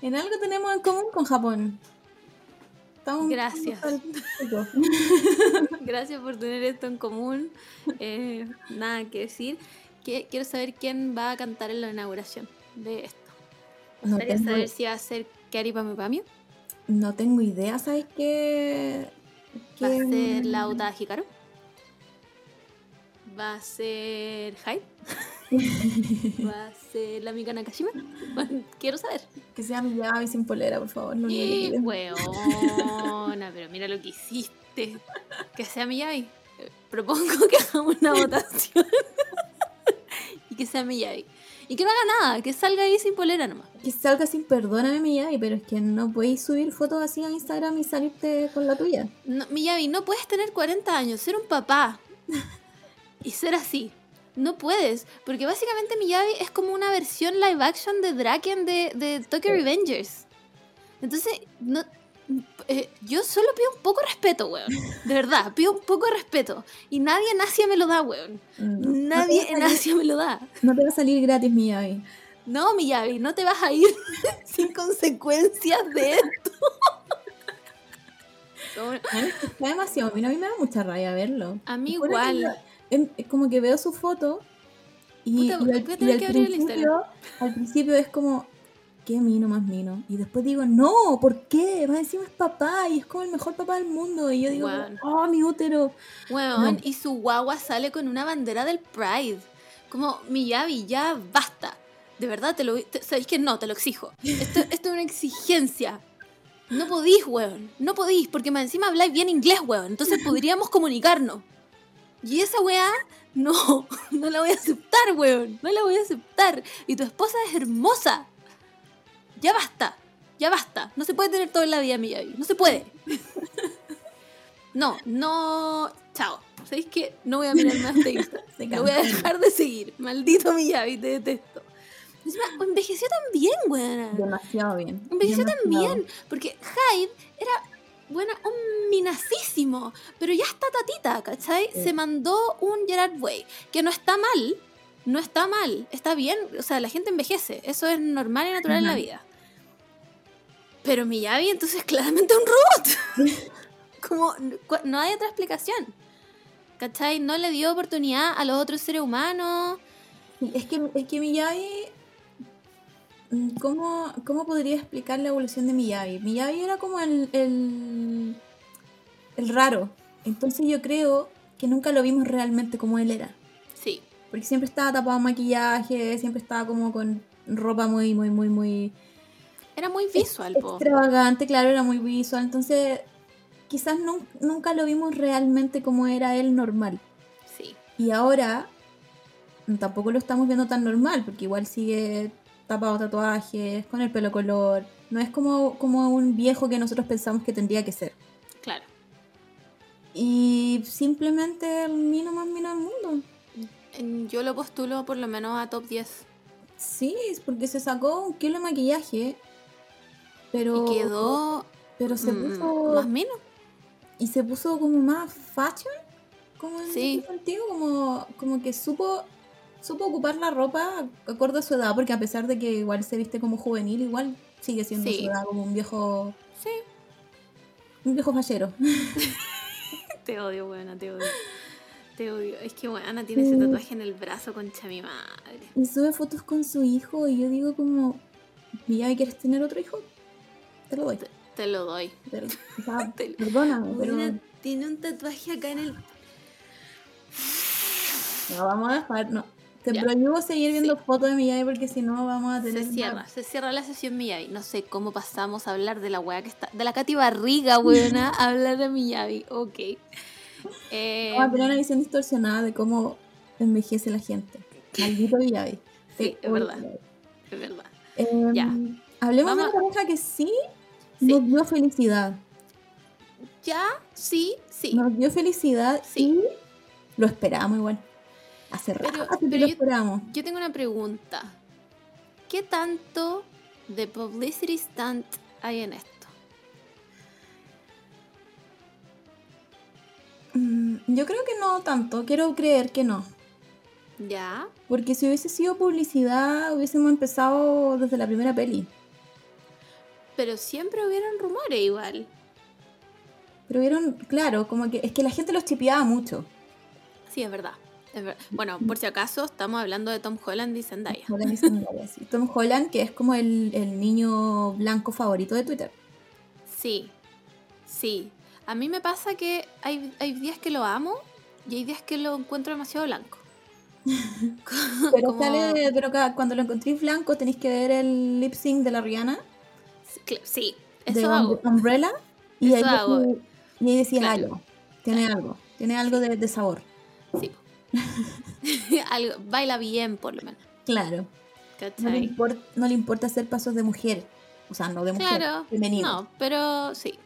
En algo tenemos en común con Japón. Gracias. Gracias por tener esto en común. Eh, nada que decir. Que, quiero saber quién va a cantar en la inauguración de esto. Me No gustaría tengo- saber si va a ser Kari Pami Pamio, No tengo idea, ¿sabes qué? va a ser Lauta Hikaru, va a ser Hyde, ¿Va a ser la Mika Nakashima? Quiero saber. Que sea Miyavi sin polera, por favor. No ¡Qué lo weona! Pero mira lo que hiciste. Que sea Miyagi. Eh, Propongo que hagamos una votación. y que sea Miyagi. Y que no haga nada, que salga ahí sin polera nomás. Que salga sin perdóname Miyavi, pero es que no podéis subir fotos así a Instagram y salirte con la tuya. No, Miyagi, no puedes tener 40 años, ser un papá y ser así. No puedes, porque básicamente Miyagi es como una versión live action de Draken de, de Tokyo Revengers. Entonces, no, eh, yo solo pido un poco de respeto, weón. De verdad, pido un poco de respeto. Y nadie en Asia me lo da, weón. No. Nadie no, en Asia me lo da. no te va a salir gratis Miyavi. No, Miyagi, no te vas a ir sin consecuencias de esto. Está demasiado. A mí me da mucha rabia verlo. A mí igual. Es como que veo su foto y, Puta, y al, y principio, al principio es como, qué mino más mino. Y después digo, no, ¿por qué? Más encima es papá y es como el mejor papá del mundo. Y yo digo, oh, mi útero. Weón, No. y su guagua sale con una bandera del Pride. Como, Miyavi, ya basta. De verdad, te lo te- ¿Sabéis que no? Te lo exijo. Esto, esto es una exigencia. No podís, weón. No podís, porque más encima habláis bien inglés, weón. Entonces podríamos comunicarnos. Y esa weá, no, no la voy a aceptar, weón. No la voy a aceptar. Y tu esposa es hermosa. Ya basta. Ya basta. No se puede tener todo en la vida, Miyavi. No se puede. No, no. Chao. ¿Sabéis qué? No voy a mirar más de Instagram. Lo voy a dejar de seguir. Maldito Miyavi, te detesto. Encima, envejeció también, weona. Demasiado bien. Envejeció demasiado. también. Porque Hyde era, bueno, un minacísimo. Pero ya está tatita, ¿cachai? Sí. Se mandó un Gerard Way. Que no está mal. No está mal. Está bien. O sea, la gente envejece. Eso es normal y natural en la vida. Pero Miyavi, entonces, claramente un robot. Como, no hay otra explicación. ¿Cachai? No le dio oportunidad a los otros seres humanos. Es que, es que Miyagi. Mm, ¿cómo, ¿Cómo podría explicar la evolución de Miyagi? Miyagi era como el, el, el raro. Entonces yo creo que nunca lo vimos realmente como él era. Sí, Porque siempre estaba tapado en maquillaje, siempre estaba como con ropa muy, muy, muy, muy era muy visual, po. extravagante, claro, era muy visual. Entonces quizás nun- nunca lo vimos realmente como era él normal. Sí, Y ahora tampoco lo estamos viendo tan normal, porque igual sigue tapado tatuajes, con el pelo color. No es como, como un viejo que nosotros pensamos que tendría que ser. claro. Y simplemente el mino más mino del mundo. Yo lo postulo por lo menos a top 10. Sí, es porque se sacó un kilo de maquillaje, pero, Y quedó pero se mm, puso más menos. y se puso como más fashion, como en Sí. sentido, como, como que supo supo ocupar la ropa acorde a su edad, porque a pesar de que igual se viste como juvenil, igual sigue siendo Sí. su edad como un viejo Sí. un viejo fallero. Te odio, buena, te odio. Te odio. Es que buena tiene ese tatuaje en el brazo, concha mi madre. Y sube fotos con su hijo y yo digo como, Mira, ¿quieres tener otro hijo? Te lo doy. Te lo doy. Te lo- o sea, Te- perdóname, pero Buena, tiene un tatuaje acá en el. no vamos a dejar, no. Te Ya. prohíbo seguir viendo fotos de Miyagi porque si no vamos a tener Se cierra, se cierra la sesión Miyavi. No sé cómo pasamos a hablar de la weá que está. De la Katy Barriga, buena, a hablar de Miyavi. Ok. Eh, Vamos a tener una visión distorsionada de cómo envejece la gente. Maldito Miyagi. Sí, es verdad. es verdad. Em, Ya. Hablemos Vamos de una pareja que sí, Sí. nos dio felicidad. Ya, sí, sí. Nos dio felicidad Sí. y lo esperamos igual. Hace Pero- rato que pero lo yo- esperamos. Yo tengo una pregunta. ¿Qué tanto de publicity stunt hay en esto? Mm, yo creo que no tanto, quiero creer que no. Ya, Porque si hubiese sido publicidad, hubiésemos empezado desde la primera peli. pero siempre hubieron rumores igual. Pero vieron, claro, como que es que la gente los chipeaba mucho. Sí, es verdad. Bueno, por si acaso, estamos hablando de Tom Holland y Zendaya. Holland y Zendaya, sí. Tom Holland, que es como el, el niño blanco favorito de Twitter. Sí, sí. A mí me pasa que hay, hay días que lo amo y hay días que lo encuentro demasiado blanco. Pero, Como- sale, pero cuando lo encontréis blanco tenéis que ver el lip sync de la Rihanna, Sí, de eso Um- hago. Umbrella, y ahí, Eso hago. decí- y ahí decís, ah, Claro. ya, tiene algo, tiene algo de, de sabor. Sí. Algo, baila bien, por lo menos. Claro. No le, no le importa hacer pasos de mujer, o sea, no de mujer, Claro. femenino. No, pero sí.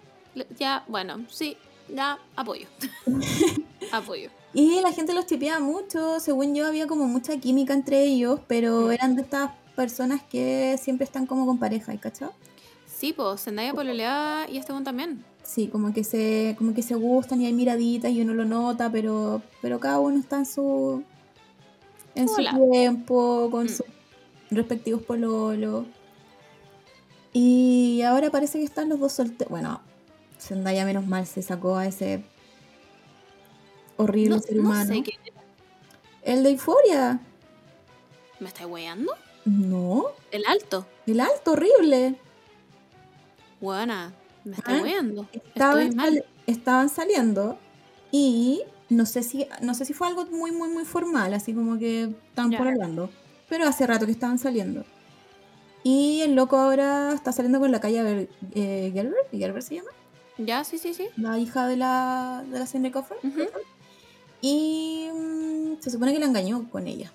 Ya, bueno, sí, ya apoyo. apoyo. Y la gente los tipeaba mucho, según yo había como mucha química entre ellos, pero Mm. eran de estas personas que siempre están como con pareja, ¿y cachao? Sí, pues Zendaya pololeaba y este one también. Sí, como que se, como que se gustan y hay miraditas y uno lo nota, pero, pero cada uno está en su en su tiempo, con Mm. sus respectivos pololos. Y ahora parece que están los dos solteros. Bueno, Zendaya menos mal se sacó a ese horrible No, ser no humano. sé qué. El de Euforia. ¿Me estáis weando? No, El alto. el alto horrible. Buena. Me estáis Ah, weando. Estaban, sal- estaban saliendo y no sé si no sé si fue algo muy muy muy formal, así como que Ya. por hablando, pero hace rato que estaban saliendo. Y el loco ahora está saliendo con la calle eh, Gerber, Gerber se llama, Ya, sí, sí, sí. la hija de la de la Cindy Crawford. Ujú. Y mm, se supone que la engañó con ella.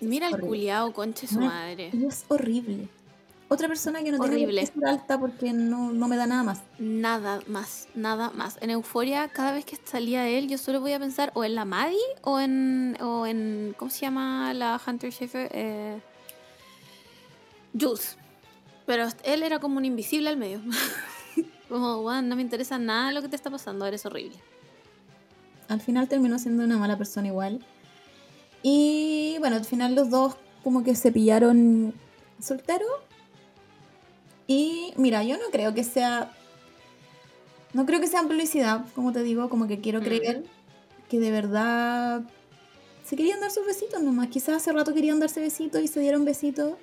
Mira el culiao, conche su madre. Es horrible. Otra persona que no tiene Horrible. que ser alta porque no, no me da nada más. Nada más, nada más. En Euforia, cada vez que salía él, yo solo voy a pensar o en la Maddie o en. o en. ¿Cómo se llama la Hunter Schaefer? Eh, Jules. Pero él era como un invisible al medio. como, "Weón, no me interesa nada lo que te está pasando, eres horrible. al final terminó siendo una mala persona igual. Y bueno, al final los dos como que se pillaron solteros. Y mira, yo no creo que sea... No creo que sea publicidad, como te digo, como que quiero Mm. creer que de verdad se querían dar sus besitos nomás. Quizás hace rato querían darse besitos y se dieron besitos.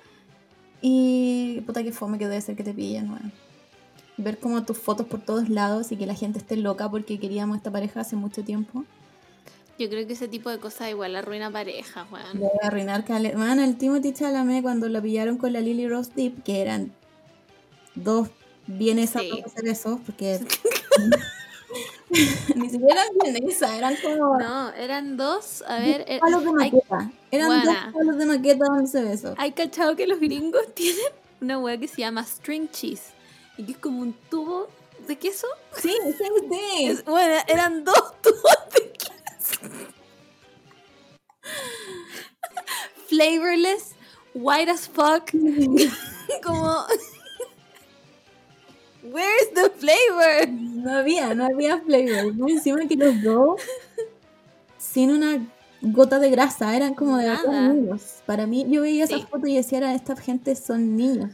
Y puta que fome que debe ser que te pillen, weón. Ver como tus fotos por todos lados y que la gente esté loca porque queríamos esta pareja hace mucho tiempo. Yo creo que ese tipo de cosas igual arruina pareja, weón. Debe arruinar. Man, el Timothy Chalamet cuando la pillaron con la Lily Rose Deep, que eran dos bienes Sí. a hacer eso, porque ni siquiera eran bienesas, eran como No, eran dos. A ver, eh, palos de hay, maqueta. Eran Buena. dos palos de maqueta dándose besos. hay cachado que los gringos tienen una weá que se llama string cheese. Y que es como un tubo de queso. Sí. Es- bueno, eran dos tubos de queso. Flavorless, white as fuck. Como. Where's the flavor? No había, no había flavor. No, encima que los dos, sin una gota de grasa, eran como de niños. Para mí, yo veía esa Sí. foto y decía, "Era, esta gente son niños.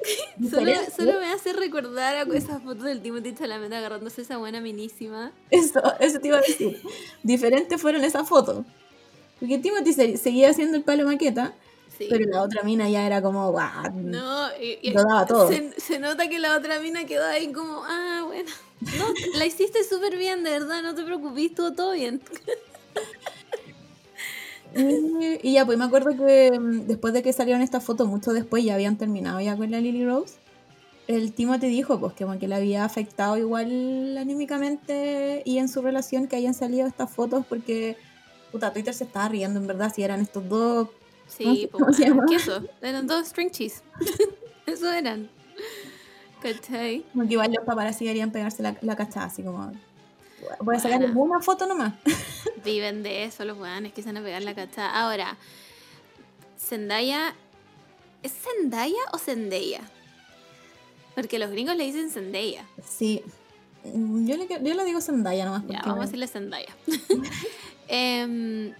Solo, solo me hace recordar a esas fotos del Timothy Chalamet agarrándose esa buena minísima. Eso, eso te iba a decir. Diferentes fueron esas fotos. Porque Timothy se- seguía haciendo el palo maqueta, Sí. pero la otra mina ya era como, guau, No, y, y- lo daba todo. Se, se nota que la otra mina quedó ahí como, ah, bueno. No, la hiciste súper bien, de verdad, no te preocupes, estuvo todo bien. Y, y ya, pues me acuerdo que mm, después de que salieron estas fotos, mucho después ya habían terminado ya con la Lily Rose. El Timothy dijo pues que como que le había afectado igual anímicamente y en su relación que hayan salido estas fotos porque puta Twitter se estaba riendo en verdad si eran estos dos Sí, ¿Cómo pues se bueno, llama? queso. Eran dos string cheese. Eso eran. ¿Cachai? como que igual los paparazzi querían pegarse la, la cachada así como voy a sacarle Buena. una foto nomás Viven de eso los weones que se van a pegar la cachada. Ahora, Zendaya. ¿Es Zendaya o Zendaya? Porque los gringos le dicen Zendaya. sí Mm, yo le, yo le digo Zendaya nomás Ya, vamos a decirle Zendaya. En-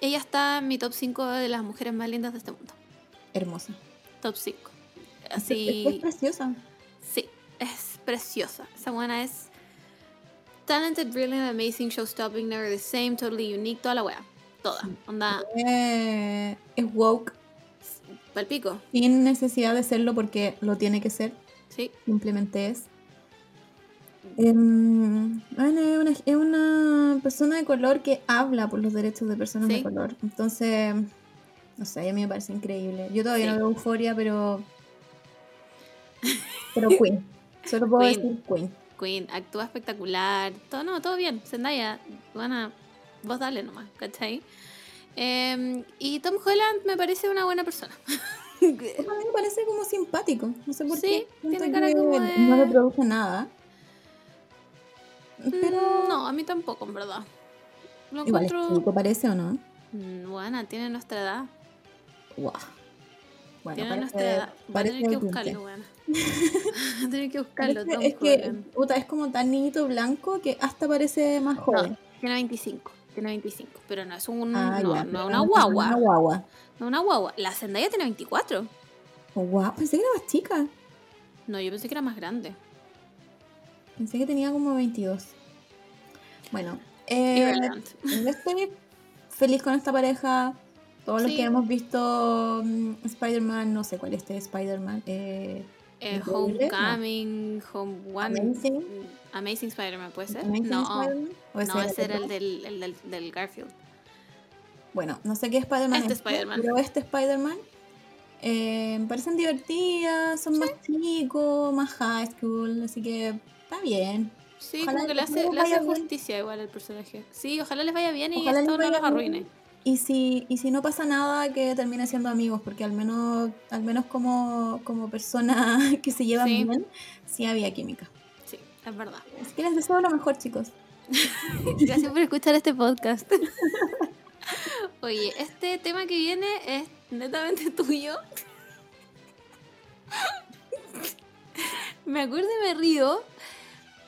ella está en mi top 5 de las mujeres más lindas de este mundo. hermosa Top 5. es, es Así. preciosa Sí, es preciosa. Esa buena es talented, brilliant, amazing, show stopping, never the same, totally unique, toda la wea. Toda. Onda, Eh, es woke palpico. sin necesidad de serlo porque lo tiene que ser, Sí. simplemente es. Em, bueno, es, una, es una persona de color que habla por los derechos de personas de color. Entonces, no sé, a mí me parece increíble. Yo todavía Sí. no veo euforia, pero. Pero Queen. Solo puedo Queen. decir Queen. Queen actúa espectacular. Todo, no, todo bien. Zendaya, bueno, vos dale nomás, ¿cachai? Em, y Tom Holland me parece una buena persona. A mí me parece como simpático. No sé por Sí, qué. tiene cara como de- No le produce nada. Pero. Mm, No, a mí tampoco, en verdad. Lo Igual encuentro. parece o no. Mm, Buena, tiene nuestra edad. Guau. Bueno, tiene parece, nuestra edad. Va a tener que buscarlo, 15. buena. Va a tener que buscarlo, Parece- es que Holland. puta, es como tan niñito blanco que hasta parece más joven. No, tiene 25. Tiene 25. Pero no es un. Ah, no, ya, no una no, guagua. Una guagua. No una guagua. La Zendaya tiene 24. Guau, pensé que era más chica. No, yo pensé que era más grande. Pensé que tenía como 22. Bueno, eh, yo estoy feliz con esta pareja. Todos los Sí. que hemos visto mm, Spider-Man, no sé cuál es este Spider-Man. Eh, Eh, Increíble, no. Homecoming. Amazing. Amazing Spider-Man, ¿puede ser? Amazing no, ¿o no, ese era el del, el del, del Garfield. Bueno, no sé qué Spider-Man Este es, Spider-Man. pero este Spider-Man eh, parecen divertidas, son más chicos, más high school, así que está bien. Sí, Ojalá como que le hace, le hace bien. justicia igual al personaje. Sí, ojalá les vaya bien y esto no los arruine. Y si, y si no pasa nada, que terminen siendo amigos, porque al menos, al menos como, como persona que se llevan Sí. bien, sí había química. Sí, es verdad. Así que les deseo lo mejor, chicos. Gracias por escuchar este podcast. Oye, este tema que viene es netamente tuyo. Me acuerdo y me río,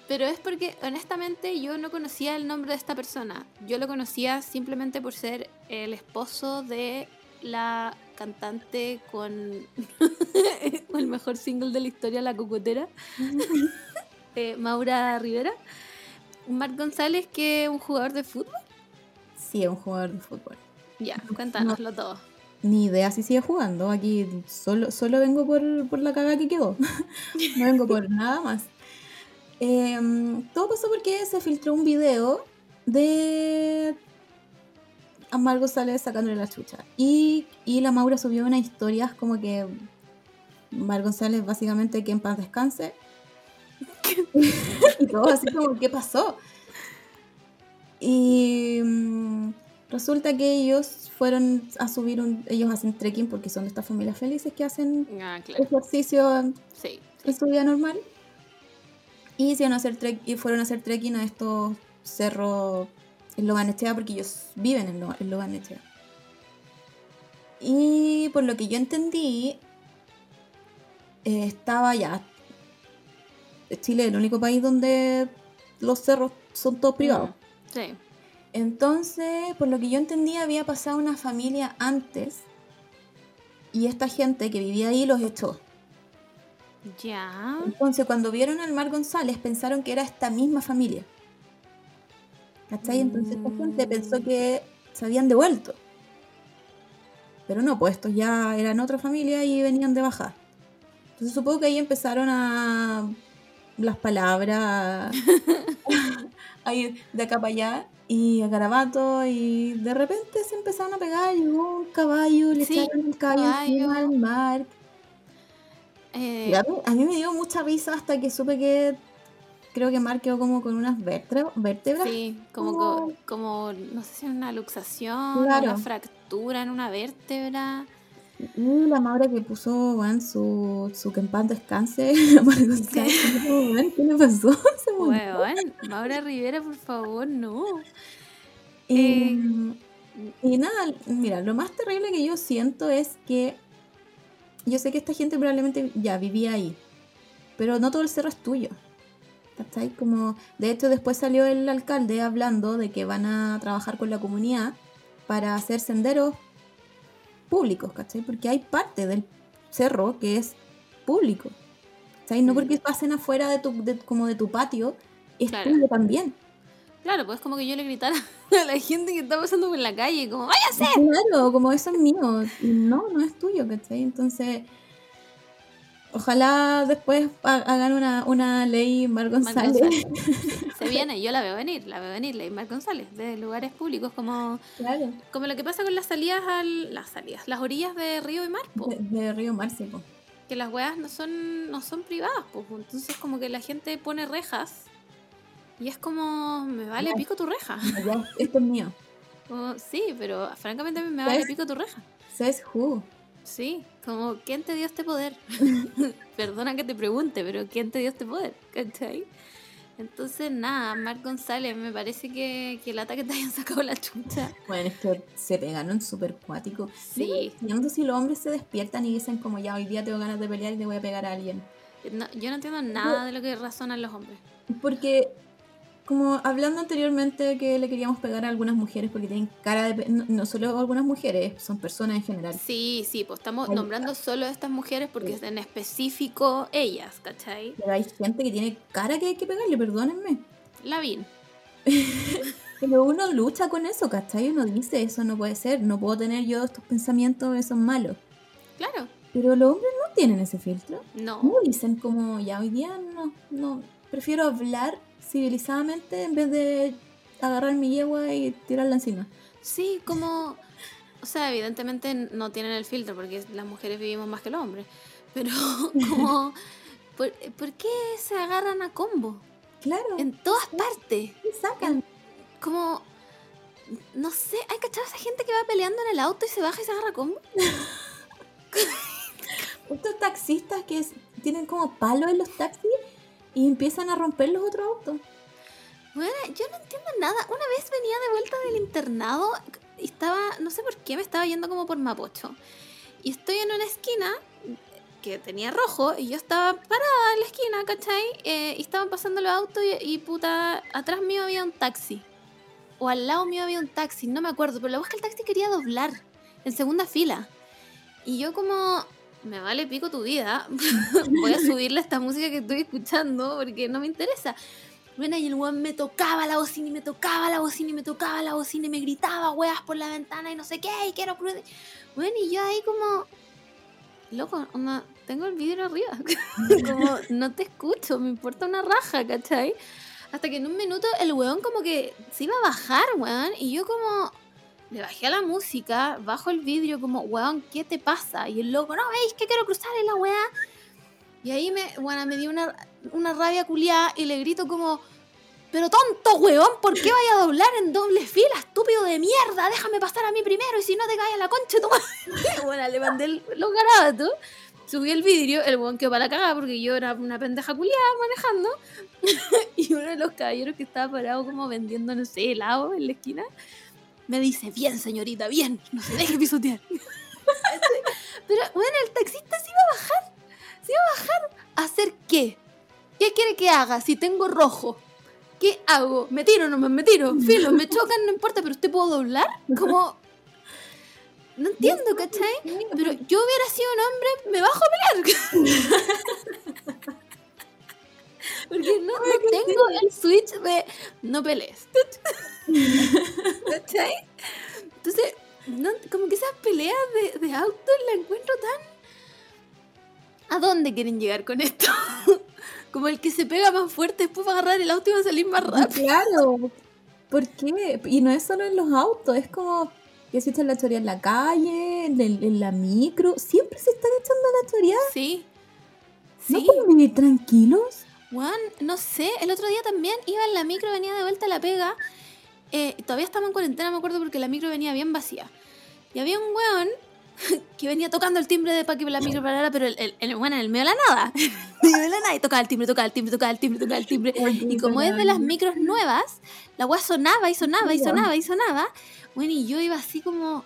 pero es porque honestamente yo no conocía el nombre de esta persona. Yo lo conocía simplemente por ser el esposo de la cantante con el mejor single de la historia, La Cocotera, eh, Maura Rivera. Marc González, que es un jugador de fútbol. Sí, es un jugador de fútbol. Ya, cuéntanoslo todo. Ni idea si sigue jugando. Aquí solo, solo vengo por, por la caga que quedó. no vengo por nada más. Em, todo pasó porque se filtró un video de Amar González sacándole la chucha. Y, y la Maura subió unas historias como que Mar González básicamente que en paz descanse. y todo así como, ¿qué pasó? Y mm, resulta que ellos fueron a subir un... Ellos hacen trekking porque son de estas familias felices que hacen Ah, claro. ejercicio Sí. en su vida normal. Y, hicieron hacer trek- y fueron a hacer trekking a estos cerros en Loganechea porque ellos viven en, Lo- en Loganechea. Y por lo que yo entendí, eh, estaba ya. Chile es el único país donde los cerros son todos privados. Sí. Entonces, por lo que yo entendí, había pasado una familia antes y esta gente que vivía ahí los echó. Ya. Entonces, cuando vieron al Mar González, pensaron que era esta misma familia. ¿Cachai? Entonces, esta gente Mm. pensó que se habían devuelto. Pero no, pues estos ya eran otra familia y venían de bajar. Entonces, supongo que ahí empezaron a. las palabras. a ir de acá para allá y a Carabato y de repente se empezaron a pegar, llegó un caballo, le Sí, echaron el caballo encima caballo. al mar. Eh, a, mí, a mí me dio mucha risa hasta que supe que creo que Mar quedó como con unas vértebras. sí, como, como- co- como, no sé si una luxación, Claro. una fractura en una vértebra. Y la Maura que puso weón, su, su que en paz descanse. ¿Qué le pasó? Se. Weón, Maura Rivera, por favor, no. Eh, y nada, mira, lo más terrible que yo siento es que yo sé que esta gente probablemente ya vivía ahí, pero no todo el cerro es tuyo. ¿Cachai? Como, de hecho, después salió el alcalde hablando de que van a trabajar con la comunidad para hacer senderos públicos, ¿cachai? Porque hay parte del cerro que es público. ¿Cachai? No Mm. porque pasen afuera de tu, de- como de tu patio, es Claro. tuyo también. Claro, pues como que yo le gritara a la gente que está pasando por la calle, como, váyase. Claro, como eso es mío. No, no es tuyo, ¿cachai? Entonces, Ojalá después ha- hagan una, una ley Mar Mar González. González. Se viene, yo la veo venir, la veo venir, la Mar González, de lugares públicos como, Claro. como lo que pasa con las salidas al, las salidas, las orillas de río y mar, po, De, de Río Marce, po. que las weas no son, no son privadas, po, entonces como que la gente pone rejas y es como, me vale Ya. pico tu reja. Ya, esto es mío. Como, sí, pero francamente a mí me vale ¿Sabes? pico tu reja. ¿Sabes who? Sí, como, ¿quién te dio este poder? Perdona que te pregunte, pero ¿quién te dio este poder? ¿Cachai? Entonces, nada, Marc González, me parece que, que lata que te hayan sacado la chucha. Bueno, es que se pegaron súper cuático. Sí. Yo no entiendo si los hombres se despiertan y dicen como ya hoy día tengo ganas de pelear y le voy a pegar a alguien. No, yo no entiendo nada de lo que razonan los hombres. Porque, como hablando anteriormente que le queríamos pegar a algunas mujeres porque tienen cara de... No, no solo algunas mujeres, son personas en general. Sí, sí, pues estamos nombrando solo a estas mujeres porque Sí. es en específico ellas, ¿cachai? Pero hay gente que tiene cara que hay que pegarle, perdónenme. Lavín. Pero uno lucha con eso, ¿cachai? Uno dice, eso no puede ser, no puedo tener yo estos pensamientos, esos malos. Claro, Pero los hombres no tienen ese filtro. no. No dicen como, ya hoy día no, no, prefiero hablar civilizadamente en vez de agarrar mi yegua y tirarla encima. Sí, como. O sea, evidentemente no tienen el filtro porque las mujeres vivimos más que los hombres. Pero, como. ¿Por, por qué se agarran a combo? Claro, En todas partes. ¿qué sacan? Como. No sé, ¿hay cachado a esa gente que va peleando en el auto y se baja y se agarra a combo? Estos taxistas que es- tienen como palos en los taxis y empiezan a romper los otros autos. Bueno, yo no entiendo nada. Una vez venía de vuelta del internado y estaba, no sé por qué, me estaba yendo como por Mapocho. Y estoy en una esquina que tenía rojo y yo estaba parada en la esquina, ¿cachai? Eh, y estaban pasando los autos y, y puta, atrás mío había un taxi. O al lado mío había un taxi, no me acuerdo, pero la voz que el taxi quería doblar en segunda fila. Y yo como, me vale pico tu vida, voy a subirle esta música que estoy escuchando porque no me interesa. Bueno, y el weón me tocaba la bocina y me tocaba la bocina y me tocaba la bocina y me gritaba weas por la ventana y no sé qué, y quiero cruce. Bueno, y yo ahí como, loco, onda, tengo el vidrio arriba. como, no te escucho, me importa una raja, ¿cachai? Hasta que en un minuto el weón como que se iba a bajar, weón, y yo como, le bajé a la música, bajo el vidrio como, weón, ¿qué te pasa? Y el loco, no, veis que quiero cruzar en la weá. Y ahí me, bueno, me dio una, una rabia culiada y le grito como, pero tonto, weón, ¿por qué vaya a doblar en doble fila, estúpido de mierda? Déjame pasar a mí primero y si no te caes a la concha, madre". Bueno, le mandé el- los garabatos, subí el vidrio, el weón quedó para la cagada porque yo era una pendeja culiada manejando. y uno de los caballeros que estaba parado como vendiendo, no sé, helado en la esquina, me dice, bien señorita, bien, no se deje pisotear. Pero bueno, el taxista se iba a bajar, se iba a bajar a hacer qué? ¿Qué quiere que haga si tengo rojo? ¿Qué hago? ¿Me tiro nomás? ¿Me tiro? Filo, me chocan, no importa, pero ¿usted puedo doblar? Como... No entiendo, ¿cachai? Pero yo hubiera sido un hombre, me bajo a pelear. Porque no, no tengo el switch de no pelees. ¿Cachai? Entonces, no- como que esas peleas de, de autos la encuentro tan... ¿A dónde quieren llegar con esto? Como el que se pega más fuerte después va a agarrar el auto y va a salir más rápido. Claro. ¿Por qué? Y no es solo en los autos, es como que se echan la choría en la calle, en, el- en la micro. Siempre se están echando la choría. Sí. ¿No Sí. pueden vivir tranquilos? Juan, no sé, el otro día también iba en la micro, venía de vuelta a la pega. Eh, todavía estaba en cuarentena, me acuerdo, porque la micro venía bien vacía. Y había un weón que venía tocando el timbre de para que la micro parara, pero el, el, el weón en el medio de la nada. En el medio de la nada, y tocaba el timbre, tocaba el timbre, tocaba el timbre, tocaba el timbre. Y como es de las micros nuevas, la weá sonaba y sonaba y sonaba y sonaba. Bueno, y yo iba así como.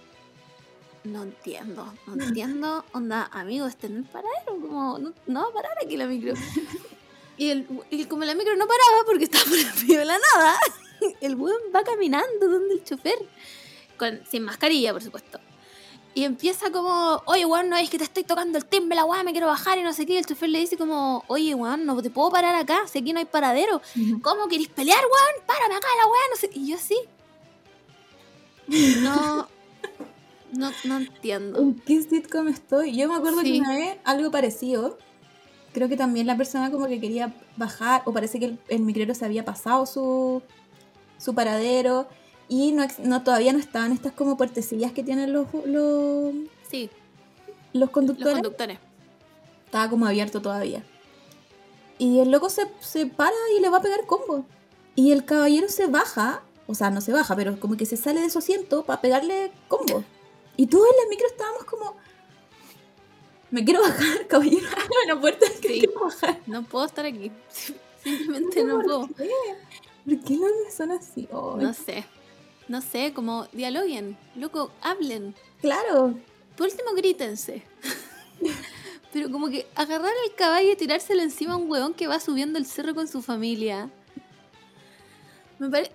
No entiendo, no entiendo. Onda, amigo, este no es paradero, como, no, no va a parar aquí la micro. Y, el, y como la micro no paraba porque estaba por el medio de la nada, el weón va caminando donde el chofer, con, sin mascarilla, por supuesto. Y empieza como, oye, weón, no es que te estoy tocando el timbre, la weá, me quiero bajar y no sé qué. Y el chofer le dice como, oye, weón, no te puedo parar acá, si aquí no hay paradero. ¿Cómo querés pelear, weón? Párame acá la weá, no sé. Y yo sí. No, no, no entiendo. ¿En qué sitcom estoy? Yo me acuerdo Sí. que una vez algo parecido. creo que también la persona como que quería bajar, o parece que el, el micrero se había pasado su, su paradero, y no, no todavía no estaban estas como puertecillas que tienen los, los, Sí, los los conductores. conductores. Estaba como abierto todavía. Y el loco se, se para y le va a pegar combo. Y el caballero se baja, o sea, no se baja, pero como que se sale de su asiento para pegarle combo. Y todos en la micro estábamos como... Me quiero bajar, caballero, abre la puerta que Sí. quiero bajar. No puedo estar aquí. Simplemente no puedo. ¿Por qué los hombres son así? Ay, No sé. No sé, como dialoguen. Loco, hablen. Claro. Por último, grítense. Pero como que agarrar al caballo y tirárselo encima a un huevón que va subiendo el cerro con su familia. Me parece.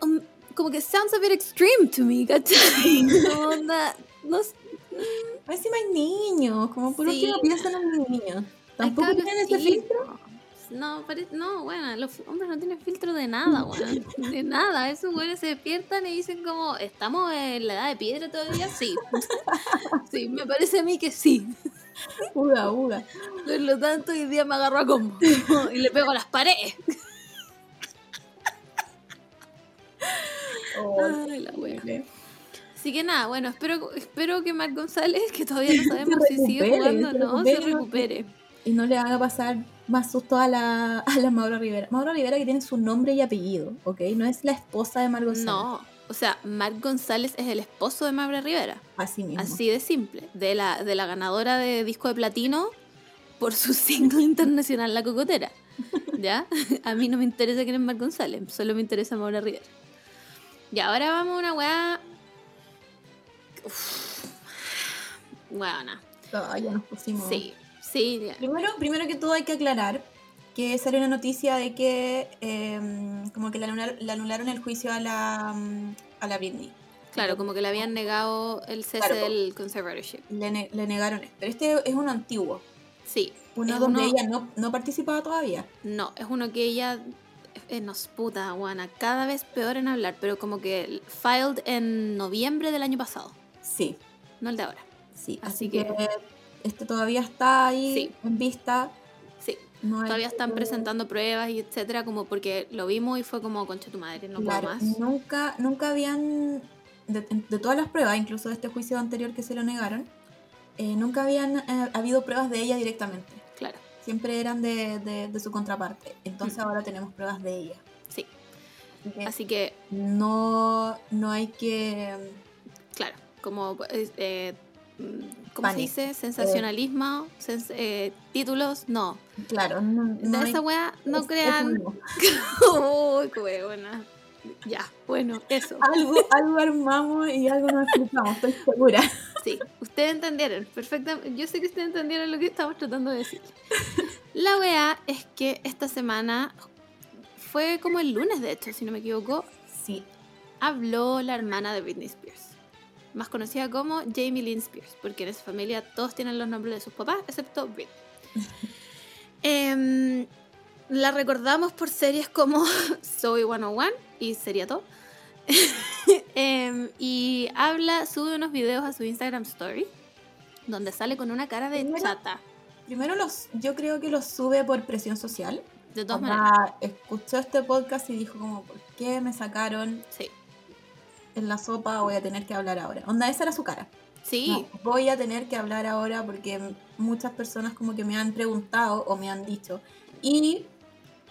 como que sounds a bit extreme to me, ¿cachai? No, onda, no Encima hay niños, como por Sí. último piensan en los niños. Tampoco tienen ese filtro. No, pare- no, bueno, los hombres no tienen filtro de nada, weón. De nada. Esos güeyes se despiertan y dicen como, ¿estamos en la edad de piedra todavía? Sí. Sí, me parece a mí que sí. Uga, uga. Por lo tanto, hoy día me agarro a combo. Y le pego a las paredes. Ay, la wea. Así que nada, bueno, espero, espero que Marc González, que todavía no sabemos si sigue jugando o no, se recupere. y no le haga pasar más susto a la, a la Maura Rivera. Maura Rivera que tiene su nombre y apellido, ¿ok? No es la esposa de Margot Sáenz. No, o sea, Marc González es el esposo de Mabra Rivera. Así mismo. Así de simple. De la, de la ganadora de disco de platino por su single internacional La Cocotera. ¿Ya? A mí no me interesa quién es Marc González, solo me interesa Maura Rivera. Y ahora vamos a una weá. Uf. Weona. Ah, ya nos pusimos. Sí, sí. Primero, primero que todo hay que aclarar que salió una noticia de que em, como que le, anular- le anularon el juicio a la, mm, a la Britney. Claro, como que le habían negado el cese Claro. del conservatorship. Le, ne- le negaron. Pero este es uno antiguo. Sí. Uno donde uno- ella no, no participaba todavía. No, es uno que ella eh, nos puta, guana, cada vez peor en hablar, pero como que filed en noviembre del año pasado, Sí, no el de ahora. sí. Así Así, que- que, este todavía está ahí Sí. en vista. Sí, No todavía están que- presentando pruebas y etcétera, como porque lo vimos y fue como, concha tu madre, no puedo Claro, más. nunca, nunca habían, de, de todas las pruebas, incluso de este juicio anterior que se lo negaron, eh, nunca habían eh, habido pruebas de ella directamente. Claro, Siempre eran de, de- de su contraparte. Entonces Mm. ahora tenemos pruebas de ella. sí. Así que Así que, no, no hay que... claro, como, eh, ¿cómo se Pánico. dice? Sensacionalismo, sens- eh, títulos, no. Claro, no, De no esa wea no es- crean. Uy, qué huevona. Ya, bueno, eso. Algo, algo armamos y algo nos explicamos, estoy segura. Sí, ustedes entendieron, perfectamente. Yo sé que ustedes entendieron lo que estamos tratando de decir. La weá es que esta semana, fue como el lunes de hecho, si no me equivoco, Sí, habló la hermana de Britney Spears. Más conocida como Jamie Lynn Spears, porque en esa familia todos tienen los nombres de sus papás, excepto Britney. Em, la recordamos por series como Zoe 101 y sería todo. Em, y habla, sube unos videos a su Instagram Story donde sale con una cara de Primero- chata. primero los, yo creo que los sube por presión social. De todas maneras. escuchó este podcast y dijo como, ¿por qué me sacaron Sí. En la sopa? Voy a tener que hablar ahora. Onda, esa era su cara. Sí, No, voy a tener que hablar ahora porque muchas personas como que me han preguntado o me han dicho. Y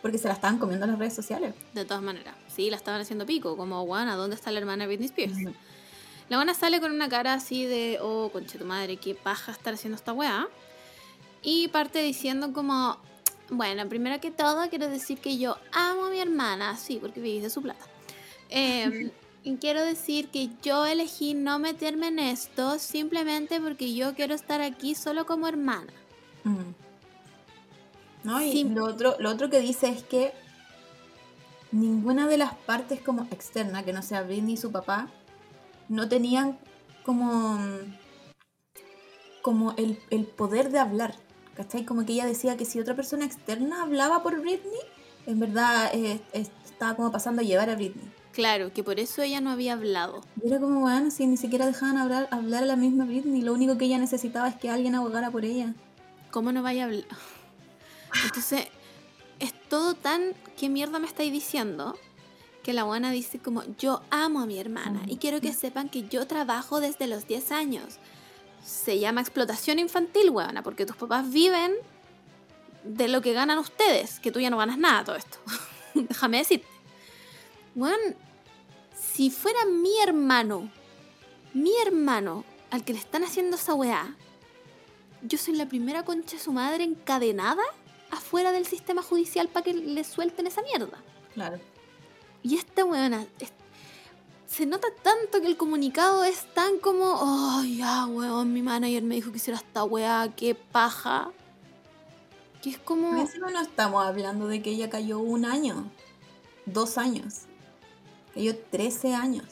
porque se la estaban comiendo en las redes sociales. de todas maneras. Sí, la estaban haciendo pico, como, guana, ¿dónde está la hermana de Britney Spears? La buena sale con una cara así de, oh, conche tu madre, qué paja estar haciendo esta weá. Y parte diciendo como, bueno, primero que todo quiero decir que yo amo a mi hermana, sí, porque vivís de su plata. Em, y quiero decir que yo elegí no meterme en esto simplemente porque yo quiero estar aquí solo como hermana. Mm. ¿No? Y lo, otro, lo otro que dice es que ninguna de las partes como externa, que no sea Britney y su papá, no tenían como, como el, el poder de hablar. ¿Cachai? Como que ella decía que si otra persona externa hablaba por Britney, en verdad eh, estaba como pasando a llevar a Britney. Claro, que por eso ella no había hablado. Y era como, bueno, si ni siquiera dejaban hablar, hablar a la misma Britney, lo único que ella necesitaba es que alguien abogara por ella. ¿Cómo no vaya a hablar? Entonces, es todo tan. ¿Qué mierda me estáis diciendo? Que la buena dice como, yo amo a mi hermana y quiero que sepan que yo trabajo desde los 10 años. Se llama explotación infantil, weona, porque tus papás viven de lo que ganan ustedes, que tú ya no ganas nada todo esto. Déjame decirte. Weón, si fuera mi hermano, mi hermano, al que le están haciendo esa weá, yo soy la primera concha de su madre encadenada afuera del sistema judicial para que le suelten esa mierda. Claro. Y esta weona, es- se nota tanto que el comunicado es tan como, oh, ya, weón, mi manager me dijo que hiciera esta weá, qué paja. Que es como... Encima no estamos hablando de que ella cayó un año, dos años. Cayó 13 años.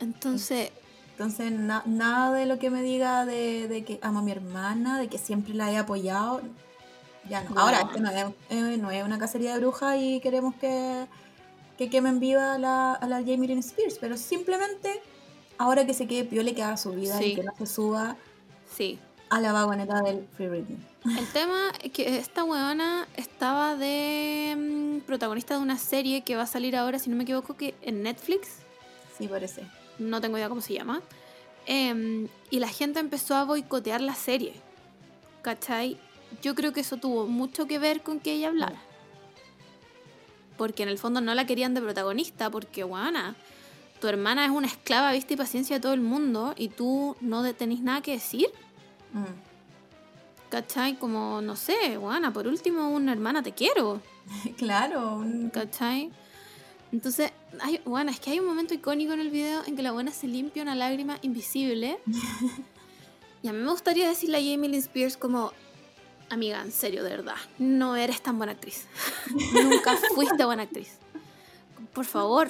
Entonces, Entonces, na- nada de lo que me diga de, de que amo a mi hermana, de que siempre la he apoyado, ya no. No. Ahora, esto no es, eh, no es una cacería de brujas y queremos que, que quemen viva a la, a la Jamie Lynn Spears, pero simplemente, ahora que se quede piole, que haga su vida Sí. y que no se suba sí. A la vagoneta del Free Britney. El tema es que esta weona estaba de mm, protagonista de una serie que va a salir ahora, si no me equivoco, que en Netflix. Sí, parece. no tengo idea cómo se llama. Em, y la gente empezó a boicotear la serie. ¿Cachai? Yo creo que eso tuvo mucho que ver con que ella hablara. Porque en el fondo no la querían de protagonista, porque, guana, tu hermana es una esclava, vista y paciencia de todo el mundo, y tú no tenés nada que decir. Mm. ¿Cachai? Como, no sé, guana, por último, una hermana te quiero. Claro, un- ¿Cachai? Entonces, hay, bueno, es que hay un momento icónico en el video en que la buena se limpia una lágrima invisible. y a mí me gustaría decirle a Jamie Lynn Spears como, amiga, en serio, de verdad, no eres tan buena actriz. Nunca fuiste buena actriz. Por favor,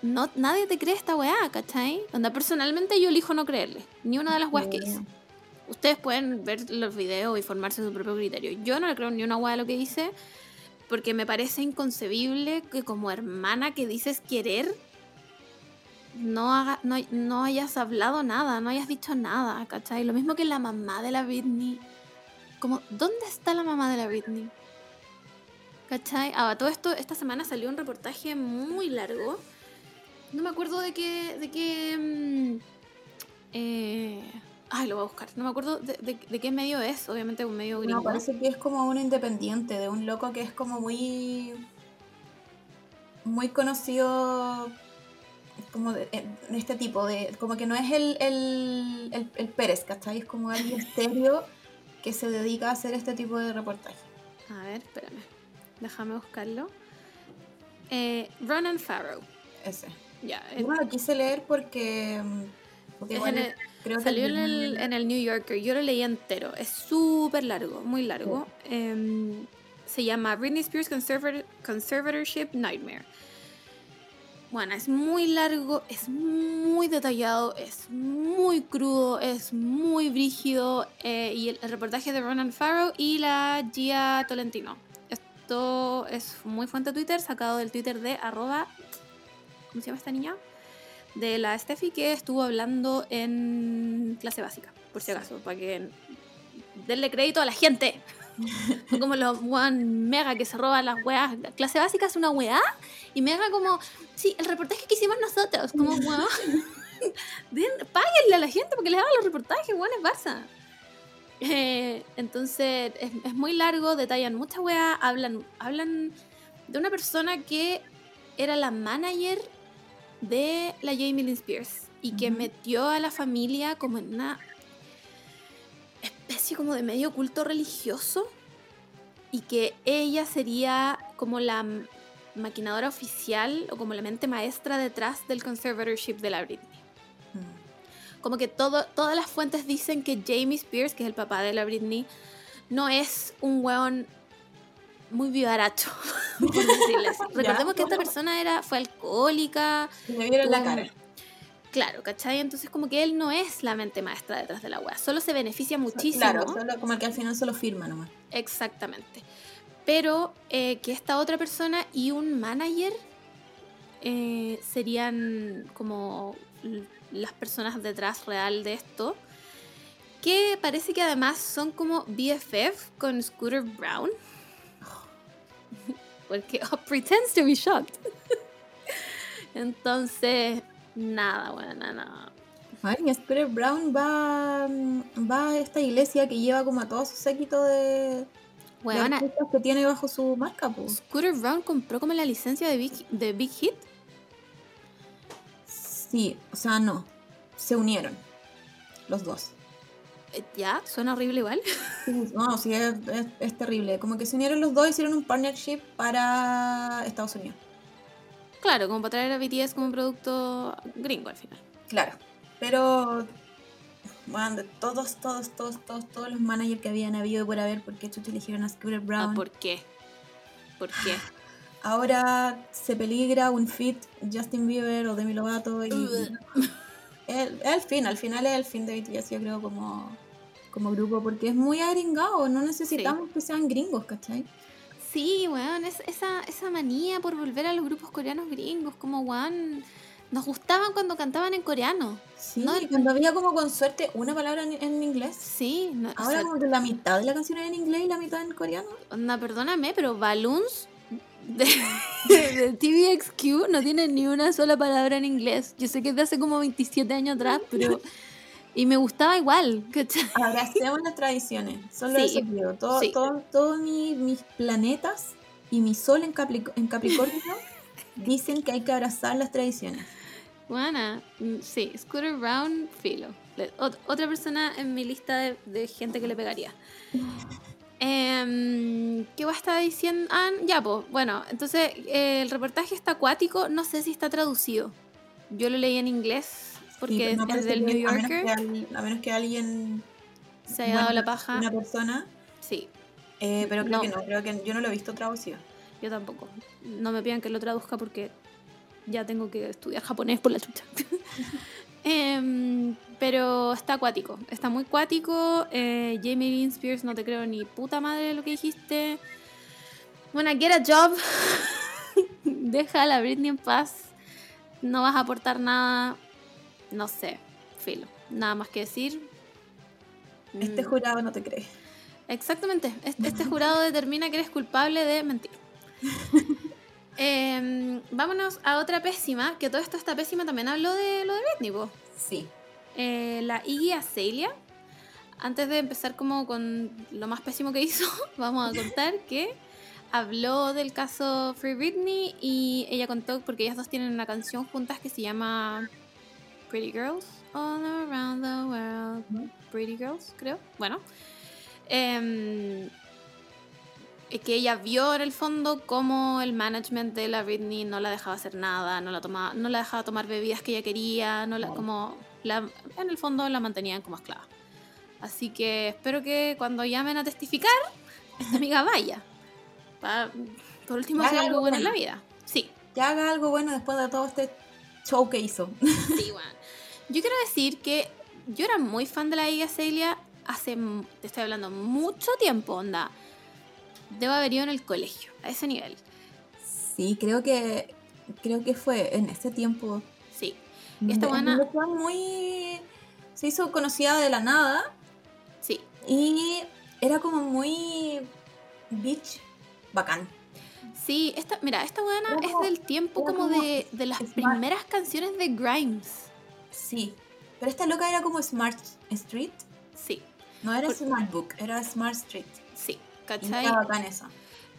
no, nadie te cree esta weá, ¿cachai? Onda, personalmente yo elijo no creerle, ni una de las weas que hice. Ustedes pueden ver los videos y formarse su propio criterio. Yo no le creo ni una hueá a lo que dice, porque me parece inconcebible que como hermana que dices querer, no, haga, no, no hayas hablado nada, no hayas dicho nada, ¿cachai? Lo mismo que la mamá de la Britney. Como, ¿dónde está la mamá de la Britney? ¿Cachai? Ah, todo esto, esta semana salió un reportaje muy largo. No me acuerdo de qué. de qué. mm, eh, ay, lo voy a buscar. No me acuerdo de, de- de qué medio es, obviamente un medio gringo. No, parece que es como un independiente, de un loco que es como muy. muy conocido. como de, de este tipo, de como que no es el, el, el, el Pérez, ¿cachai? Es como alguien serio que se dedica a hacer este tipo de reportaje. A ver, espérame. Déjame buscarlo. Eh, Ronan Farrow. Ese. Ya, Yo no lo quise leer porque. mm, porque Es igual en el- creo que Salió en el, en el New Yorker, yo lo leí entero. Es súper largo, muy largo. Em, se llama Britney Spears Conservator- Conservatorship Nightmare. Bueno, es muy largo, es muy detallado, es muy crudo, es muy brígido. eh, y el, el reportaje de Ronan Farrow y la Gia Tolentino. Esto es muy fuente de Twitter, sacado del Twitter de arroba. ¿Cómo se llama esta niña? De la Steffi que estuvo hablando en clase básica, por si acaso, para que denle crédito a la gente. No como los one mega que se roban las weas. La clase básica es una weá y mega como, sí, el reportaje que hicimos nosotros, como weá. Den- Páguenle a la gente porque les hagan los reportajes, weón, es Barça. Eh, entonces es, es muy largo, detallan mucha weá, hablan, hablan de una persona que era la manager de la Jamie Lynn Spears y que metió a la familia como en una especie como de medio culto religioso y que ella sería como la maquinadora oficial o como la mente maestra detrás del conservatorship de la Britney. Mm. Como que todo, todas las fuentes dicen que Jamie Spears, que es el papá de la Britney, no es un weón muy vivaracho, por decirlo así. Recordemos que esta persona era, fue alcohólica, le vieron la cara. Claro, ¿cachai? Entonces como que él no es la mente maestra detrás de la wea, solo se beneficia muchísimo. Claro, solo, como que al final solo firma nomás. Exactamente. Pero eh, que esta otra persona y un manager eh, serían como las personas detrás real de esto. Que parece que además son como BFF con Scooter Brown. Porque oh, pretends to be shocked. Entonces, nada, bueno, nada, nada. Ay, Scooter Brown va, mm, va a esta iglesia que lleva como a todo su séquito de, de Weona, artistas que tiene bajo su marca. Scooter Brown compró como la licencia de Big, de Big Hit. Sí, o sea, no. Se unieron. Los dos. Ya, suena horrible igual. No, sí, es, es- es terrible. Como que se unieron los dos y hicieron un partnership para Estados Unidos. Claro, como para traer a BTS como un producto gringo al final. Claro. Pero, bueno, de todos, todos, todos, todos, todos los managers que habían habido por haber, porque chucha eligieron a Scooter Ah, Brown. ¿Por qué? ¿Por qué? Ahora se peligra un fit Justin Bieber o Demi Lovato y... es el fin, al final es el fin de BTS, yo creo, como, como grupo, porque es muy agringado, no necesitamos que sean gringos, ¿cachai? Sí, weón, es, esa, esa manía por volver a los grupos coreanos gringos, como weón, nos gustaban cuando cantaban en coreano. Sí, No, y cuando había como con suerte una palabra en, en inglés. Sí, no, o Ahora sea, como que la mitad de la canción es en inglés y la mitad en coreano. onda, perdóname, pero Balloons de, de TVXQ no tiene ni una sola palabra en inglés. Yo sé que es de hace como 27 años atrás, pero... Y me gustaba igual. Abracemos las tradiciones, solo Sí, eso pido. Todo, sí. todo- todos mi- mis planetas y mi sol en, Capric- en Capricornio dicen que hay que abrazar las tradiciones. Buena, mm, sí, Scooter Brown, filo. Ot- otra persona en mi lista de, de gente que le pegaría. Em, ¿Qué va a estar diciendo? Ah, ya, pues, bueno, entonces eh, el reportaje está acuático, no sé si está traducido. Yo lo leí en inglés porque me es del New que a menos que Yorker, A menos que alguien, se haya dado la paja. una persona, Sí, eh, pero creo No. que no, creo que yo no lo he visto traducido. yo tampoco. No me pidan que lo traduzca porque ya tengo que estudiar japonés por la chucha. Em, pero está acuático, está muy acuático. Eh, Jamie Lynn Spears, no te creo ni puta madre de lo que dijiste. Bueno, get a job. Deja a la Britney en paz. No vas a aportar nada. No sé, filo. Nada más que decir. Este Mm, jurado no te cree. Exactamente. Este, este jurado determina que eres culpable de mentir. Em, vámonos a otra pésima, que todo esto está pésima también habló de lo de Britney. Sí. Eh, la Iggy Azalea. Antes de empezar como con lo más pésimo que hizo, vamos a contar que habló del caso Free Britney y ella contó, porque ellas dos tienen una canción juntas que se llama Pretty Girls All Around the World. Pretty Girls, creo. Bueno. Em, eh, que ella vio en el fondo cómo el management de la Britney no la dejaba hacer nada, no la tomaba, no la dejaba tomar bebidas que ella quería, no la, como la, en el fondo la mantenían como esclava. Así que espero que cuando llamen a testificar, esta amiga vaya. Por último, haga algo algo bueno en la bueno. vida. Sí, Que haga algo bueno después de todo este show que hizo. Sí, bueno. Yo quiero decir que yo era muy fan de la Iggy Azalea hace, te estoy hablando, mucho tiempo, onda. Debo haber ido en el colegio, a ese nivel. Sí, creo que creo que fue en ese tiempo. Sí. Y esta buena- muy se hizo conocida de la nada Sí. y era como muy bitch bacán. Sí, esta, mira, esta buena es del tiempo como de, de las primeras canciones de Grimes. Sí, pero esta loca era como Smart Street. Sí, No era Por- Smart Book, era Smart Street. sí, Y ¿cachai? era bacán esa.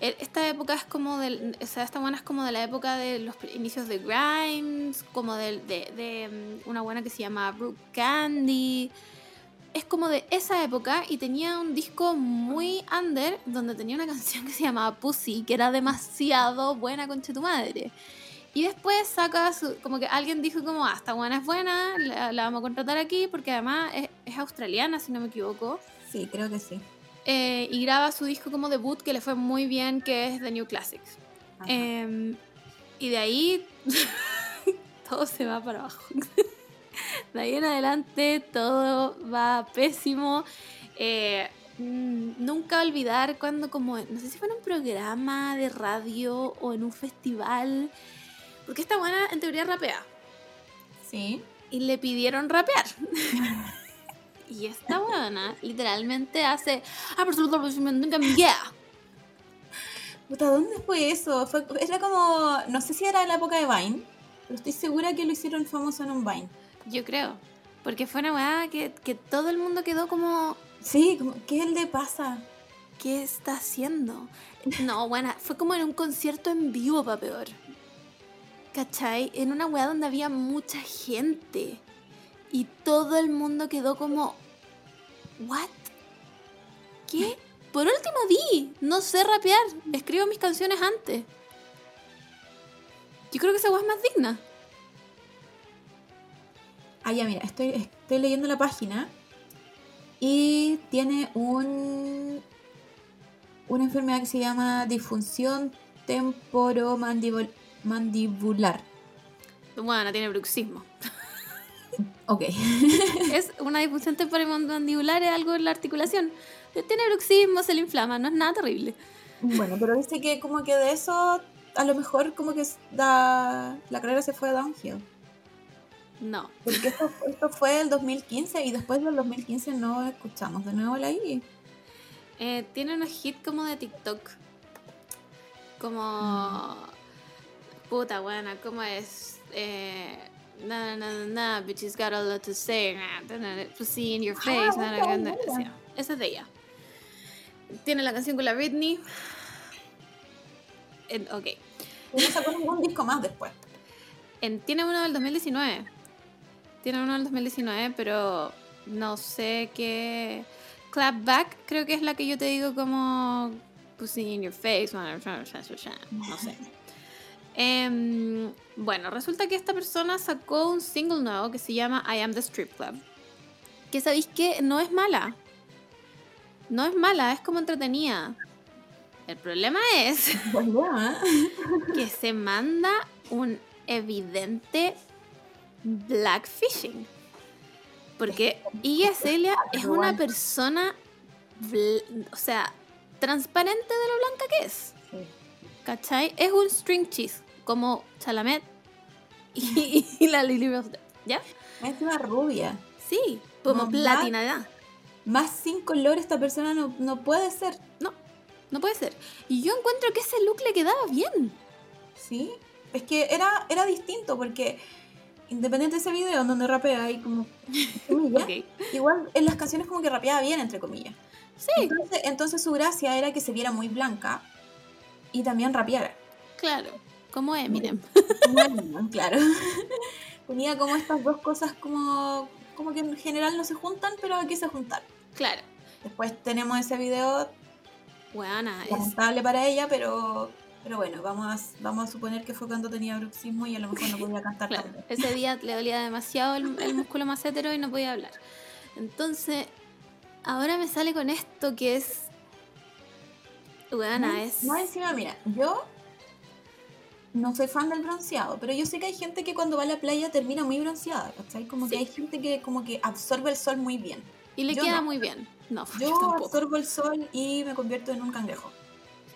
E- Esta época es como del, o sea, esta buena es como de la época de los inicios de Grimes, como de, de, mm, una buena que se llama Brooke Candy. Es como de esa época y tenía un disco muy under donde tenía una canción que se llamaba Pussy, que era demasiado buena con tu madre. Y después saca su, como que alguien dijo como, ah, esta buena es buena, la, la vamos a contratar aquí porque además es, es australiana, si no me equivoco. Sí, creo que sí. Eh, y graba su disco como debut que le fue muy bien, que es The New Classics. Em, y de ahí todo se va para abajo. de ahí en adelante todo va pésimo. Eh, mm, nunca olvidar cuando como, no sé si fue en un programa de radio o en un festival, porque esta buena en teoría rapea Sí. y le pidieron rapear. y esta buena literalmente hace yeah. Puta, ¿dónde fue eso? Fue, era como, no sé si era en la época de Vine, pero estoy segura que lo hicieron famoso en un Vine. Yo creo. Porque fue una weá que, que todo el mundo quedó como, Sí, como, ¿qué le pasa? ¿qué está haciendo? No, bueno, fue como en un concierto en vivo, pa' peor. ¿Cachai? En una weá donde había mucha gente. Y todo el mundo quedó como, ¿what? ¿Qué? Por último di, no sé rapear, escribo mis canciones antes. Yo creo que esa weá es más digna. Ah, ya, mira, estoy, estoy leyendo la página y tiene un una enfermedad que se llama disfunción temporomandibular. Bueno, tiene bruxismo. Ok. es una disfunción temporomandibular, es algo en la articulación. Tiene bruxismo, se le inflama, no es nada terrible. bueno, pero dice que como que de eso a lo mejor como que da, la carrera se fue downhill. No. Porque esto, esto fue el 2015 y después del 2015 no escuchamos de nuevo la I. Eh, tiene unos hits como de TikTok. Como. Puta buena, ¿cómo es? Eh, na na na na, bitches got a lot to say. Pussy in your face. na, na, na, na. Sí, esa es de ella. Tiene la canción con la Britney. En- ok. Y no sacó ningún disco más después. En- tiene uno del 2019. Tiene uno del 2019, pero no sé qué. Clapback, creo que es la que yo te digo como. Pussy in your face. No sé. Em, bueno, resulta que esta persona sacó un single nuevo que se llama I Am the Strip Club. Que sabéis que no es mala. No es mala, es como entretenida. El problema es que se manda un evidente blackfishing. Porque Iggy Azalea es una persona, o sea, transparente de lo blanca que es. ¿Cachai? Es un string cheese, como Chalamet y, y la Lily Rose. ¿Ya? Es una rubia. Sí, como platinada. Más sin color esta persona no, no puede ser. No, no puede ser. Y yo encuentro que ese look le quedaba bien. ¿Sí? Es que era, era distinto porque independiente de ese video en donde rapea y como igual en las canciones como que rapeaba bien entre comillas. Sí, Entonces, entonces su gracia era que se viera muy blanca y también rapeara. claro, como Eminem. Como Eminem, claro. Tenía como estas dos cosas como, como que en general no se juntan, pero aquí se juntaron. Claro. Después tenemos ese video Buena, es lamentable para ella, pero, pero bueno, vamos a, vamos a suponer que fue cuando tenía bruxismo y a lo mejor no podía cantar Claro, tan bien. ese día le dolía demasiado el, el músculo macétero y no podía hablar. Entonces, ahora me sale con esto que es. Buena, Más- es. Más encima, mira, yo no soy fan del bronceado, pero yo sé que hay gente que cuando va a la playa termina muy bronceada, ¿cachai? Como que hay gente que como que absorbe el sol muy bien. Y le yo queda no. muy bien. No, yo, Yo tampoco. absorbo el sol y me convierto en un cangrejo.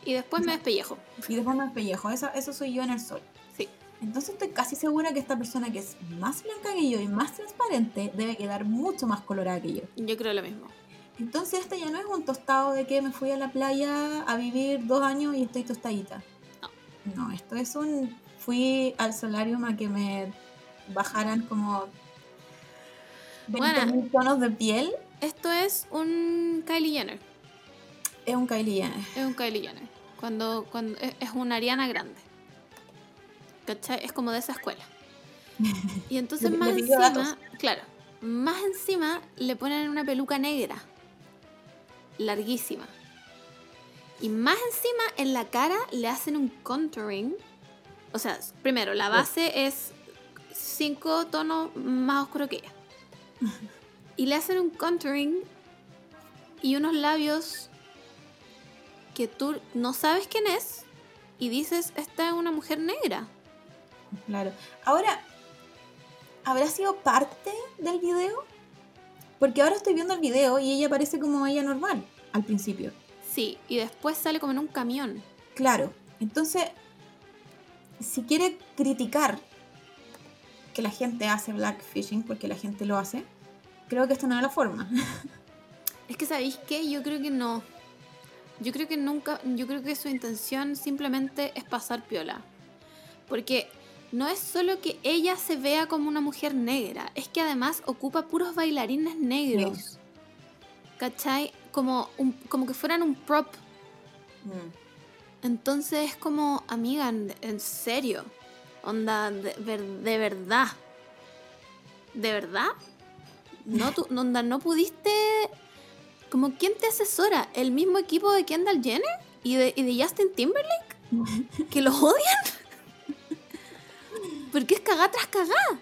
Y después me despellejo. Y después me despellejo. Eso, eso soy yo en el sol. Sí. Entonces estoy casi segura que esta persona que es más blanca que yo y más transparente debe quedar mucho más colorada que yo. Yo creo lo mismo. Entonces este ya no es un tostado de que me fui a la playa a vivir dos años y estoy tostadita. No. Esto es un... Fui al solarium a que me bajaran como... 20 Buena. mil tonos de piel. Esto es un Kylie Jenner. Es un Kylie Jenner. Es un Kylie Jenner. Cuando, cuando es, es una Ariana grande. ¿Cachai? Es como de esa escuela. Y entonces Le- más le encima, datos. claro, más encima le ponen una peluca negra. Larguísima. Y más encima en la cara le hacen un contouring. O sea, primero, la base es cinco tonos más oscuro que ella. Y le hacen un contouring y unos labios que tú no sabes quién es y dices, esta es una mujer negra. Claro. Ahora, ¿habrá sido parte del video? Porque ahora estoy viendo el video y ella parece como ella normal al principio. Sí, y después sale como en un camión. Claro. Entonces, si quiere criticar que la gente hace blackfishing, porque la gente lo hace, creo que esta no es la forma. Es que, ¿sabéis qué? Yo creo que no. Yo creo que nunca, yo creo que su intención simplemente es pasar piola. Porque no es solo que ella se vea como una mujer negra, es que además ocupa puros bailarines negros. ¿Cachai? Como, un- como que fueran un prop. Mm. Entonces es como, amiga, en, en serio. Onda, de, ver- de verdad. ¿De verdad? No, tú, onda, no pudiste. Como, ¿quién te asesora? ¿El mismo equipo de Kendall Jenner? ¿Y de, y de Justin Timberlake? ¿Que los odian? Porque es cagá tras cagá.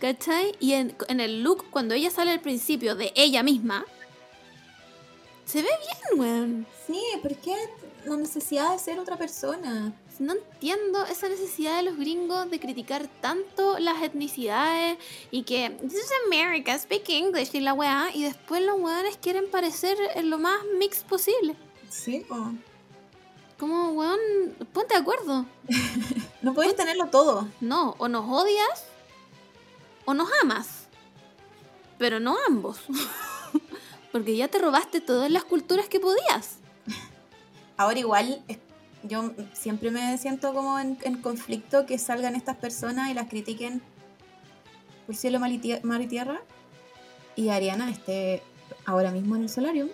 ¿Cachai? Y en, en el look, cuando ella sale al principio de ella misma, se ve bien, weón. Sí, ¿por qué la necesidad de ser otra persona? No entiendo esa necesidad de los gringos de criticar tanto las etnicidades y que This is America, speak English y la weá, y después los weones quieren parecer lo más mixed posible. Sí, po. Como, weón, ponte de acuerdo. No puedes tenerlo todo. No, o nos odias o nos amas. Pero no ambos. Porque ya te robaste todas las culturas que podías. Ahora igual, yo siempre me siento como en, en conflicto que salgan estas personas y las critiquen por cielo, mar y, tie- mar y tierra. Y Ariana esté ahora mismo en el solarium.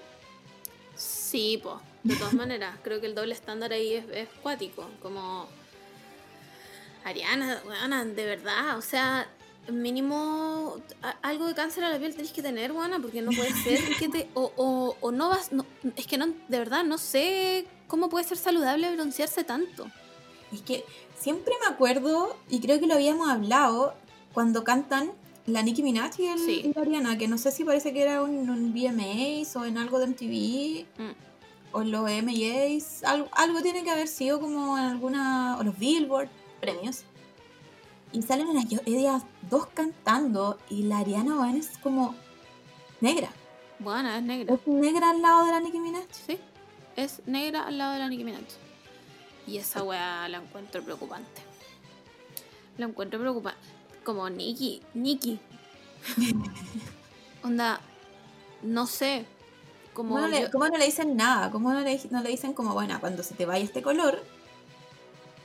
Sí, pues. De todas maneras, creo que el doble estándar ahí es, es cuático. Como. Ariana, weona, de verdad. O sea, mínimo algo de cáncer a la piel tenés que tener, weona, porque no puede ser que te. O, o, o no vas. no- es que no, de verdad, no sé cómo puede ser saludable broncearse tanto. Es que siempre me acuerdo, y creo que lo habíamos hablado, cuando cantan la Nicki Minaj y, el, Sí. y Ariana, que no sé si parece que era un, un VMAs o en algo de MTV Mm. o en los MAs, algo, algo tiene que haber sido como en alguna, o los Billboard premios. Y salen las ellas dos cantando y la Ariana weón, es como negra. Bueno, es negra. Es negra al lado de la Nicki Minaj. Sí, es negra al lado de la Nicki Minaj. Y esa weá la encuentro preocupante. La encuentro preocupante. Como Nicki, Nicki. Onda, no sé. Como ¿Cómo no, le, yo- cómo no le dicen nada? ¿Cómo no le, no le dicen como, bueno, cuando se te vaya este color,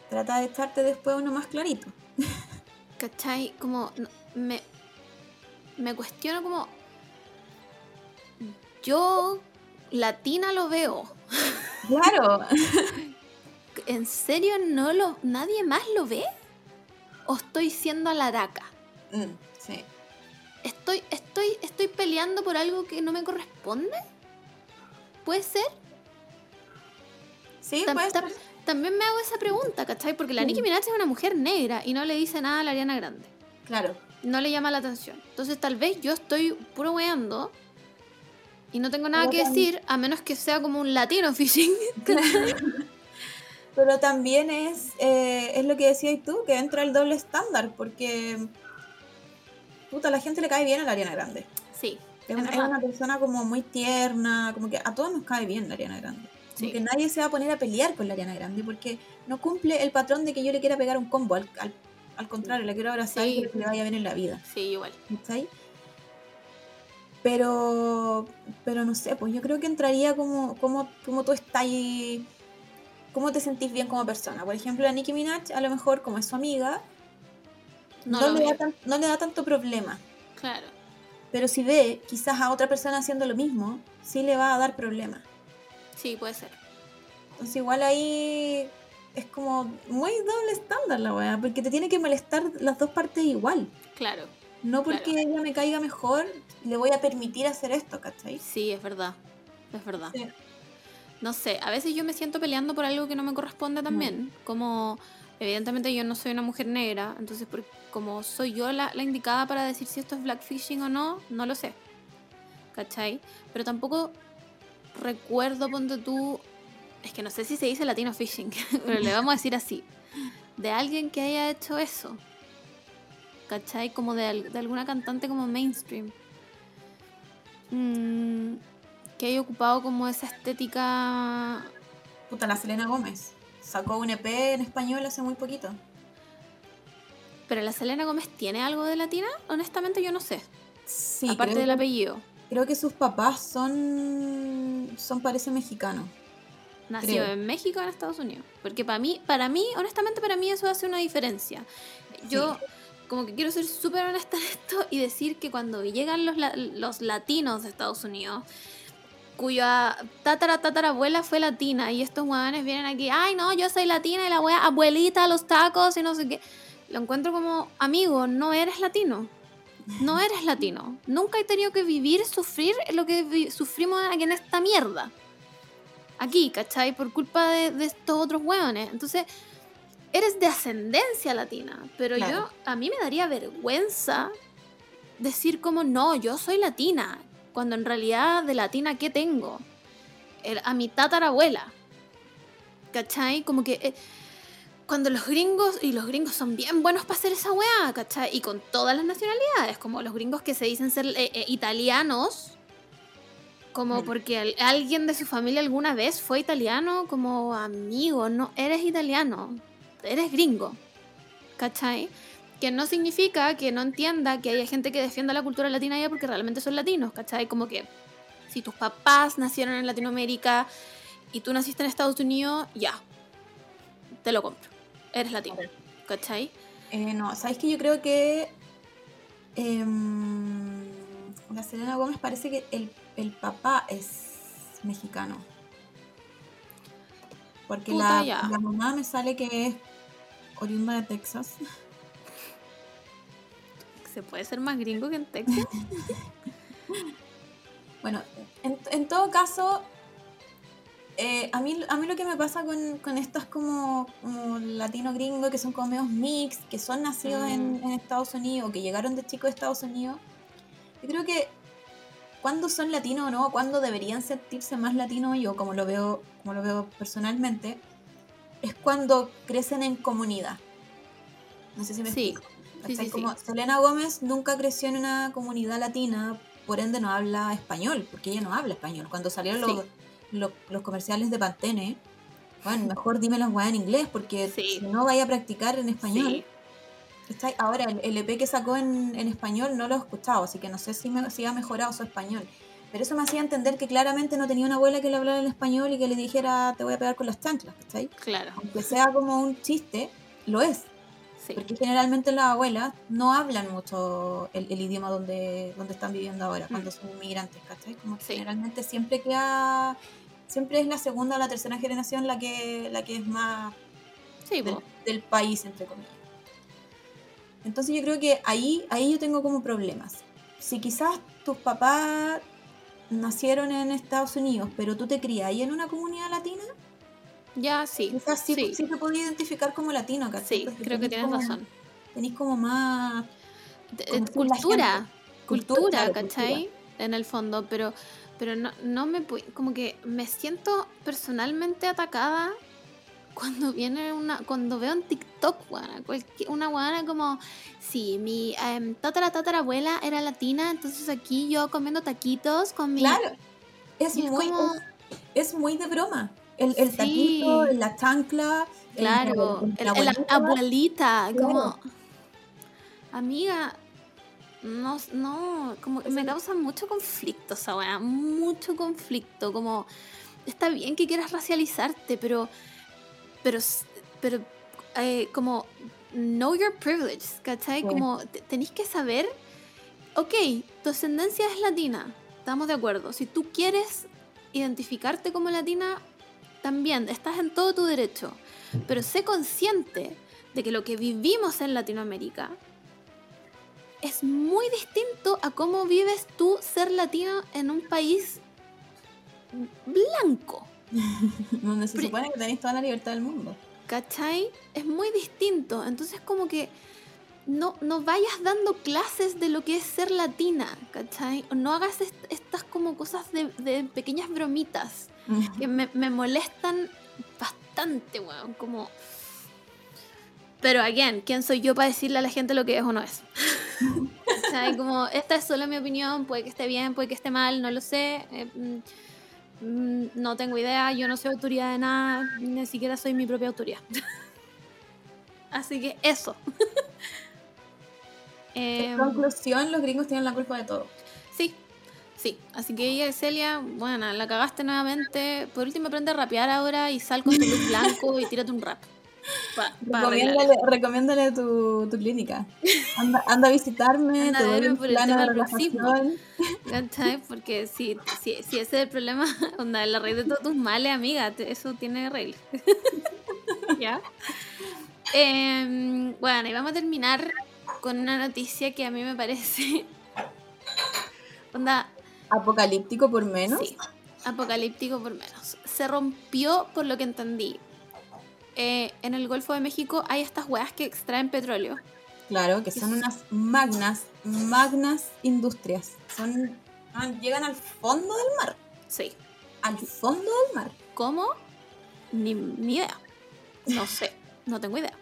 trata de echarte después uno más clarito? ¿Cachai? Como no, me, me cuestiono como yo latina lo veo. Claro. ¿En serio no lo nadie más lo ve? ¿O estoy siendo alaraca? Mm, sí. ¿Estoy, estoy, ¿Estoy peleando por algo que no me corresponde? ¿Puede ser? Sí, puede ser. También me hago esa pregunta, ¿cachai? Porque la Sí. Nicki Minaj es una mujer negra y no le dice nada a la Ariana Grande. Claro. No le llama la atención. Entonces tal vez yo estoy puro weando y no tengo nada Pero que decir a menos que sea como un latino fishing. Pero también es, eh, es lo que decías tú, que entra el doble estándar, porque puta, a la gente le cae bien a la Ariana Grande. Sí, Es, Es es verdad. una persona como muy tierna, como que a todos nos cae bien la Ariana Grande. Sí. que nadie se va a poner a pelear con la Ariana Grande porque no cumple el patrón de que yo le quiera pegar un combo. Al, al, al contrario, le quiero abrazar Sí. y que le vaya bien en la vida. sí, igual. ¿cachai? Pero, pero no sé, pues yo creo que entraría como, como, como tú estás ahí, cómo te sentís bien como persona. Por ejemplo, a Nicki Minaj, a lo mejor como es su amiga, No, le, da tan- no le da tanto problema. Claro. Pero si ve quizás a otra persona haciendo lo mismo, sí le va a dar problema. Sí, puede ser. Entonces igual ahí es como muy doble estándar la weá, porque te tiene que molestar las dos partes igual. Claro. No porque Claro. ella me caiga mejor, le voy a permitir hacer esto, ¿cachai? Sí, es verdad. Es verdad. Sí. No sé, a veces yo me siento peleando por algo que no me corresponde también. Como, evidentemente yo no soy una mujer negra, entonces por- como soy yo la, la indicada para decir si esto es blackfishing o no, no lo sé. ¿Cachai? Pero tampoco recuerdo, ponte tú, es que no sé si se dice latino fishing, pero le vamos a decir así, de alguien que haya hecho eso. ¿Cachai? Como de, de alguna cantante como mainstream. Mm, que haya ocupado como esa estética Puta, la Selena Gómez. Sacó un EP en español hace muy poquito. Pero la Selena Gómez tiene algo de latina, honestamente yo no sé. Sí, aparte creo, del apellido. Creo que sus papás son. son parece mexicanos. nació Creo. en México o en Estados Unidos. Porque para mí, para mí, honestamente, para mí eso hace una diferencia. Yo como que quiero ser súper honesta en esto y decir que cuando llegan los, los latinos de Estados Unidos, cuya tatara tatarabuela fue latina y estos huevones vienen aquí, ay no, yo soy latina y la wea abuelita, los tacos y no sé qué. Lo encuentro como, amigo, no eres latino. No eres latino. Nunca he tenido que vivir, sufrir lo que sufrimos aquí en esta mierda. Aquí, ¿cachai? Por culpa de, de estos otros hueones. Entonces, eres de ascendencia latina. Pero Claro. yo, a mí me daría vergüenza decir como, no, yo soy latina. Cuando en realidad de latina, ¿qué tengo? El- a mi tatarabuela. ¿Cachai? Como que... eh, cuando los gringos, y los gringos son bien buenos para hacer esa weá, ¿cachai? Y con todas las nacionalidades, como los gringos que se dicen ser eh, eh, italianos, como porque al- alguien de su familia alguna vez fue italiano, como amigo, no eres italiano, eres gringo, ¿cachai? Que no significa que no entienda que haya gente que defienda la cultura latina ya porque realmente son latinos, ¿cachai? Como que si tus papás nacieron en Latinoamérica y tú naciste en Estados Unidos, ya, te lo compro. Eres latino, ¿cachai? Eh, no, ¿sabes que Yo creo que em, la Selena Gómez parece que el, el papá es mexicano. Porque la, la mamá me sale que es oriunda de Texas. ¿Se puede ser más gringo que en Texas? Bueno, en, en todo caso, eh, a, mí, a mí lo que me pasa con, con estos como, como latino gringo, que son como medios mix, que son nacidos en, Mm. en Estados Unidos, que llegaron de chicos de Estados Unidos, yo creo que cuando son latinos o no, cuando deberían sentirse más latinos, yo como lo veo, como lo veo personalmente, es cuando crecen en comunidad. No sé si me Sí. explico. Sí, sí, como. Selena Gómez nunca creció en una comunidad latina, por ende no habla español, porque ella no habla español. Cuando salieron los, Sí. los, comerciales de Pantene, bueno, mejor dime las weas en inglés, porque Sí. si no vaya a practicar en español. Sí. Ahora, el, el EP que sacó en, en español no lo he escuchado, así que no sé si, me, si ha mejorado su español. Pero eso me hacía entender que claramente no tenía una abuela que le hablara en español y que le dijera te voy a pegar con las chanclas, ¿cachai? Claro, Aunque sea como un chiste, lo es. sí. Porque generalmente las abuelas no hablan mucho el, el idioma donde, donde están viviendo ahora, cuando son inmigrantes, ¿cachai? Como que Sí. generalmente siempre queda, siempre es la segunda o la tercera generación la que, la que es más Sí, del, país, entre comillas. Entonces yo creo que ahí, ahí yo tengo como problemas. Si quizás tus papás nacieron en Estados Unidos, pero tú te crías ahí en una comunidad latina, Ya, sí. quizás sí, sí. sí te podías identificar como latino, ¿cachai? Sí, creo que tienes como- razón. Tenés como más como eh, cultura, cultura, Cultura, claro, ¿cachai? En el fondo, pero, pero no, no me como que me siento personalmente atacada cuando viene una, cuando veo en TikTok, guana, una guana como, sí, mi em, tatara tatarabuela era latina, entonces aquí yo comiendo taquitos con mi... Claro, es muy, como- es, muy de broma. El, el Sí. taquito, la chancla, Claro, el- la el- la abuelita. abuelita, Claro. como... Amiga, no, no, como me causa mucho conflicto esa weá, mucho conflicto, como... Está bien que quieras racializarte, pero... Pero... Pero... eh, como... Know your privilege, ¿cachai? Como te- tenéis que saber... Ok, tu ascendencia es latina, estamos de acuerdo. Si tú quieres identificarte como latina, también estás en todo tu derecho. Pero sé consciente de que lo que vivimos en Latinoamérica es muy distinto a cómo vives tú ser latino en un país blanco. Donde se supone que tenéis toda la libertad del mundo. ¿Cachai? Es muy distinto. Entonces como que no, no vayas dando clases de lo que es ser latina, ¿cachai? O No hagas est- estas como cosas de, de pequeñas bromitas que me, me molestan bastante, weón. Como... Pero, again, ¿quién soy yo para decirle a la gente lo que es o no es? ¿Cachai? Como, esta es solo mi opinión, puede que esté bien, puede que esté mal, no lo sé. eh, mm, mm, no tengo idea, yo no soy autoridad de nada, ni siquiera soy mi propia autoridad. Así que eso. En Em, conclusión, los gringos tienen la culpa de todo. Sí, Sí, así que ella, Celia, bueno, la cagaste nuevamente. Por último, aprende a rapear ahora y sal con tu look blanco y tírate un rap. Pa- pa arreglar Recomiéndale, recomiéndale tu, tu clínica. Anda, anda a visitarme, Anda te a doy un plano de relajación. ¿Cachai? Porque si, si, si ese es el problema, onda, la raíz de todos tus males, amiga, eso tiene regla. ¿Ya? Em, bueno, y vamos a terminar con una noticia que a mí me parece. Onda, Apocalíptico por menos. sí, apocalíptico por menos. Se rompió, por lo que entendí. Eh, en el Golfo de México hay estas weas que extraen petróleo. Claro, que son unas magnas, magnas industrias. Son, ah, llegan al fondo del mar. Sí. Al fondo del mar. ¿Cómo? Ni, ni idea. No sé, no tengo idea.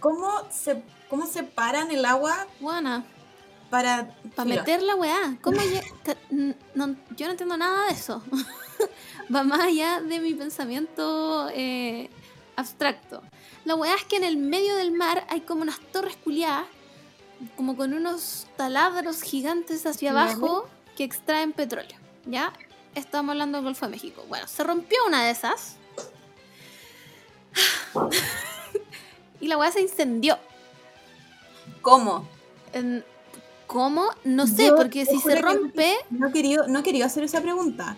¿Cómo se, cómo separan el agua Buena. para, Para meter la weá. ¿Cómo n- no, yo no entiendo nada de eso. Va más allá de mi pensamiento eh, abstracto. La weá es que en el medio del mar hay como unas torres culiadas, como con unos taladros gigantes hacia abajo que extraen petróleo. ¿Ya? Estamos hablando del Golfo de México. Bueno, se rompió una de esas. y la weá se incendió. ¿Cómo? En- ¿Cómo? No sé, Yo porque si se rompe, No quería, no quería hacer esa pregunta.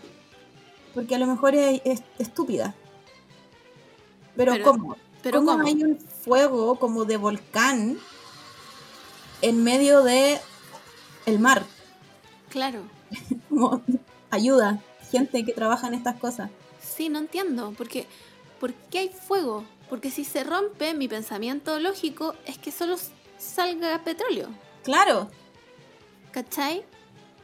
Porque a lo mejor es, es estúpida. Pero, Pero- ¿cómo? pero ¿Cómo, ¿cómo? hay un fuego como de volcán en medio de el mar? Claro. Como, ayuda, gente que trabaja en estas cosas. Sí, no entiendo. Porque, ¿Por qué hay fuego? Porque si se rompe, mi pensamiento lógico es que solo salga petróleo. Claro. ¿Cachai?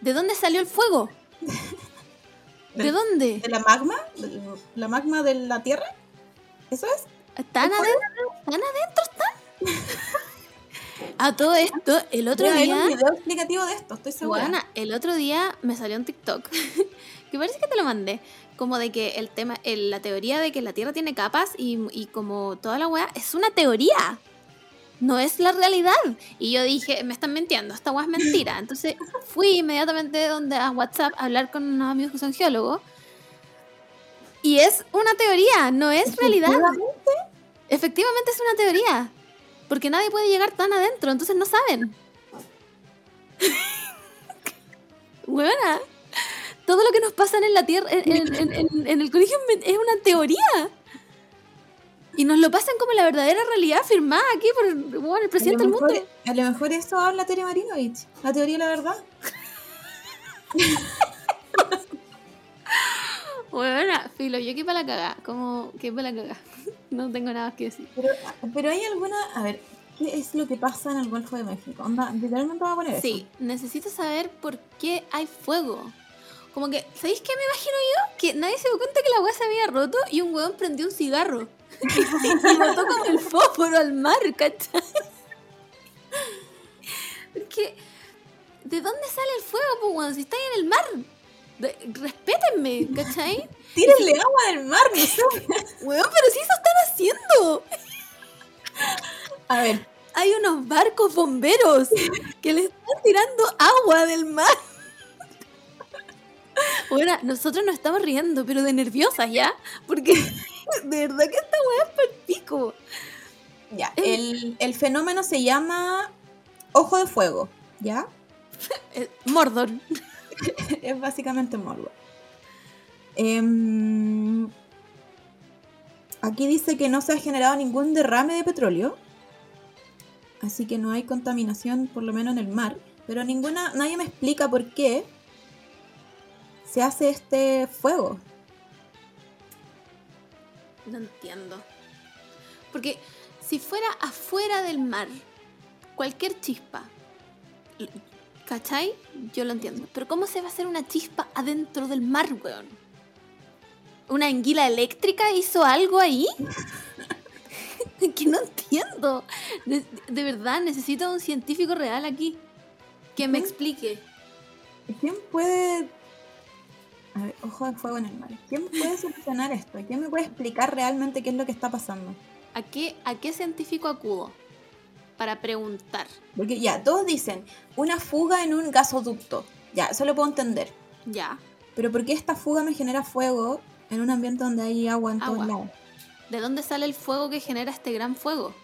¿De dónde salió el fuego? ¿De dónde? ¿De la magma? ¿De ¿La magma de la Tierra? ¿Eso es? ¿Están adentro? ¿Están adentro? ¿Están? A todo esto, el otro Debe haber día... un video explicativo de esto, estoy segura. Guana, el otro día me salió un TikTok que parece que te lo mandé. Como de que el tema, el- la teoría de que la Tierra tiene capas y, y como toda la weá es una teoría. No es la realidad. Y yo dije, me están mintiendo, esta weá es mentira. Entonces fui inmediatamente donde a WhatsApp a hablar con unos amigos que son geólogos. Y es una teoría, no es realidad. Efectivamente, es una teoría. Porque nadie puede llegar tan adentro, entonces no saben. Buena. Todo lo que nos pasa en la Tierra, en, en- en- en- en el colegio es una teoría. Y nos lo pasan como la verdadera realidad firmada aquí por bueno, el presidente del mundo. a lo mejor eso habla Tere Marinovich, la teoría de la verdad. Buena, filo, yo aquí para la cagada. Como que para la cagada. No tengo nada más que decir. Pero, pero hay alguna. A ver, ¿qué es lo que pasa en el Golfo de México? Onda, literalmente voy a poner Sí, necesito saber por qué hay fuego. Como que, ¿sabéis qué me imagino yo? Que nadie se dio cuenta que la weá se había roto y un weón prendió un cigarro. y botó como el fósforo al mar, ¿cachai? Porque, ¿de dónde sale el fuego, pues, weón? Si estáis en el mar. De- respétenme, ¿cachai? Tírenle agua del mar, no sé. Weón, pero si eso están haciendo. A ver, Hay unos barcos bomberos que le están tirando agua del mar. Bueno, nosotros nos estamos riendo, pero de nerviosas ya. Porque de verdad que esta weá es para pico. ya. El, el fenómeno se llama ojo de fuego, ¿ya? Eh, Mordor. es básicamente morbo. Em, aquí dice que no se ha generado ningún derrame de petróleo. Así que no hay contaminación, por lo menos en el mar. Pero ninguna, nadie me explica por qué se hace este fuego. No entiendo. Porque si fuera afuera del mar, cualquier chispa, ¿cachai? Yo lo entiendo. Pero ¿cómo se va a hacer una chispa adentro del mar, weón? ¿Una anguila eléctrica hizo algo ahí? que no entiendo. De, de verdad, necesito un científico real aquí que me explique. ¿Quién puede... A ver, ojo de fuego en el mar. ¿Quién puede solucionar esto? ¿Quién me puede explicar realmente qué es lo que está pasando? ¿A qué, ¿A qué científico acudo? Para preguntar. Porque ya, todos dicen una fuga en un gasoducto. Ya, eso lo puedo entender. Ya. Pero ¿por qué esta fuga me genera fuego en un ambiente donde hay agua en todos lados? ¿De dónde sale el fuego que genera este gran fuego?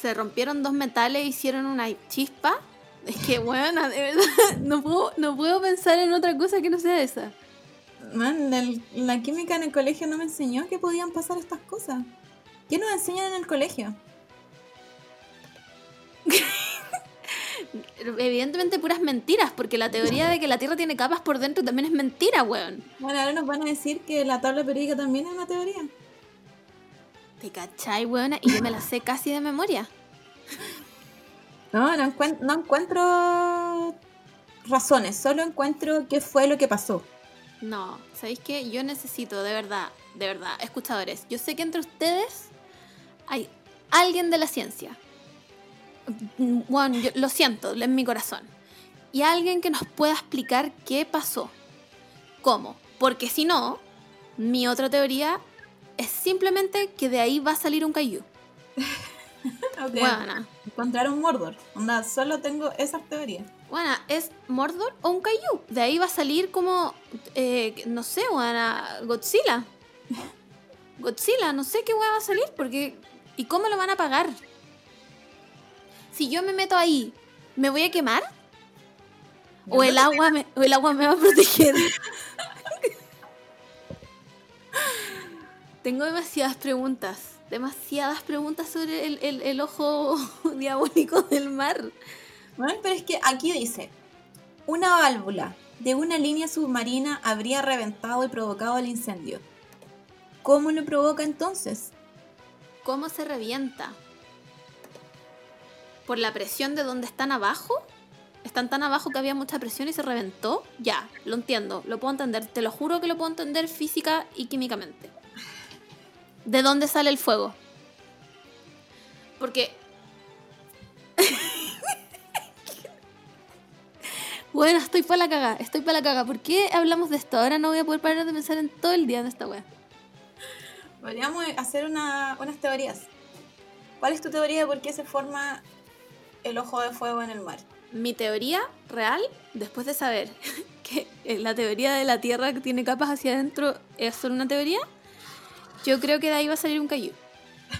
Se rompieron dos metales e hicieron una chispa. Es que, bueno, de verdad, no puedo, no puedo pensar en otra cosa que no sea esa. Man, la química en el colegio no me enseñó que podían pasar estas cosas. ¿Qué nos enseñan en el colegio? Evidentemente puras mentiras, porque la teoría de que la Tierra tiene capas por dentro también es mentira, weón. Bueno, ahora nos van a decir que la tabla periódica también es una teoría. ¿Te cachai, weón? Y yo me la sé casi de memoria. No, no, encuent- no encuentro razones, solo encuentro qué fue lo que pasó. No, ¿sabéis qué? Yo necesito, de verdad, de verdad, escuchadores. Yo sé que entre ustedes hay alguien de la ciencia. Bueno, yo lo siento, en mi corazón. Y alguien que nos pueda explicar qué pasó. ¿Cómo? Porque si no, mi otra teoría es simplemente que de ahí va a salir un Caillou. Ok, Buena. Encontrar un Mordor. Onda, solo tengo esas teorías. Bueno, ¿es Mordor o un Caillou? De ahí va a salir como, eh, no sé, bueno, Godzilla. Godzilla, no sé qué va a salir, porque... ¿Y cómo lo van a pagar? Si yo me meto ahí, ¿me voy a quemar? ¿O el agua me, o el agua me va a proteger? Tengo demasiadas preguntas, demasiadas preguntas sobre el, el- el ojo diabólico del mar. Bueno, pero es que aquí dice, una válvula de una línea submarina habría reventado y provocado el incendio. ¿Cómo lo provoca entonces? ¿Cómo se revienta? ¿Por la presión de donde están abajo? ¿Están tan abajo que había mucha presión y se reventó? Ya, lo entiendo, lo puedo entender. Te lo juro que lo puedo entender física y químicamente. ¿De dónde sale el fuego? Porque... bueno, estoy para la caga, estoy para la caga. ¿Por qué hablamos de esto? Ahora no voy a poder parar de pensar en todo el día de esta wea. Podríamos hacer una- unas teorías. ¿Cuál es tu teoría de por qué se forma el ojo de fuego en el mar? Mi teoría real, después de saber que la teoría de la Tierra que tiene capas hacia adentro es solo una teoría, yo creo que de ahí va a salir un cayú.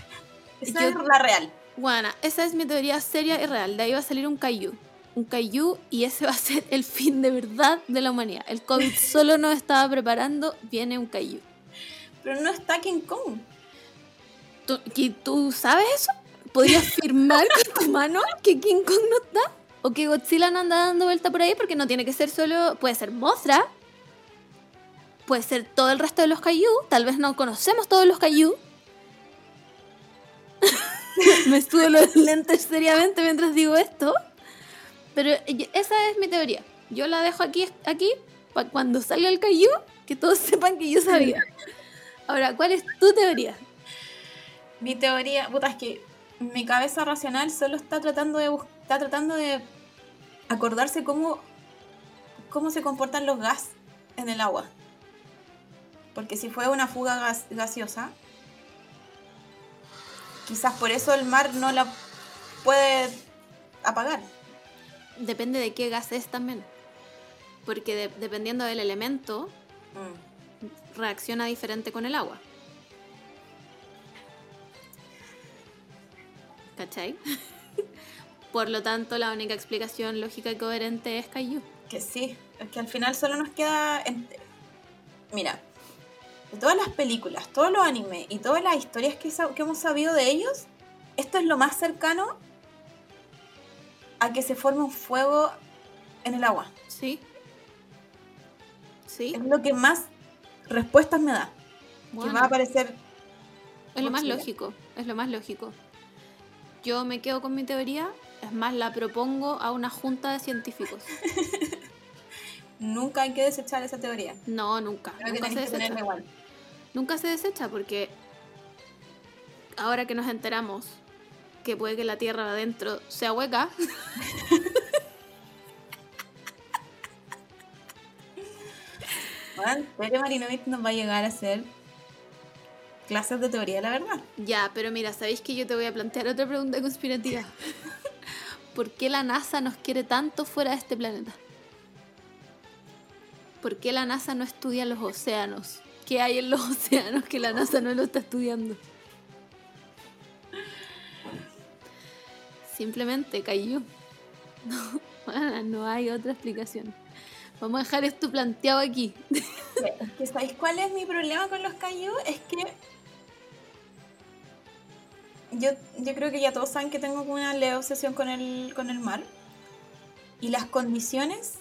Esa Yo- es la real. Bueno, esa es mi teoría seria y real. De ahí va a salir un cayú. Un cayú y ese va a ser el fin de verdad de la humanidad. El COVID solo nos estaba preparando, viene un cayú. Pero no está King Kong. ¿Tú, tú sabes eso? ¿Podrías firmar con tu mano que King Kong no está? ¿O que Godzilla no anda dando vuelta por ahí? Porque no tiene que ser solo... Puede ser Mothra. Puede ser todo el resto de los Kaiju. Tal vez no conocemos todos los Kaiju. Me estudio los lentes seriamente mientras digo esto. Pero eh, esa es mi teoría. Yo la dejo aquí, aquí para cuando salga el Kaiju, que todos sepan que yo sabía. Ahora, ¿cuál es tu teoría? Mi teoría, puta, es que mi cabeza racional solo está tratando de está tratando de acordarse cómo cómo se comportan los gas en el agua. Porque si fue una fuga gas- gaseosa, quizás por eso el mar no la puede apagar. Depende de qué gas es también. Porque de- dependiendo del elemento, Mm. Reacciona diferente con el agua. ¿Cachai? Por lo tanto, la única explicación lógica y coherente es Kaiju. Que sí, es que al final solo nos queda... en- Mira, de todas las películas, todos los animes y todas las historias que, que hemos sabido de ellos, esto es lo más cercano a que se forme un fuego en el agua. ¿Sí? ¿Sí? Es lo que más respuestas me da. Bueno, Que va a aparecer... es lo más lógico. Es lo más lógico. Yo me quedo con mi teoría. Es más, la propongo a una junta de científicos. Nunca hay que desechar esa teoría. No, nunca. Creo que Nunca se que desecha. igual. Nunca se desecha porque ahora que nos enteramos que puede que la tierra de adentro sea hueca, Bueno, Marinovich nos va a llegar a hacer clases de teoría la verdad. ya, pero mira, ¿sabéis que yo te voy a plantear otra pregunta conspirativa? ¿por qué la NASA nos quiere tanto fuera de este planeta? ¿Por qué la NASA no estudia los océanos? ¿Qué hay en los océanos que la NASA no lo está estudiando? Simplemente cayó. No, no hay otra explicación. Vamos a dejar esto planteado aquí. ¿Sabéis cuál es mi problema con los Caillou? Es que yo, yo creo que ya todos saben que tengo una leve obsesión con el, con el mar. Y las condiciones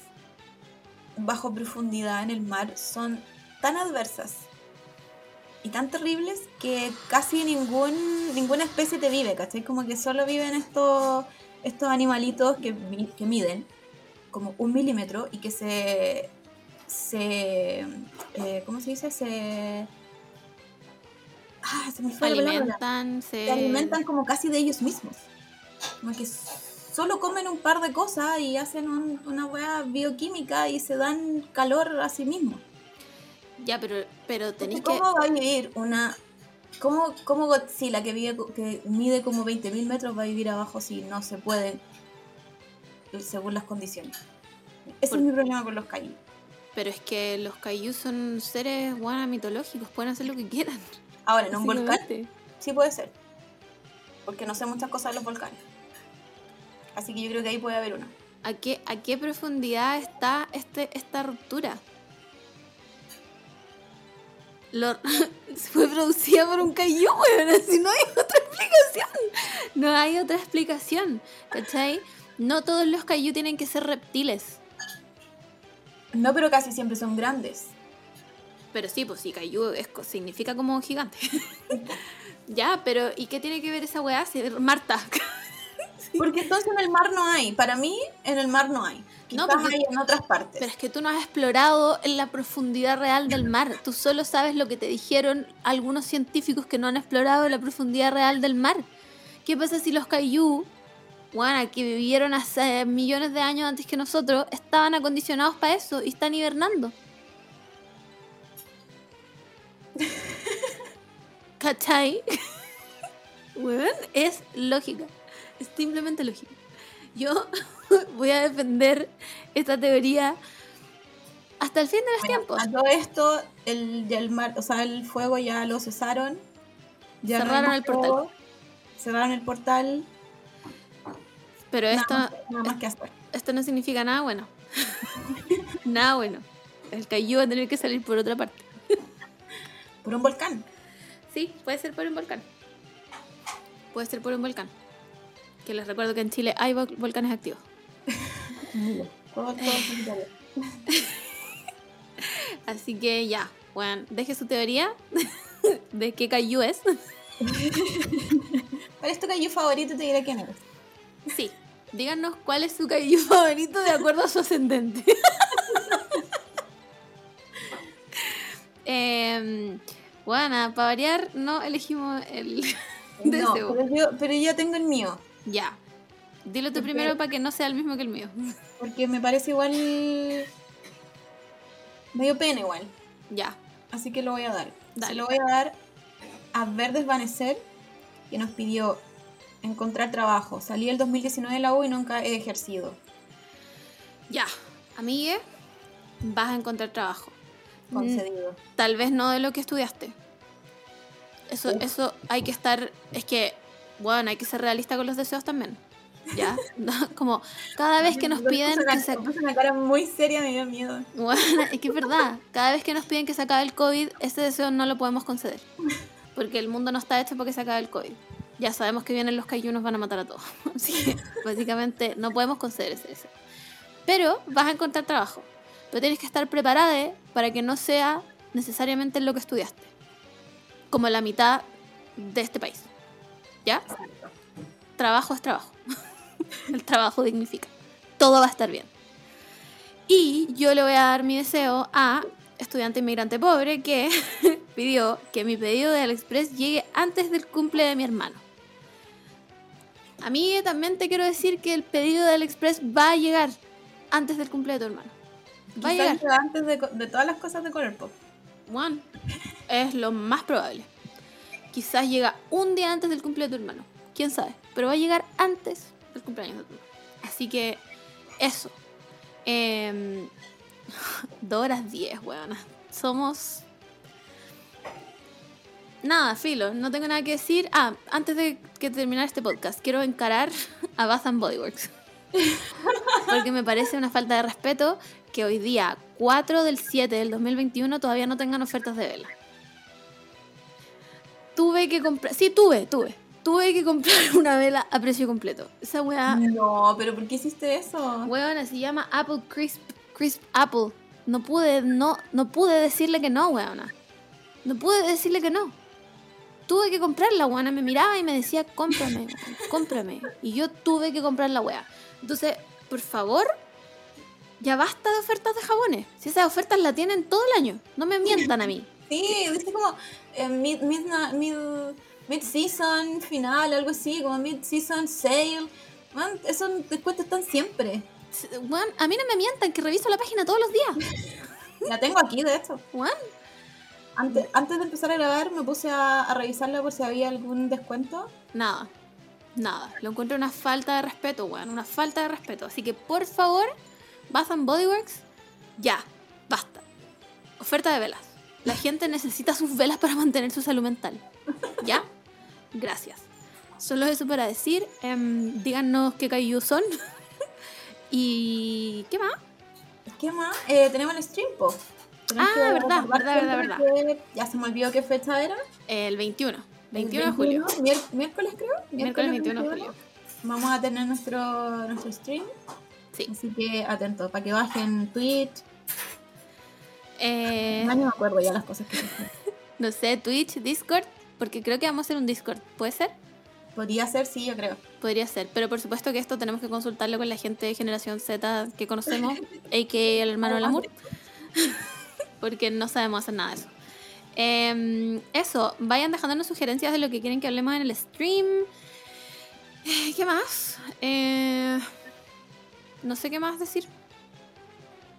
bajo profundidad en el mar son tan adversas y tan terribles que casi ningún, ninguna especie te vive, ¿cachai? Como que solo viven estos, estos animalitos que miden como un milímetro y que se... se eh, ¿Cómo se dice? Se... Ah, se me fue. Alimentan, se... Se alimentan como casi de ellos mismos. Como que solo comen un par de cosas y hacen un- una hueá bioquímica y se dan calor a sí mismos. Ya, pero, pero tenéis que... ¿Cómo va a vivir una... ¿Cómo, cómo Godzilla, que, vive, que mide como 20.000 metros, va a vivir abajo si no se puede según las condiciones? Ese Por- es mi problema con los Kaiju. Pero es que los Kaiju son seres guana mitológicos, pueden hacer lo que quieran. Ahora, en un volcán sí puede ser. Porque no sé muchas cosas de los volcanes. Así que yo creo que ahí puede haber una. ¿A qué, ¿A qué profundidad está este, esta ruptura? Lo- fue producida por un Kaiju, weón, así no hay otra explicación. No hay otra explicación, ¿cachai? No todos los Kaiju tienen que ser reptiles. No, pero casi siempre son grandes. Pero sí, pues sí, Kaiju es, significa como gigante. ya, pero ¿y qué tiene que ver esa weá? Marta. Porque entonces en el mar no hay. Para mí, en el mar no hay. No, porque- hay en otras partes. Pero es que tú no has explorado en la profundidad real del mar. Tú solo sabes lo que te dijeron algunos científicos que no han explorado la profundidad real del mar. ¿Qué pasa si los Kaiju, bueno, que vivieron hace millones de años antes que nosotros, estaban acondicionados para eso y están hibernando? ¿Cachai? Weón, es lógica. Es simplemente lógica. Yo voy a defender esta teoría hasta el fin de los Bueno, tiempos. A todo esto, el, ya el mar, o sea, el fuego ya lo cesaron. Ya Cerraron el portal. Cerraron el portal. Pero Nada, esto, más, nada más que hacer. esto no significa nada bueno. nada bueno. El Kaiju va a tener que salir por otra parte. Por un volcán. Sí, puede ser por un volcán. Puede ser por un volcán. Que les recuerdo que en Chile hay vol- volcanes activos. Así que ya, bueno, deje su teoría de qué Kaiju es. ¿Cuál es tu Kaiju favorito? Te diré quién eres. Sí, díganos cuál es su Kaiju favorito de acuerdo a su ascendente. Em, bueno, para variar, no elegimos el No, pero yo, pero yo tengo el mío. Ya. Dilo tú Porque- primero para que no sea el mismo que el mío. Porque me parece igual. medio pena igual. Ya. Así que lo voy a dar. Dale. Se lo voy a dar a Ver Desvanecer, que nos pidió encontrar trabajo. Salí el 2019 de la U y nunca he ejercido. Ya. Amigue, vas a encontrar trabajo. Mm, Concedido. Tal vez no de lo que estudiaste. Eso, Uf. eso hay que estar. Es que, bueno, hay que ser realista con los deseos también. ¿Ya? No, Como cada vez que nos piden que se. una cara muy seria, me dio miedo. Bueno, es que es verdad. Cada vez que nos piden que se acabe el COVID, ese deseo no lo podemos conceder. Porque el mundo no está hecho para que se acabe el COVID. Ya sabemos que vienen los Kaiju nos van a matar a todos. Así que, básicamente, no podemos conceder ese deseo. Pero vas a encontrar trabajo. Pero tienes que estar preparada para que no sea necesariamente lo que estudiaste. Como la mitad de este país. ¿Ya? Trabajo es trabajo. el trabajo dignifica. Todo va a estar bien. Y yo le voy a dar mi deseo a estudiante inmigrante pobre que pidió que mi pedido de AliExpress llegue antes del cumple de mi hermano. A mí también te quiero decir que el pedido de AliExpress va a llegar antes del cumple de tu hermano. Va a llegar. llega antes de, todas las cosas de color pop. Juan, es lo más probable. Quizás llega un día antes del cumple de tu hermano. Quién sabe. Pero va a llegar antes del cumpleaños de tu hermano. Así que eso. Dos horas diez, weón. Somos... Nada, filo, no tengo nada que decir. Ah, antes de que terminar este podcast, quiero encarar a Bath and Body Works. Porque me parece una falta de respeto que hoy día, 4 del 7 del 2021, todavía no tengan ofertas de vela. Tuve que comprar. Sí, tuve, tuve. Tuve que comprar una vela a precio completo. Esa weá. No, pero ¿por qué hiciste eso? Weona, se llama Apple Crisp, Crisp Apple. No pude, no, no pude decirle que no, weona. No pude decirle que no. Tuve que comprarla, weona. Me miraba y me decía, cómprame, cómprame. Y yo tuve que comprar la weá. Entonces, por favor, ya basta de ofertas de jabones. Si esas ofertas la tienen todo el año. No me mientan a mí. Sí, viste como eh, mid, mid, mid, mid-season final, algo así, como mid-season sale. Man, esos descuentos están siempre. Weón, a mí no me mientan, que reviso la página todos los días. La tengo aquí, de hecho. Weón, Antes, antes de empezar a grabar me puse a, a revisarla por si había algún descuento. Nada, nada. Lo encuentro una falta de respeto, weón. Una falta de respeto. Así que por favor, Bath and Body Works, ya, basta. Oferta de velas. La gente necesita sus velas para mantener su salud mental. ¿Ya? Gracias. Solo eso para decir. em, díganos qué cayó son. y. ¿Qué más? ¿Qué más? Eh, tenemos el stream, po. Ah, verdad, verdad, verdad, que- Ya se me olvidó qué fecha era. El 21. El 21 de julio. miércoles creo. Miércoles 21 de julio. Vamos a tener nuestro, nuestro stream. Sí. Así que atentos, para que bajen Twitch. Eh, No, no me acuerdo ya las cosas que no sé, Twitch, Discord. Porque creo que vamos a hacer un Discord. ¿Puede ser? Podría ser, sí, yo creo. Podría ser, pero por supuesto que esto tenemos que consultarlo con la gente de generación Z que conocemos, a.k.a. el hermano del amor, porque no sabemos hacer nada de eso. Em, eso, vayan dejándonos sugerencias de lo que quieren que hablemos en el stream. Eh, ¿Qué más? Eh, no sé qué más decir.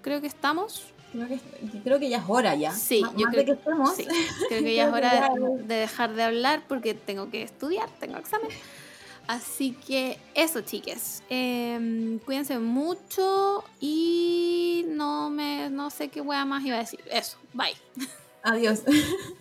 Creo que estamos. Creo que, creo que ya es hora ya. Sí, Más- yo creo que. Sí, creo que ya es hora de, de dejar de hablar porque tengo que estudiar, tengo examen. Así que eso, chiques. Em, cuídense mucho y no me no sé qué wea más iba a decir. Eso, bye. Adiós.